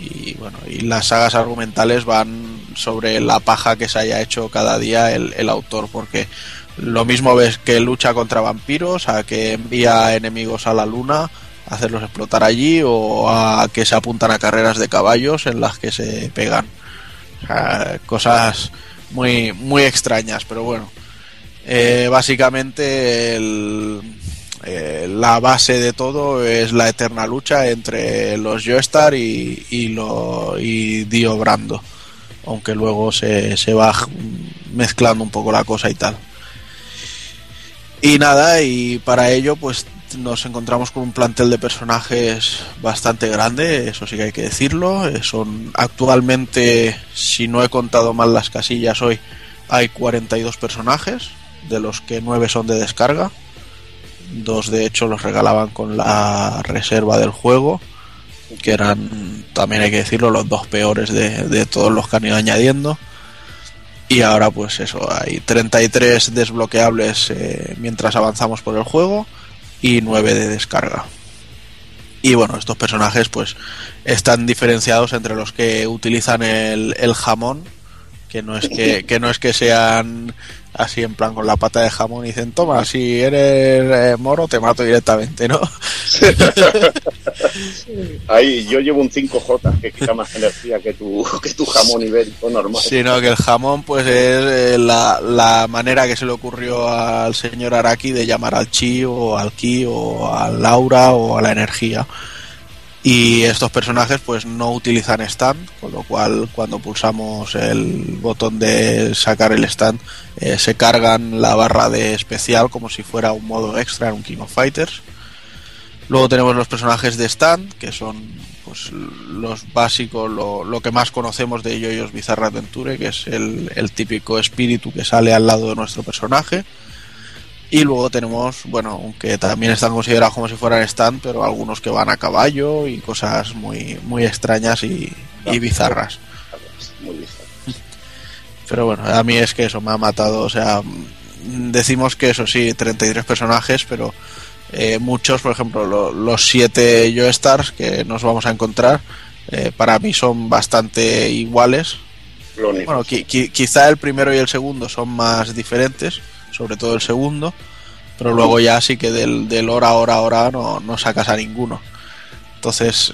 Speaker 2: Y bueno, y las sagas argumentales van sobre la paja que se haya hecho cada día el, el autor, porque lo mismo ves que lucha contra vampiros, a que envía enemigos a la luna, a hacerlos explotar allí, o a que se apuntan a carreras de caballos en las que se pegan. O sea, cosas muy, muy extrañas, pero bueno. Eh, básicamente eh, la base de todo es la eterna lucha entre los Joestar y, y, lo, Dio Brando. Aunque luego se, se va mezclando un poco la cosa y tal. Y nada, y para ello pues nos encontramos con un plantel de personajes bastante grande, eso sí que hay que decirlo. Eh, Son actualmente, si no he contado mal las casillas hoy, hay 42 personajes, de los que 9 son de descarga. Dos de hecho los regalaban con la reserva del juego, que eran, también hay que decirlo, los dos peores de, de todos los que han ido añadiendo. Y ahora pues eso, hay 33 desbloqueables eh, mientras avanzamos por el juego y 9 de descarga. Y bueno, estos personajes pues están diferenciados entre los que utilizan el, el jamón, que no es que, que no es que sean así en plan con la pata de jamón y dicen, toma, si eres eh, moro te mato directamente, ¿no?
Speaker 4: Ahí yo llevo un 5J que quita más energía que tu, que tu jamón ibérico normal.
Speaker 2: Sino que el jamón, pues es eh, la, la manera que se le ocurrió al señor Araki de llamar al chi o al ki o al aura o a la energía. Y estos personajes, pues no utilizan stand, con lo cual cuando pulsamos el botón de sacar el stand, eh, se cargan la barra de especial como si fuera un modo extra en un King of Fighters. Luego tenemos los personajes de stand, que son pues los básicos, lo, lo que más conocemos de Yoyos Bizarre Adventure, que es el, el típico espíritu que sale al lado de nuestro personaje. Y luego tenemos, bueno, aunque también están considerados como si fueran stand, pero algunos que van a caballo y cosas muy, muy extrañas y, y bizarras.
Speaker 4: Muy bizarro.
Speaker 2: Pero bueno, a mí es que eso me ha matado. O sea, mm, decimos que eso sí, 33 personajes, pero eh, muchos, por ejemplo, lo- los 7 Joestars que nos vamos a encontrar, eh, para mí son bastante iguales. Bueno, qui- qui- quizá el primero y el segundo son más diferentes, sobre todo el segundo, pero luego ya sí que del, del hora, hora, hora no, no sacas a ninguno. Entonces,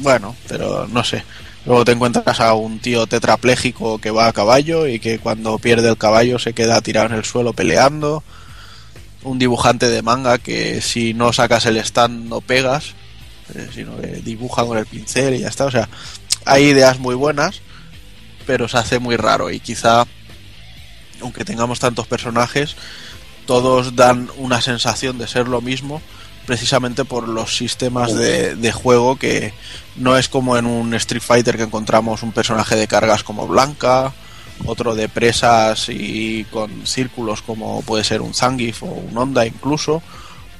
Speaker 2: bueno, pero no sé. Luego te encuentras a un tío tetrapléjico que va a caballo y que cuando pierde el caballo se queda tirado en el suelo peleando. Un dibujante de manga que si no sacas el stand no pegas, eh, sino que dibuja con el pincel y ya está. O sea, hay ideas muy buenas, pero se hace muy raro y quizá, aunque tengamos tantos personajes, todos dan una sensación de ser lo mismo precisamente por los sistemas de, juego que no es como en un Street Fighter que encontramos un personaje de cargas como Blanca, otro de presas y con círculos como puede ser un Zangief o un Honda incluso,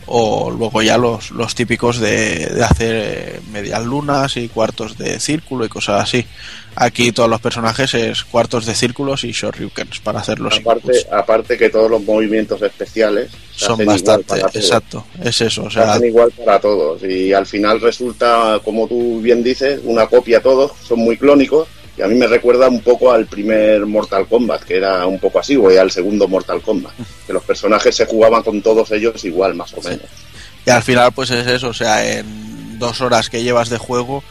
Speaker 2: o luego ya los, los típicos de, de hacer eh, medias lunas y cuartos de círculo y cosas así. Aquí todos los personajes es cuartos de círculos y shoryukens para hacer los
Speaker 4: Aparte,
Speaker 2: inputs.
Speaker 4: aparte que todos los movimientos especiales
Speaker 2: Son bastante,
Speaker 4: todos.
Speaker 2: exacto, es eso, o sea,
Speaker 4: hacen igual para todos y al final resulta, como tú bien dices, una copia todos, son muy clónicos y a mí me recuerda un poco al primer Mortal Kombat, que era un poco así, o al segundo Mortal Kombat, que los personajes se jugaban con todos ellos igual, más o menos.
Speaker 2: y al final pues es eso, o sea, en dos horas que llevas de juego,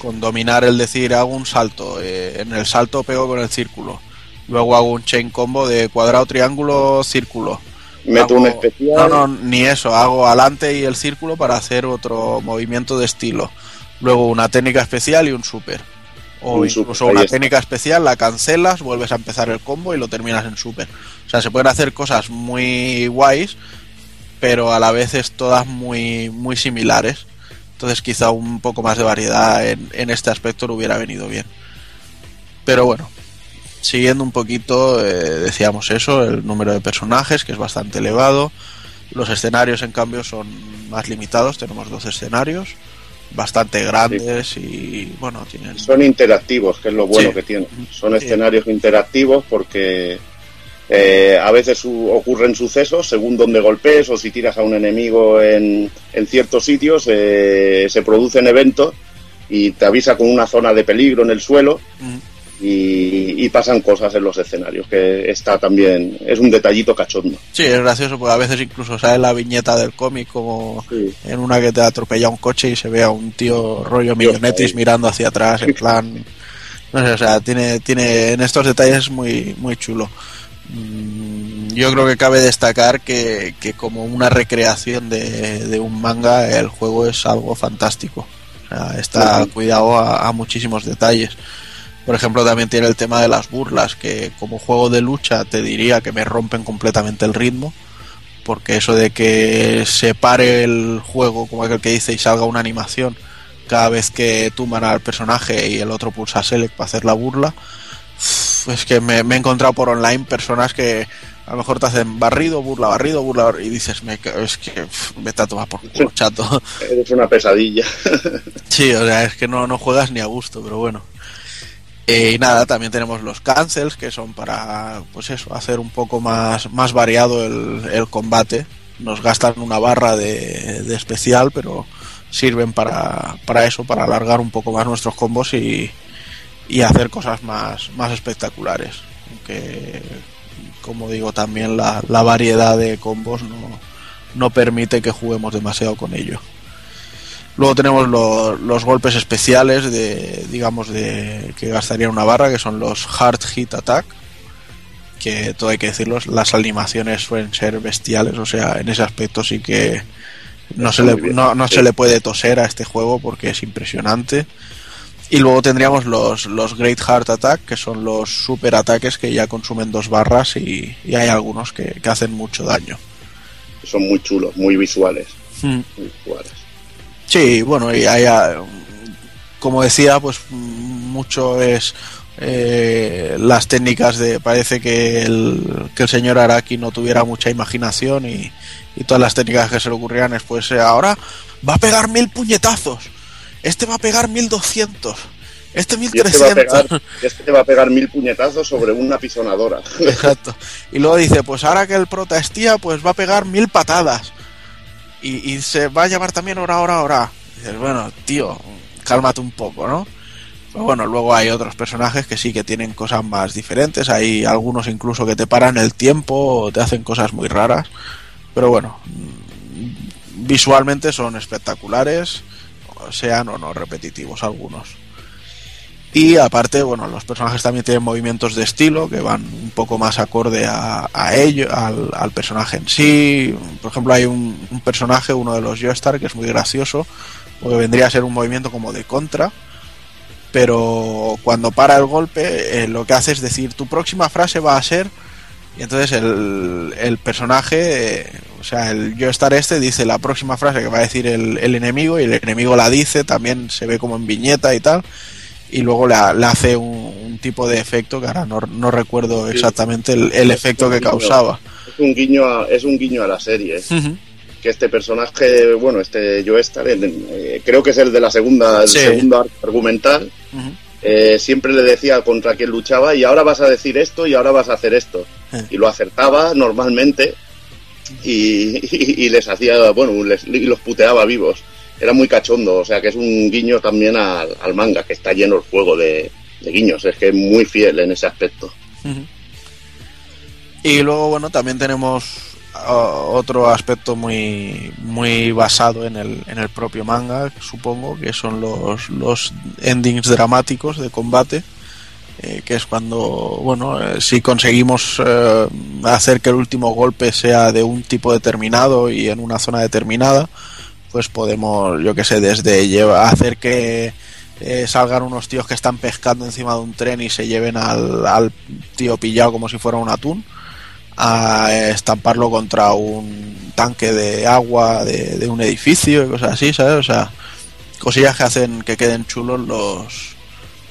Speaker 2: con dominar el decir hago un salto, eh, en el salto pego con el círculo, luego hago un chain combo de cuadrado, triángulo, círculo.
Speaker 4: Meto
Speaker 2: Hago-
Speaker 4: un especial.
Speaker 2: No, no, ni eso, hago adelante y el círculo para hacer otro movimiento de estilo. Luego una técnica especial y un super. O
Speaker 4: Un
Speaker 2: incluso una técnica especial, la cancelas, vuelves a empezar el combo y lo terminas en super. O sea, se pueden hacer cosas muy guays, pero a la vez es todas muy, muy similares. Entonces quizá un poco más de variedad en, en este aspecto le hubiera venido bien. Pero bueno, siguiendo un poquito, eh, decíamos eso, el número de personajes, que es bastante elevado. Los escenarios, en cambio, son más limitados. Tenemos dos escenarios bastante grandes y, bueno, tienen...
Speaker 4: Son interactivos, que es lo bueno
Speaker 2: Sí.
Speaker 4: que tienen. Son escenarios interactivos porque eh, a veces su- ocurren sucesos según donde golpees o si tiras a un enemigo en, en ciertos sitios, eh, se producen eventos y te avisa con una zona de peligro en el suelo
Speaker 2: Mm.
Speaker 4: Y, y pasan cosas en los escenarios, que está también, es un detallito cachondo.
Speaker 2: Sí, es gracioso porque a veces incluso sale la viñeta del cómic como
Speaker 4: Sí.
Speaker 2: en una que te atropella un coche y se ve a un tío rollo millonetis mirando hacia atrás en plan no sé, o sea, tiene tiene en estos detalles muy muy chulo. Mm, Yo creo que cabe destacar que, que como una recreación de, de un manga el juego es algo fantástico. O sea, está cuidado a, a muchísimos detalles. Por ejemplo, también tiene el tema de las burlas, que como juego de lucha te diría que me rompen completamente el ritmo, porque eso de que se pare el juego, como aquel que dice, y salga una animación cada vez que tumban al personaje y el otro pulsa select para hacer la burla, es que me, me he encontrado por online personas que a lo mejor te hacen barrido, burla, barrido, burla, barrido, y dices, me, es que pf, vete a tomar por culo, chato.
Speaker 4: Es una pesadilla.
Speaker 2: Sí, o sea, es que no, no juegas ni a gusto, pero bueno. Eh, y nada, también tenemos los cancels, que son para, pues eso, hacer un poco más, más variado el, el combate. Nos gastan una barra de, de especial, pero sirven para, para eso, para alargar un poco más nuestros combos y, y hacer cosas más, más espectaculares. Aunque, como digo, también la, la variedad de combos no, no permite que juguemos demasiado con ello. Luego tenemos lo- los golpes especiales de, digamos, de que gastaría una barra, que son los Hard Hit Attack, que todo hay que decirlo, las animaciones suelen ser bestiales, o sea, en ese aspecto sí que no se, le, no, no se le puede toser a este juego porque es impresionante. Y luego tendríamos los, los Great Heart Attack, que son los super ataques que ya consumen dos barras y, y hay algunos que, que hacen mucho daño.
Speaker 4: Son muy chulos, muy visuales.
Speaker 2: Mm.
Speaker 4: muy visuales.
Speaker 2: Sí, bueno, y hay, ah, como decía, pues mucho es eh, las técnicas de. Parece que el, que el señor Araki no tuviera mucha imaginación y, y todas las técnicas que se le ocurrían es pues eh, ahora va a pegar mil puñetazos, este va a pegar mil doscientos, este mil
Speaker 4: este,
Speaker 2: trescientos.
Speaker 4: este va a pegar mil puñetazos sobre una pisonadora.
Speaker 2: Exacto. Y luego dice, pues ahora que el prota es tía, pues va a pegar mil patadas. Y, se va a llamar también hora, hora, hora. Dices, bueno, tío, cálmate un poco, ¿no? Pero bueno, luego hay otros personajes que sí que tienen cosas más diferentes. Hay algunos incluso que te paran el tiempo o te hacen cosas muy raras. Pero bueno, mm, visualmente son espectaculares, sean o no repetitivos algunos. Y aparte, bueno, los personajes también tienen movimientos de estilo que van un poco más acorde a, a ello, al, personaje en sí. Por ejemplo, hay un, personaje, uno de los Joestar, que es muy gracioso, porque vendría a ser un movimiento como de contra, pero cuando para el golpe, eh, lo que hace es decir, tu próxima frase va a ser, y entonces el, el personaje, eh, o sea, el Joestar este dice la próxima frase que va a decir el enemigo, y el enemigo la dice, también se ve como en viñeta y tal y luego le, le hace un, un tipo de efecto que ahora no, no recuerdo exactamente el, el efecto que causaba.
Speaker 4: Es un guiño a, es un guiño a la serie. Que este personaje, bueno, este Joestar, eh, creo que es el de la segunda, el
Speaker 2: Sí.
Speaker 4: segundo arco argumental, eh, siempre le decía contra quién luchaba y ahora vas a decir esto y ahora vas a hacer esto.
Speaker 2: Eh.
Speaker 4: Y lo acertaba normalmente y, y- y les hacía, bueno, les- y los puteaba vivos. Era muy cachondo, o sea que es un guiño también al, manga, que está lleno el juego de, guiños, es que es muy fiel en ese aspecto.
Speaker 2: Y luego, bueno, también tenemos ah, otro aspecto muy, muy basado en el, en el propio manga, supongo, que son los, los endings dramáticos de combate, eh, que es cuando, bueno, eh, si conseguimos eh, hacer que el último golpe sea de un tipo determinado y en una zona determinada, pues podemos, yo que sé, desde lleva- hacer que eh, salgan unos tíos que están pescando encima de un tren y se lleven al, tío pillado como si fuera un atún, a estamparlo contra un tanque de agua de, un edificio y cosas así, ¿sabes? O sea, cosillas que hacen que queden chulos los,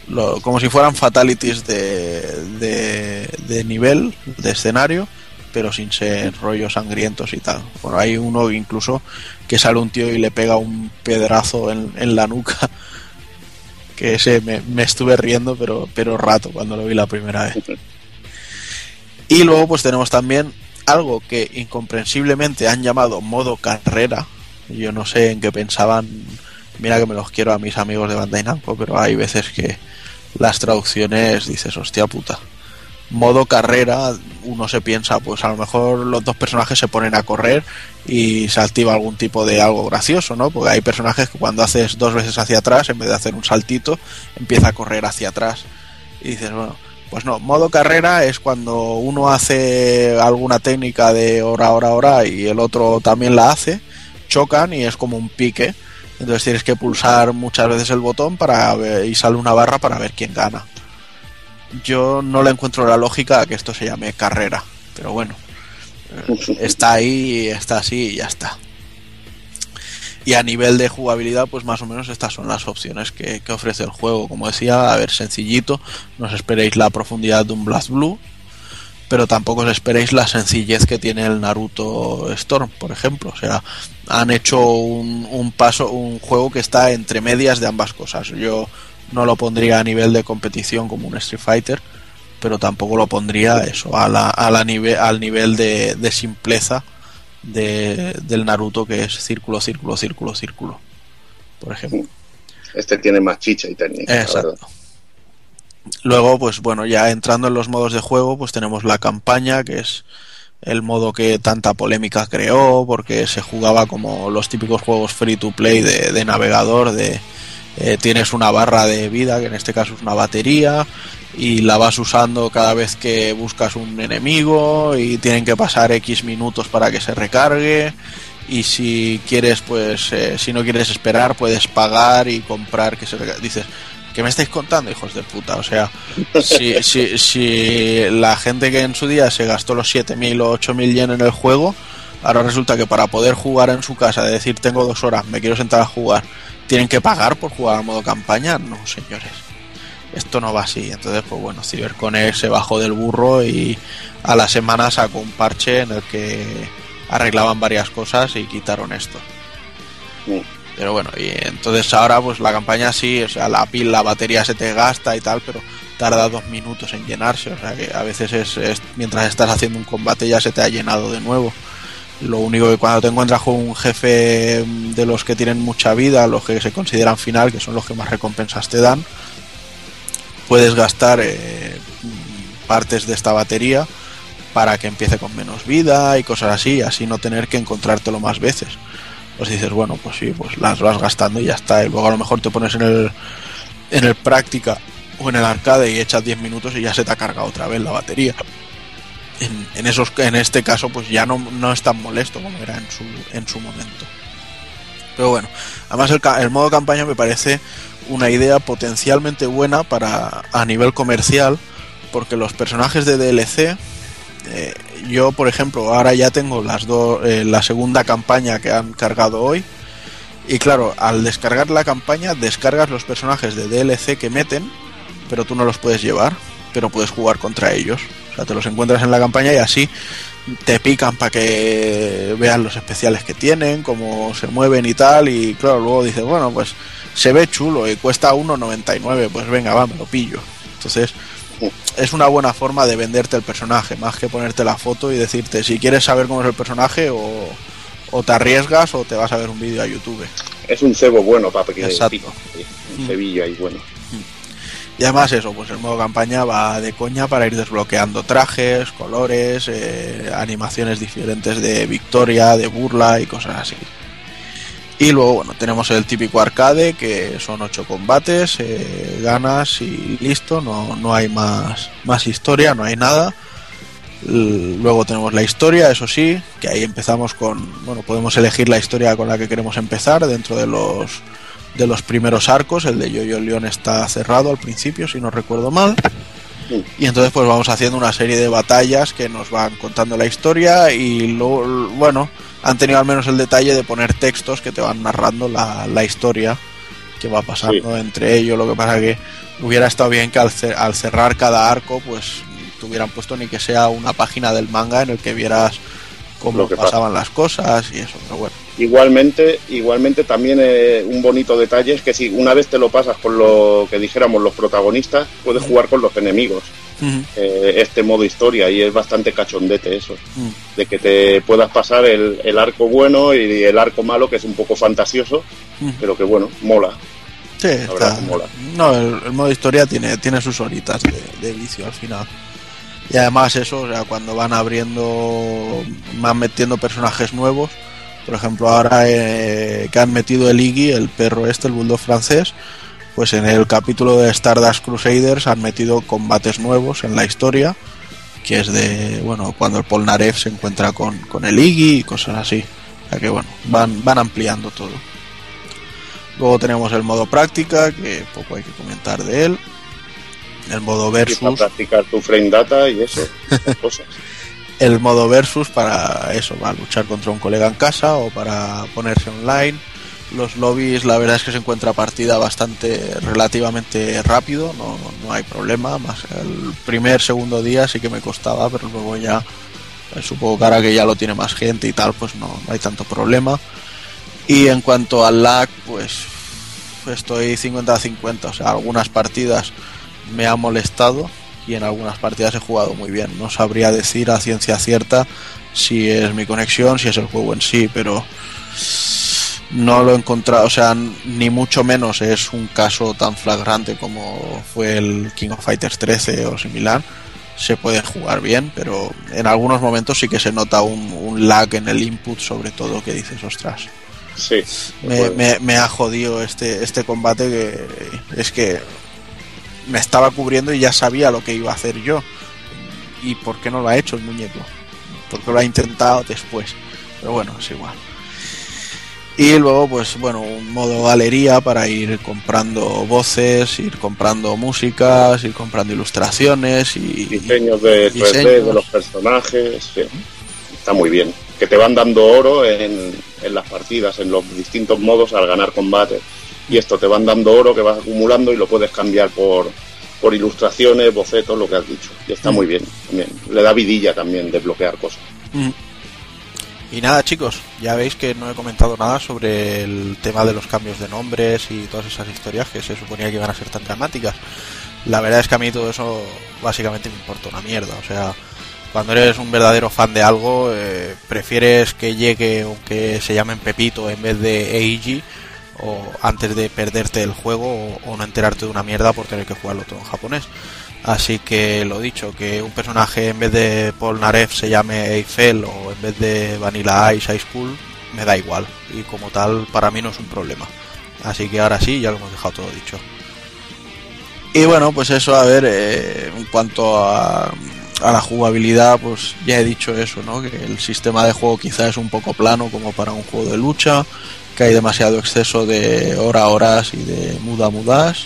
Speaker 2: lo- como si fueran fatalities de, de nivel, de escenario, pero sin ser rollos sangrientos y tal. Bueno, hay uno incluso que sale un tío y le pega un pedrazo en, en la nuca, que ese me, me estuve riendo, pero, pero rato cuando lo vi la primera vez. Y luego pues tenemos también algo que incomprensiblemente han llamado modo carrera. Yo no sé en qué pensaban. Mira que me los quiero a mis amigos de Bandai Namco, pero hay veces que las traducciones dices, hostia puta. Modo carrera, uno se piensa, pues a lo mejor los dos personajes se ponen a correr y se activa algún tipo de algo gracioso, ¿no? Porque hay personajes que cuando haces dos veces hacia atrás, en vez de hacer un saltito, empieza a correr hacia atrás. Y dices, bueno, pues no, modo carrera es cuando uno hace alguna técnica de hora, hora, hora y el otro también la hace, chocan y es como un pique. Entonces tienes que pulsar muchas veces el botón para ver- y sale una barra para ver quién gana. Yo no le encuentro la lógica a que esto se llame carrera, pero bueno, eh, está ahí, está así y ya está. Y a nivel de jugabilidad, pues más o menos estas son las opciones que, que ofrece el juego. Como decía, a ver, sencillito, no os esperéis la profundidad de un Blast Blue, pero tampoco os esperéis la sencillez que tiene el Naruto Storm, por ejemplo. O sea, han hecho un, un paso, un juego que está entre medias de ambas cosas. Yo no lo pondría a nivel de competición como un Street Fighter, pero tampoco lo pondría eso a la, a la nive- al nivel de, de simpleza de, del Naruto que es círculo, círculo, círculo, círculo, por ejemplo.
Speaker 4: Este tiene más chicha y técnica.
Speaker 2: Exacto. Luego, pues bueno, ya entrando en los modos de juego, pues tenemos la campaña, que es el modo que tanta polémica creó, porque se jugaba como los típicos juegos free to play de, de navegador, de eh, tienes una barra de vida, que en este caso es una batería, y la vas usando cada vez que buscas un enemigo, y tienen que pasar X minutos para que se recargue, y si quieres, pues, eh, si no quieres esperar, puedes pagar y comprar que se recargue. Dices, ¿Qué me estáis contando, hijos de puta? O sea, si, si, si la gente que en su día se gastó los 7.000 o 8.000 yen en el juego, ahora resulta que para poder jugar en su casa, de decir tengo dos horas, me quiero sentar a jugar, tienen que pagar por jugar al modo campaña, no, señores. Esto no va así. Entonces, pues bueno, CyberConnect se bajó del burro y a la semana sacó un parche en el que arreglaban varias cosas y quitaron esto. Pero bueno, y entonces ahora pues la campaña sí, o sea, la pila, la batería se te gasta y tal, pero tarda dos minutos en llenarse, o sea que a veces es, es- mientras estás haciendo un combate ya se te ha llenado de nuevo. Lo único que cuando te encuentras con un jefe de los que tienen mucha vida, los que se consideran final, que son los que más recompensas te dan, puedes gastar eh, partes de esta batería para que empiece con menos vida y cosas así, así no tener que encontrártelo más veces pues dices, bueno, pues sí, pues las vas gastando y ya está. Y luego a lo mejor te pones en el, en el práctica o en el arcade y echas 10 minutos y ya se te ha cargado otra vez la batería. En, en esos, en este caso, pues ya no, no es tan molesto como era en su, en su momento. Pero bueno, además el, modo campaña me parece una idea potencialmente buena para a nivel comercial, porque los personajes de DLC eh, yo, por ejemplo, ahora ya tengo las dos, eh, la segunda campaña que han cargado hoy. Y claro, al descargar la campaña, descargas los personajes de DLC que meten, pero tú no los puedes llevar. pero puedes jugar contra ellos. O sea, te los encuentras en la campaña y así te pican para que vean los especiales que tienen, cómo se mueven y tal. Y claro, luego dices, bueno, pues se ve chulo y cuesta 1,99, pues venga, va, me lo pillo. Entonces, es una buena forma de venderte el personaje, más que ponerte la foto y decirte si quieres saber cómo es el personaje o, o te arriesgas o te vas a ver un vídeo a YouTube.
Speaker 4: Es un cebo bueno para que
Speaker 2: Exacto.
Speaker 4: pique, un
Speaker 2: Mm.
Speaker 4: cebillo ahí bueno.
Speaker 2: Y además eso, pues el modo campaña va de coña para ir desbloqueando trajes, colores, eh, animaciones diferentes de victoria, de burla y cosas así. Y luego, bueno, tenemos el típico arcade, que son ocho combates, eh, ganas y listo, no, no hay más, más historia, no hay nada. Luego tenemos la historia, eso sí, que ahí empezamos con, bueno, podemos elegir la historia con la que queremos empezar dentro de los de los primeros arcos, el de Yo-Yo León está cerrado al principio, si no recuerdo mal. Y entonces pues vamos haciendo una serie de batallas que nos van contando la historia y luego, bueno, han tenido al menos el detalle de poner textos que te van narrando la, la historia que va pasando entre ellos. Lo que pasa que hubiera estado bien que al, al cerrar cada arco pues tuvieran puesto ni que sea una página del manga en el que vieras cómo
Speaker 4: Lo que pasa.
Speaker 2: pasaban las cosas y eso, pero bueno.
Speaker 4: Igualmente, igualmente también eh, un bonito detalle es que si una vez te lo pasas con lo que dijéramos los protagonistas, puedes jugar con los enemigos. eh, este modo historia y es bastante cachondete eso, de que te puedas pasar el, el arco bueno y el arco malo que es un poco fantasioso, pero que bueno, mola.
Speaker 2: Sí, está-
Speaker 4: mola.
Speaker 2: No, el, el modo historia tiene, tiene sus horitas de, de vicio al final. Y además eso, o sea, cuando van abriendo, van metiendo personajes nuevos, por ejemplo ahora eh, que han metido el Iggy, el perro este, el bulldog francés, pues en el capítulo de Stardust Crusaders han metido combates nuevos en la historia, que es de, bueno, cuando el Polnareff se encuentra con, con el Iggy y cosas así. O sea que bueno, van, van ampliando todo. Luego tenemos el modo práctica, que poco hay que comentar de él. El modo
Speaker 4: para
Speaker 2: versus,
Speaker 4: practicar tu frame data y eso, cosas.
Speaker 2: El modo versus para eso, para luchar contra un colega en casa o para ponerse online. Los lobbies, la verdad es que se encuentra partida bastante relativamente rápido, no, no hay problema. Más el primer, segundo día sí que me costaba, pero luego ya eh, supongo que ahora que ya lo tiene más gente y tal, pues no, no hay tanto problema. Y en cuanto al lag, pues estoy 50-50, o sea, algunas partidas me ha molestado y en algunas partidas he jugado muy bien. No sabría decir a ciencia cierta si es mi conexión, si es el juego en sí, pero no lo he encontrado, o sea, ni mucho menos es un caso tan flagrante como fue el King of Fighters 13 o similar. Se puede jugar bien, pero en algunos momentos sí que se nota un, un lag en el input, sobre todo que dices, ostras.
Speaker 4: Sí.
Speaker 2: Me, me- me ha jodido este, este combate que es que me estaba cubriendo y ya sabía lo que iba a hacer yo. ¿Y por qué no lo ha hecho el muñeco? Porque lo ha intentado después. Pero bueno, es igual. Y luego, pues bueno, un modo galería para ir comprando voces, ir comprando músicas, ir comprando ilustraciones y
Speaker 4: diseños de 3D de los personajes, sí. está muy bien. Que te van dando oro en, en las partidas, en los distintos modos al ganar combate. Y esto te van dando oro que vas acumulando y lo puedes cambiar por, por ilustraciones, bocetos, lo que has dicho. Y está
Speaker 2: Mm.
Speaker 4: muy bien también. Le da vidilla también desbloquear cosas.
Speaker 2: Mm. Y nada, chicos, ya veis que no he comentado nada sobre el tema de los cambios de nombres y todas esas historias que se suponía que iban a ser tan dramáticas. La verdad es que a mí todo eso básicamente me importa una mierda. O sea, cuando eres un verdadero fan de algo, eh, prefieres que llegue o que se llamen Pepito en vez de Eiji o antes de perderte el juego o, no enterarte de una mierda por tener que jugarlo todo en japonés. Así que lo dicho, que un personaje en vez de Paul Narev se llame Eiffel o en vez de Vanilla Ice High School, me da igual. Y como tal, para mí no es un problema. Así que ahora sí, ya lo hemos dejado todo dicho. Y bueno, pues eso, a ver, eh, en cuanto a, a la jugabilidad, pues ya he dicho eso, ¿no? Que el sistema de juego quizá es un poco plano como para un juego de lucha, que hay demasiado exceso de hora a horas y de muda mudas.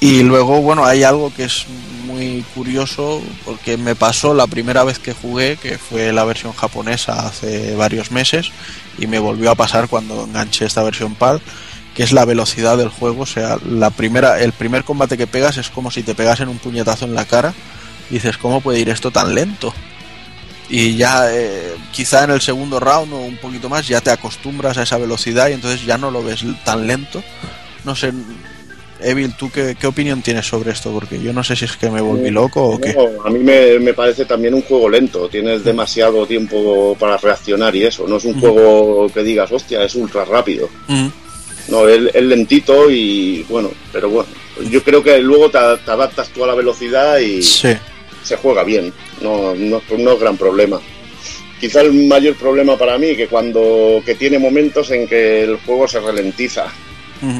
Speaker 2: Y luego, bueno, hay algo que es muy curioso porque me pasó la primera vez que jugué, que fue la versión japonesa hace varios meses, y me volvió a pasar cuando enganché esta versión PAL, que es la velocidad del juego. O sea, la primera, el primer combate que pegas es como si te pegasen un puñetazo en la cara. Y dices, ¿cómo puede ir esto tan lento? Y ya eh, quizá en el segundo round o un poquito más ya te acostumbras a esa velocidad y entonces ya no lo ves tan lento. No sé, Evil, ¿tú qué, qué opinión tienes sobre esto? Porque yo no sé si es que me volví loco o qué.
Speaker 4: No, a mí me, me parece también un juego lento. Tienes demasiado tiempo para reaccionar y eso. No es un juego que digas, hostia, es ultra rápido.
Speaker 2: Mm,
Speaker 4: No, es, es lentito y bueno, pero bueno. Yo creo que luego te, te adaptas tú a la velocidad y
Speaker 2: Sí.
Speaker 4: Se juega bien. No, no, es- no es gran problema. Quizá el mayor problema para mí que cuando que tiene momentos en que el juego se ralentiza.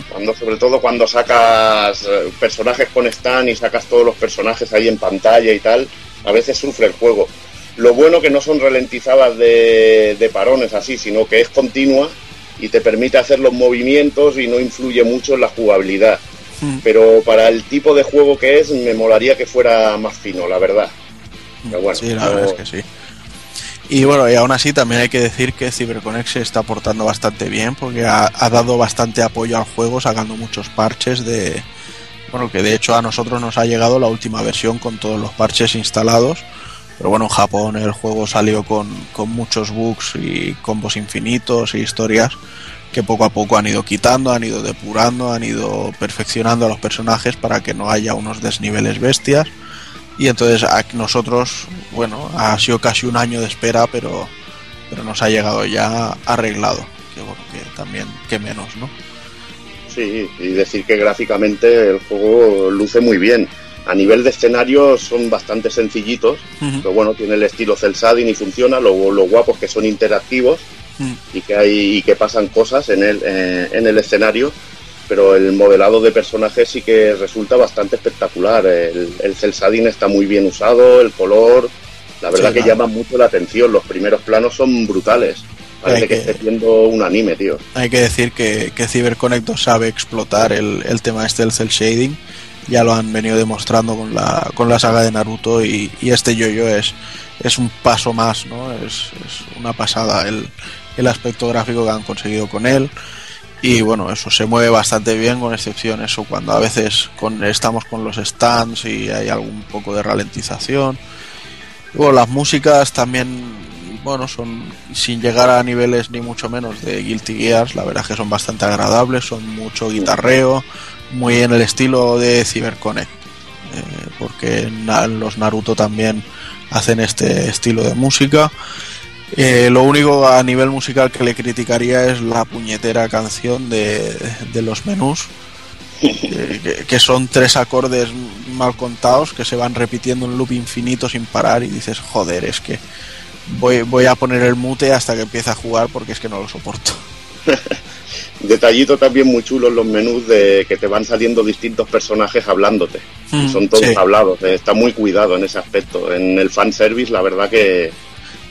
Speaker 4: Cuando, sobre todo cuando sacas eh, personajes con stand y sacas todos los personajes ahí en pantalla y tal, a veces sufre el juego. Lo bueno que no son ralentizadas de, de parones así, sino que es continua y te permite hacer los movimientos y no influye mucho en la jugabilidad.
Speaker 2: Mm.
Speaker 4: Pero para el tipo de juego que es, me molaría que fuera más fino, la verdad. Pero bueno,
Speaker 2: sí, la
Speaker 4: no-
Speaker 2: verdad es que sí. Y bueno, y aún así también hay que decir que CyberConnect se está portando bastante bien porque ha, ha dado bastante apoyo al juego sacando muchos parches de... Bueno, que de hecho a nosotros nos ha llegado la última versión con todos los parches instalados. Pero bueno, en Japón el juego salió con, con muchos bugs y combos infinitos y historias que poco a poco han ido quitando, han ido depurando, han ido perfeccionando a los personajes para que no haya unos desniveles bestias. Y entonces a nosotros, bueno, ha sido casi un año de espera, pero, pero nos ha llegado ya arreglado. Que bueno, que también, que menos, ¿no?
Speaker 4: Sí, y decir que gráficamente el juego luce muy bien. A nivel de escenarios son bastante sencillitos,
Speaker 2: Ujú.
Speaker 4: pero bueno, tiene el estilo cel shading y funciona, lo, lo guapos que son interactivos
Speaker 2: Mm.
Speaker 4: y que hay y que pasan cosas en el, eh, en el escenario, pero el modelado de personajes sí que resulta bastante espectacular. El, el cel shading está muy bien usado, el color, la verdad
Speaker 2: Sí,
Speaker 4: que
Speaker 2: claro.
Speaker 4: llama mucho la atención, los primeros planos son brutales. Parece que,
Speaker 2: que-
Speaker 4: estés viendo un anime, tío.
Speaker 2: Hay que decir que, que CyberConnect sabe explotar el, el tema este del cel shading. Ya lo han venido demostrando con la, con la saga de Naruto y, y este yo-yo es, es un paso más, ¿no? Es, es una pasada el, el aspecto gráfico que han conseguido con él. Y bueno, eso se mueve bastante bien, con excepción eso cuando a veces estamos con los stands y hay algún poco de ralentización. Y bueno, las músicas también, bueno, son sin llegar a niveles ni mucho menos de Guilty Gears, la verdad es que son bastante agradables, son mucho guitarreo, muy en el estilo de CyberConnect, eh, porque los Naruto también hacen este estilo de música. Eh, lo único a nivel musical que le criticaría es la puñetera canción de, de los menús, que, que- que son tres acordes mal contados que se van repitiendo en loop infinito sin parar y dices, joder, es que voy, voy a poner el mute hasta que empiece a jugar porque es que no lo soporto.
Speaker 4: Detallito también muy chulo en los menús de que te van saliendo distintos personajes hablándote.
Speaker 2: Mm,
Speaker 4: Son todos
Speaker 2: sí.
Speaker 4: hablados. eh, Está muy cuidado en ese aspecto. En el fanservice, la verdad que,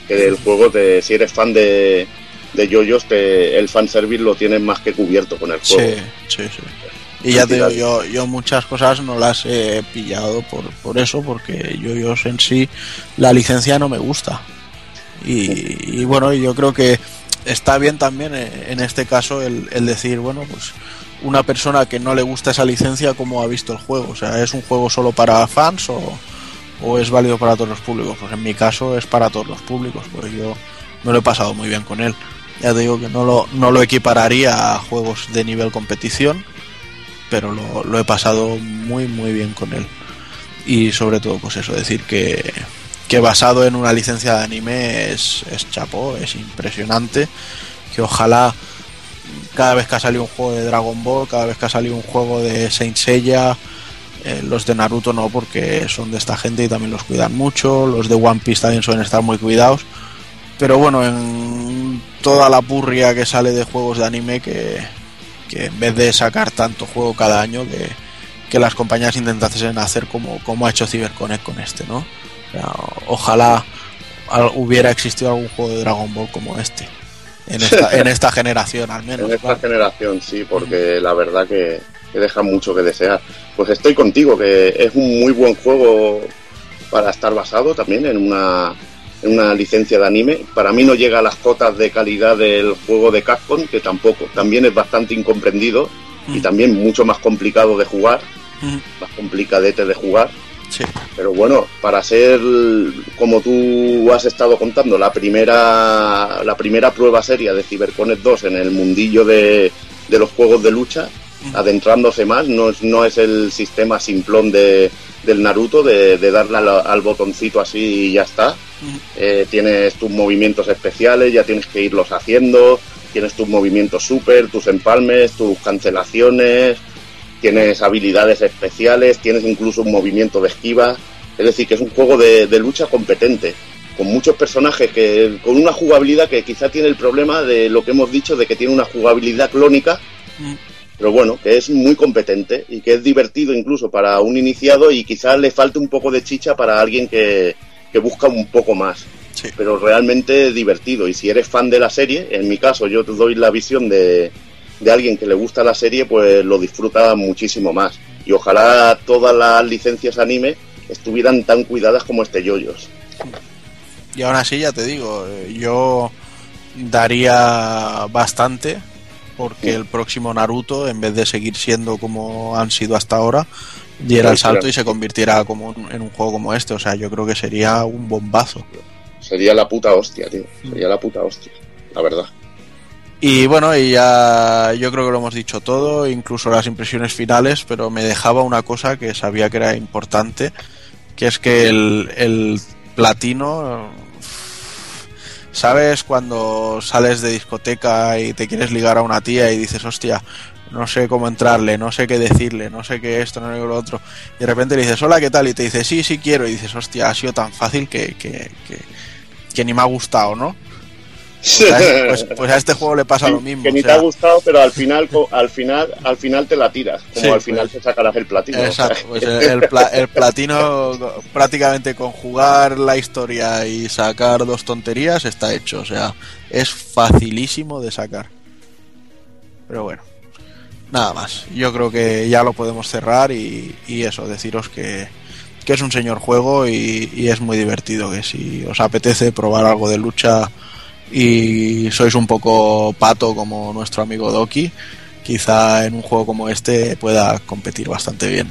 Speaker 4: que el juego, te, si eres fan de, de yoyos, te, el fanservice lo tienes más que cubierto con el
Speaker 2: Sí,
Speaker 4: juego.
Speaker 2: sí, sí. Y ya te digo, yo, yo muchas cosas no las he pillado por, por eso, porque yo, yo en sí la licencia no me gusta. Y, y bueno, yo creo que está bien también eh, en este caso el, el decir, bueno, pues una persona que no le gusta esa licencia, ¿cómo ha visto el juego? O sea, ¿es un juego solo para fans o, o es válido para todos los públicos? Pues en mi caso es para todos los públicos, porque yo me lo he pasado muy bien con él. Ya te digo que no lo, no lo equipararía a juegos de nivel competición, pero lo, lo he pasado muy muy bien con él. Y sobre todo, pues eso, decir que, que basado en una licencia de anime es, es chapo, es impresionante. Que ojalá cada vez que ha salido un juego de Dragon Ball, cada vez que ha salido un juego de Saint Seiya, eh, los de Naruto no, porque son de esta gente y también los cuidan mucho. Los de One Piece también suelen estar muy cuidados. Pero bueno, en toda la purria que sale de juegos de anime, que, que en vez de sacar tanto juego cada año, que, que las compañías intentasen hacer como, como ha hecho CyberConnect con este, ¿no? O sea, ojalá al- hubiera existido algún juego de Dragon Ball como este. En esta, en esta generación, al menos.
Speaker 4: En esta
Speaker 2: claro.
Speaker 4: generación, sí, porque la verdad que, que deja mucho que desear. Pues estoy contigo, que es un muy buen juego para estar basado también en una en una licencia de anime. Para mí no llega a las cotas de calidad del juego de Capcom, que tampoco. También es bastante incomprendido y también mucho más complicado de jugar, más complicadete de jugar.
Speaker 2: Sí.
Speaker 4: Pero bueno, para ser, como tú has estado contando, la primera, la primera prueba seria de CyberConnect 2 en el mundillo de, de los juegos de lucha, adentrándose más, no es, no es el sistema simplón de, del Naruto de, de darle al, al botoncito así y ya está. Eh, tienes tus movimientos especiales, ya tienes que irlos haciendo, tienes tus movimientos super, tus empalmes, tus cancelaciones, tienes habilidades especiales, tienes incluso un movimiento de esquiva. Es decir, que es un juego de, de lucha competente, con muchos personajes, que con una jugabilidad que quizá tiene el problema de lo que hemos dicho, de que tiene una jugabilidad clónica, pero bueno, que es muy competente y que es divertido incluso para un iniciado y quizás le falte un poco de chicha para alguien que, que busca un poco más. Pero realmente divertido. Y si eres fan de la serie, en mi caso yo te doy la visión de, de alguien que le gusta la serie, pues lo disfruta muchísimo más. Y ojalá todas las licencias anime estuvieran tan cuidadas como este Yoyos.
Speaker 2: Y aún así, ya te digo, eh, yo daría bastante porque el próximo Naruto, en vez de seguir siendo como han sido hasta ahora, diera el salto y se convirtiera como un- en un juego como este. O sea, yo creo que sería un bombazo.
Speaker 4: Sería la puta hostia, tío. Sería la puta hostia, la verdad.
Speaker 2: Y bueno, y ya yo creo que lo hemos dicho todo, incluso las impresiones finales, pero me dejaba una cosa que sabía que era importante, que es que el, el platino, ¿sabes? Cuando sales de discoteca y te quieres ligar a una tía y dices, hostia, no sé cómo entrarle, no sé qué decirle, no sé qué esto, no sé qué lo otro, y de repente le dices, hola, ¿qué tal? Y te dice, sí, sí quiero, y dices, hostia, ha sido tan fácil que, que, que, que ni me ha gustado, ¿no? Pues a, pues- pues a este juego le pasa lo mismo.
Speaker 4: Que ni
Speaker 2: o sea,
Speaker 4: te ha gustado, pero al final, al final, al final te la tiras. Como
Speaker 2: Sí,
Speaker 4: al final
Speaker 2: pues-
Speaker 4: te sacarás el platino.
Speaker 2: Exacto, pues el, el pla- el platino prácticamente con jugar la historia y sacar dos tonterías está hecho, o sea, es facilísimo de sacar. Pero bueno, nada más. Yo creo que ya lo podemos cerrar y, y eso, deciros que, que es un señor juego y, y es muy divertido, que si os apetece probar algo de lucha y sois un poco pato como nuestro amigo Doki, quizá en un juego como este pueda competir bastante bien.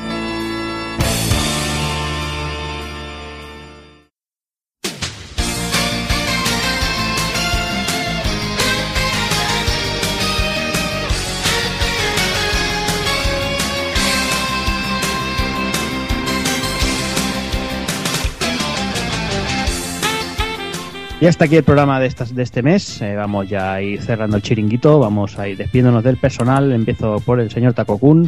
Speaker 1: Y hasta aquí el programa de, estas, de este mes. Eh, vamos ya a ir cerrando el chiringuito. Vamos a ir despidiéndonos del personal. Empiezo por el señor Takokun.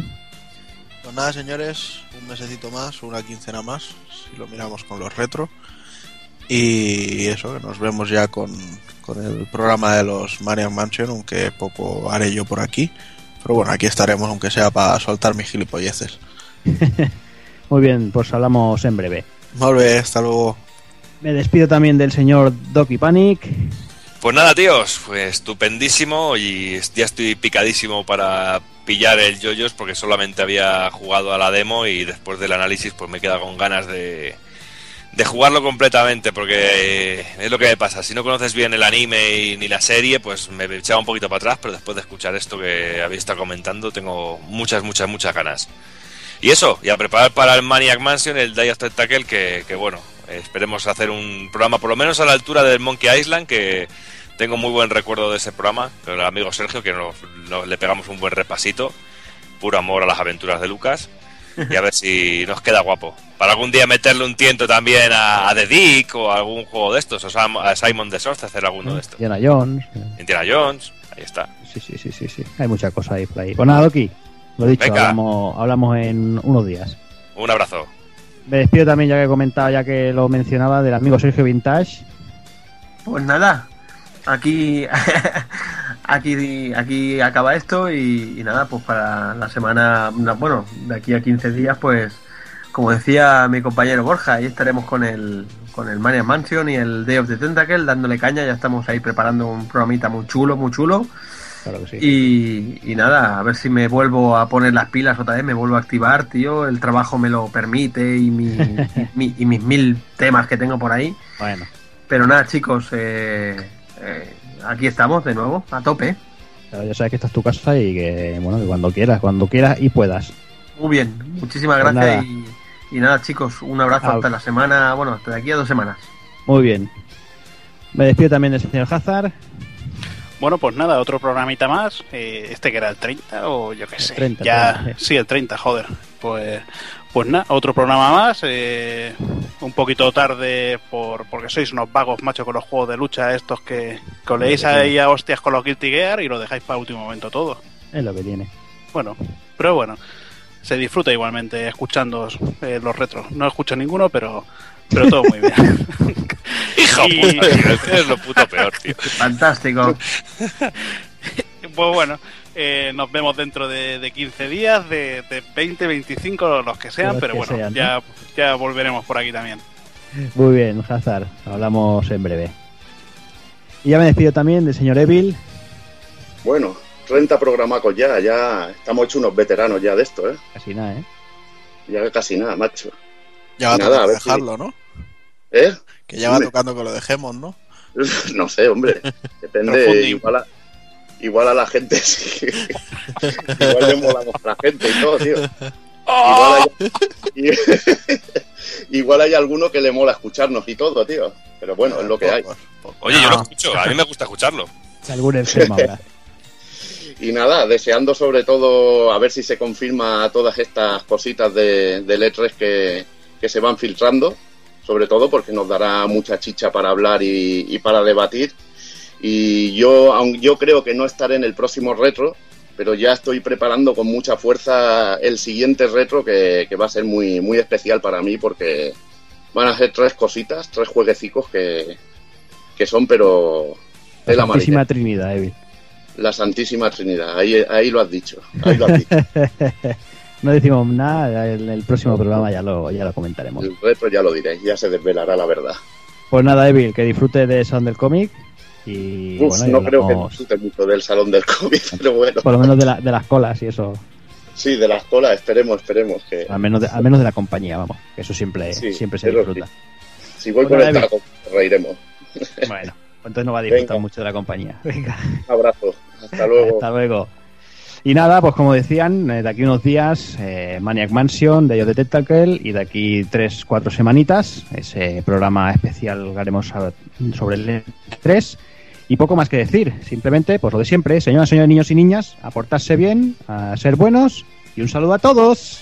Speaker 2: Pues nada, señores, un mesecito más, una quincena más, si lo miramos con los retro. Y eso, nos vemos ya con, con el programa de los Marian Mansion, aunque poco haré yo por aquí. Pero bueno, aquí estaremos, aunque sea para soltar mis gilipolleces.
Speaker 1: Muy bien, pues hablamos en breve.
Speaker 2: Volve, hasta luego.
Speaker 1: Me despido también del señor Doki Panic.
Speaker 3: Pues nada, tíos, pues estupendísimo y ya estoy picadísimo para pillar el yoyos porque solamente había jugado a la demo y después del análisis pues me queda con ganas de, de jugarlo completamente porque eh, es lo que me pasa, si no conoces bien el anime ni la serie pues me echaba un poquito para atrás pero después de escuchar esto que habéis estado comentando tengo muchas, muchas, muchas ganas. Y eso, y a preparar para el Maniac Mansion el Day of Tentacle que, que bueno, esperemos hacer un programa por lo menos a la altura del Monkey Island que tengo muy buen recuerdo de ese programa con el amigo Sergio que nos, nos- le pegamos un buen repasito puro amor a las aventuras de Lucas y a ver si nos queda guapo para algún día meterle un tiento también a, a The Dick o a algún juego de estos o sea, a Simon the Sorcerer hacer alguno de estos
Speaker 1: Diana Jones.
Speaker 3: Indiana Jones ahí está
Speaker 1: Sí, sí, sí, sí, sí. Hay mucha cosa ahí por ahí. Pues nada, Doki. Lo dicho, hablamos, hablamos en unos días.
Speaker 3: un abrazo
Speaker 1: Me despido también, ya que he comentado, ya que lo mencionaba, del amigo Sergio Vintage,
Speaker 6: Pues nada, aquí, aquí, aquí acaba esto y, nada, pues para la semana, no, bueno, de aquí a 15 días, pues como decía mi compañero Borja, ahí estaremos con el, con el Mania Mansion y el Day of the Tentacle dándole caña, ya estamos ahí preparando un programita muy chulo, muy chulo.
Speaker 1: Claro que sí.
Speaker 6: Y, y nada, a ver si me vuelvo a poner las pilas otra vez, me vuelvo a activar, tío. El trabajo me lo permite y, mi, mi- y mis mil temas que tengo por ahí.
Speaker 1: Bueno,
Speaker 6: Pero nada, chicos, eh, eh, aquí estamos de nuevo, a tope.
Speaker 1: claro, ya sabes que esta es tu casa y que, bueno, que cuando quieras, cuando quieras y puedas.
Speaker 6: Muy bien, muchísimas
Speaker 1: Pues
Speaker 6: gracias.
Speaker 1: nada.
Speaker 6: Y, y nada, chicos, un abrazo
Speaker 1: Ah.
Speaker 6: hasta la semana, bueno, hasta de aquí a dos semanas.
Speaker 1: Muy bien. Me despido también del señor Hazard.
Speaker 5: Bueno, pues nada, otro programita más. eh, este que era el 30 o yo qué sé.
Speaker 1: 30,
Speaker 5: ya,
Speaker 1: 30,
Speaker 5: sí, el 30, joder. Pues, pues nada, otro programa más. eh, un poquito tarde por porque sois unos vagos, macho, con los juegos de lucha estos que, que os leéis ahí a hostias con los Guilty Gear y lo dejáis para último momento todo.
Speaker 1: Es lo que tiene.
Speaker 5: Bueno, pero bueno, se disfruta igualmente escuchando eh, los retros. No escucho ninguno, pero, pero todo muy bien.
Speaker 3: Hijo
Speaker 5: Y-
Speaker 3: puta, tío, es lo puto peor, tío.
Speaker 6: Fantástico.
Speaker 5: Pues bueno, eh, nos vemos dentro de, de 15 días, de, de 20, 25, los que sean,
Speaker 1: Los
Speaker 5: pero
Speaker 1: que
Speaker 5: bueno,
Speaker 1: sean, ¿no?
Speaker 5: ya, ya volveremos por aquí también.
Speaker 1: Muy bien, Hazard. Hablamos en breve. Y ya me despido también del señor Evil.
Speaker 4: Bueno, 30 programacos ya, ya estamos hechos unos veteranos ya de esto, ¿eh?
Speaker 1: Casi nada, ¿eh?
Speaker 4: Ya casi nada, macho.
Speaker 2: Ya va
Speaker 4: Nada, a si-
Speaker 2: dejarlo, ¿no?
Speaker 4: ¿Eh?
Speaker 2: Que ya va
Speaker 4: Hombre.
Speaker 2: tocando que lo dejemos, ¿no?
Speaker 4: No sé, hombre. Depende. Igual a, igual a la gente sí. igual le molamos a la gente y todo, tío. Igual hay, igual hay alguno que le mola escucharnos y todo, tío. Pero bueno, es lo que hay.
Speaker 2: Pocos, pocos.
Speaker 3: Oye, yo lo escucho, a mí me gusta escucharlo.
Speaker 1: Algún enfermo habrá.
Speaker 4: Y nada, deseando sobre todo a ver si se confirma todas estas cositas de, del E3 que, que se van filtrando, sobre todo porque nos dará mucha chicha para hablar y, y para debatir. Y yo, aun yo creo que no estaré en el próximo retro, pero ya estoy preparando con mucha fuerza el siguiente retro que, que va a ser muy, muy especial para mí porque van a ser tres cositas, tres jueguecicos que, que son, pero...
Speaker 1: La
Speaker 4: tela marinera.
Speaker 1: Santísima Trinidad, Evil.
Speaker 4: La Santísima Trinidad, ahí, ahí lo has dicho. Ahí lo has dicho.
Speaker 1: no decimos nada, en el próximo programa ya lo, ya lo comentaremos.
Speaker 4: El retro ya lo diré, ya se desvelará la verdad.
Speaker 1: Pues nada, Evil, que disfrute de Sound del cómic. Y
Speaker 4: Uf,
Speaker 1: bueno, y
Speaker 4: no creo que disfrute mucho del salón del cómic, pero bueno.
Speaker 1: por lo menos de, la- de las colas y eso.
Speaker 4: Sí, de las colas, esperemos, esperemos que
Speaker 1: Al menos de, al menos de la compañía, vamos. Que eso siempre,
Speaker 4: Sí,
Speaker 1: siempre se disfruta.
Speaker 4: si voy
Speaker 1: Bueno,
Speaker 4: con el taco, reiremos.
Speaker 1: Bueno, pues entonces no va a disfrutar
Speaker 4: Venga.
Speaker 1: mucho de la compañía. Venga.
Speaker 4: Un abrazo, hasta luego.
Speaker 1: Hasta luego. Y nada, pues como decían, eh, de aquí unos días, eh, Maniac Mansion, de Yo de Tentacle, y de aquí tres, cuatro semanitas, ese programa especial que haremos sobre el 3 Y poco más que decir, simplemente, pues lo de siempre, señoras, señores, niños y niñas, a portarse bien, a ser buenos, y un saludo a todos.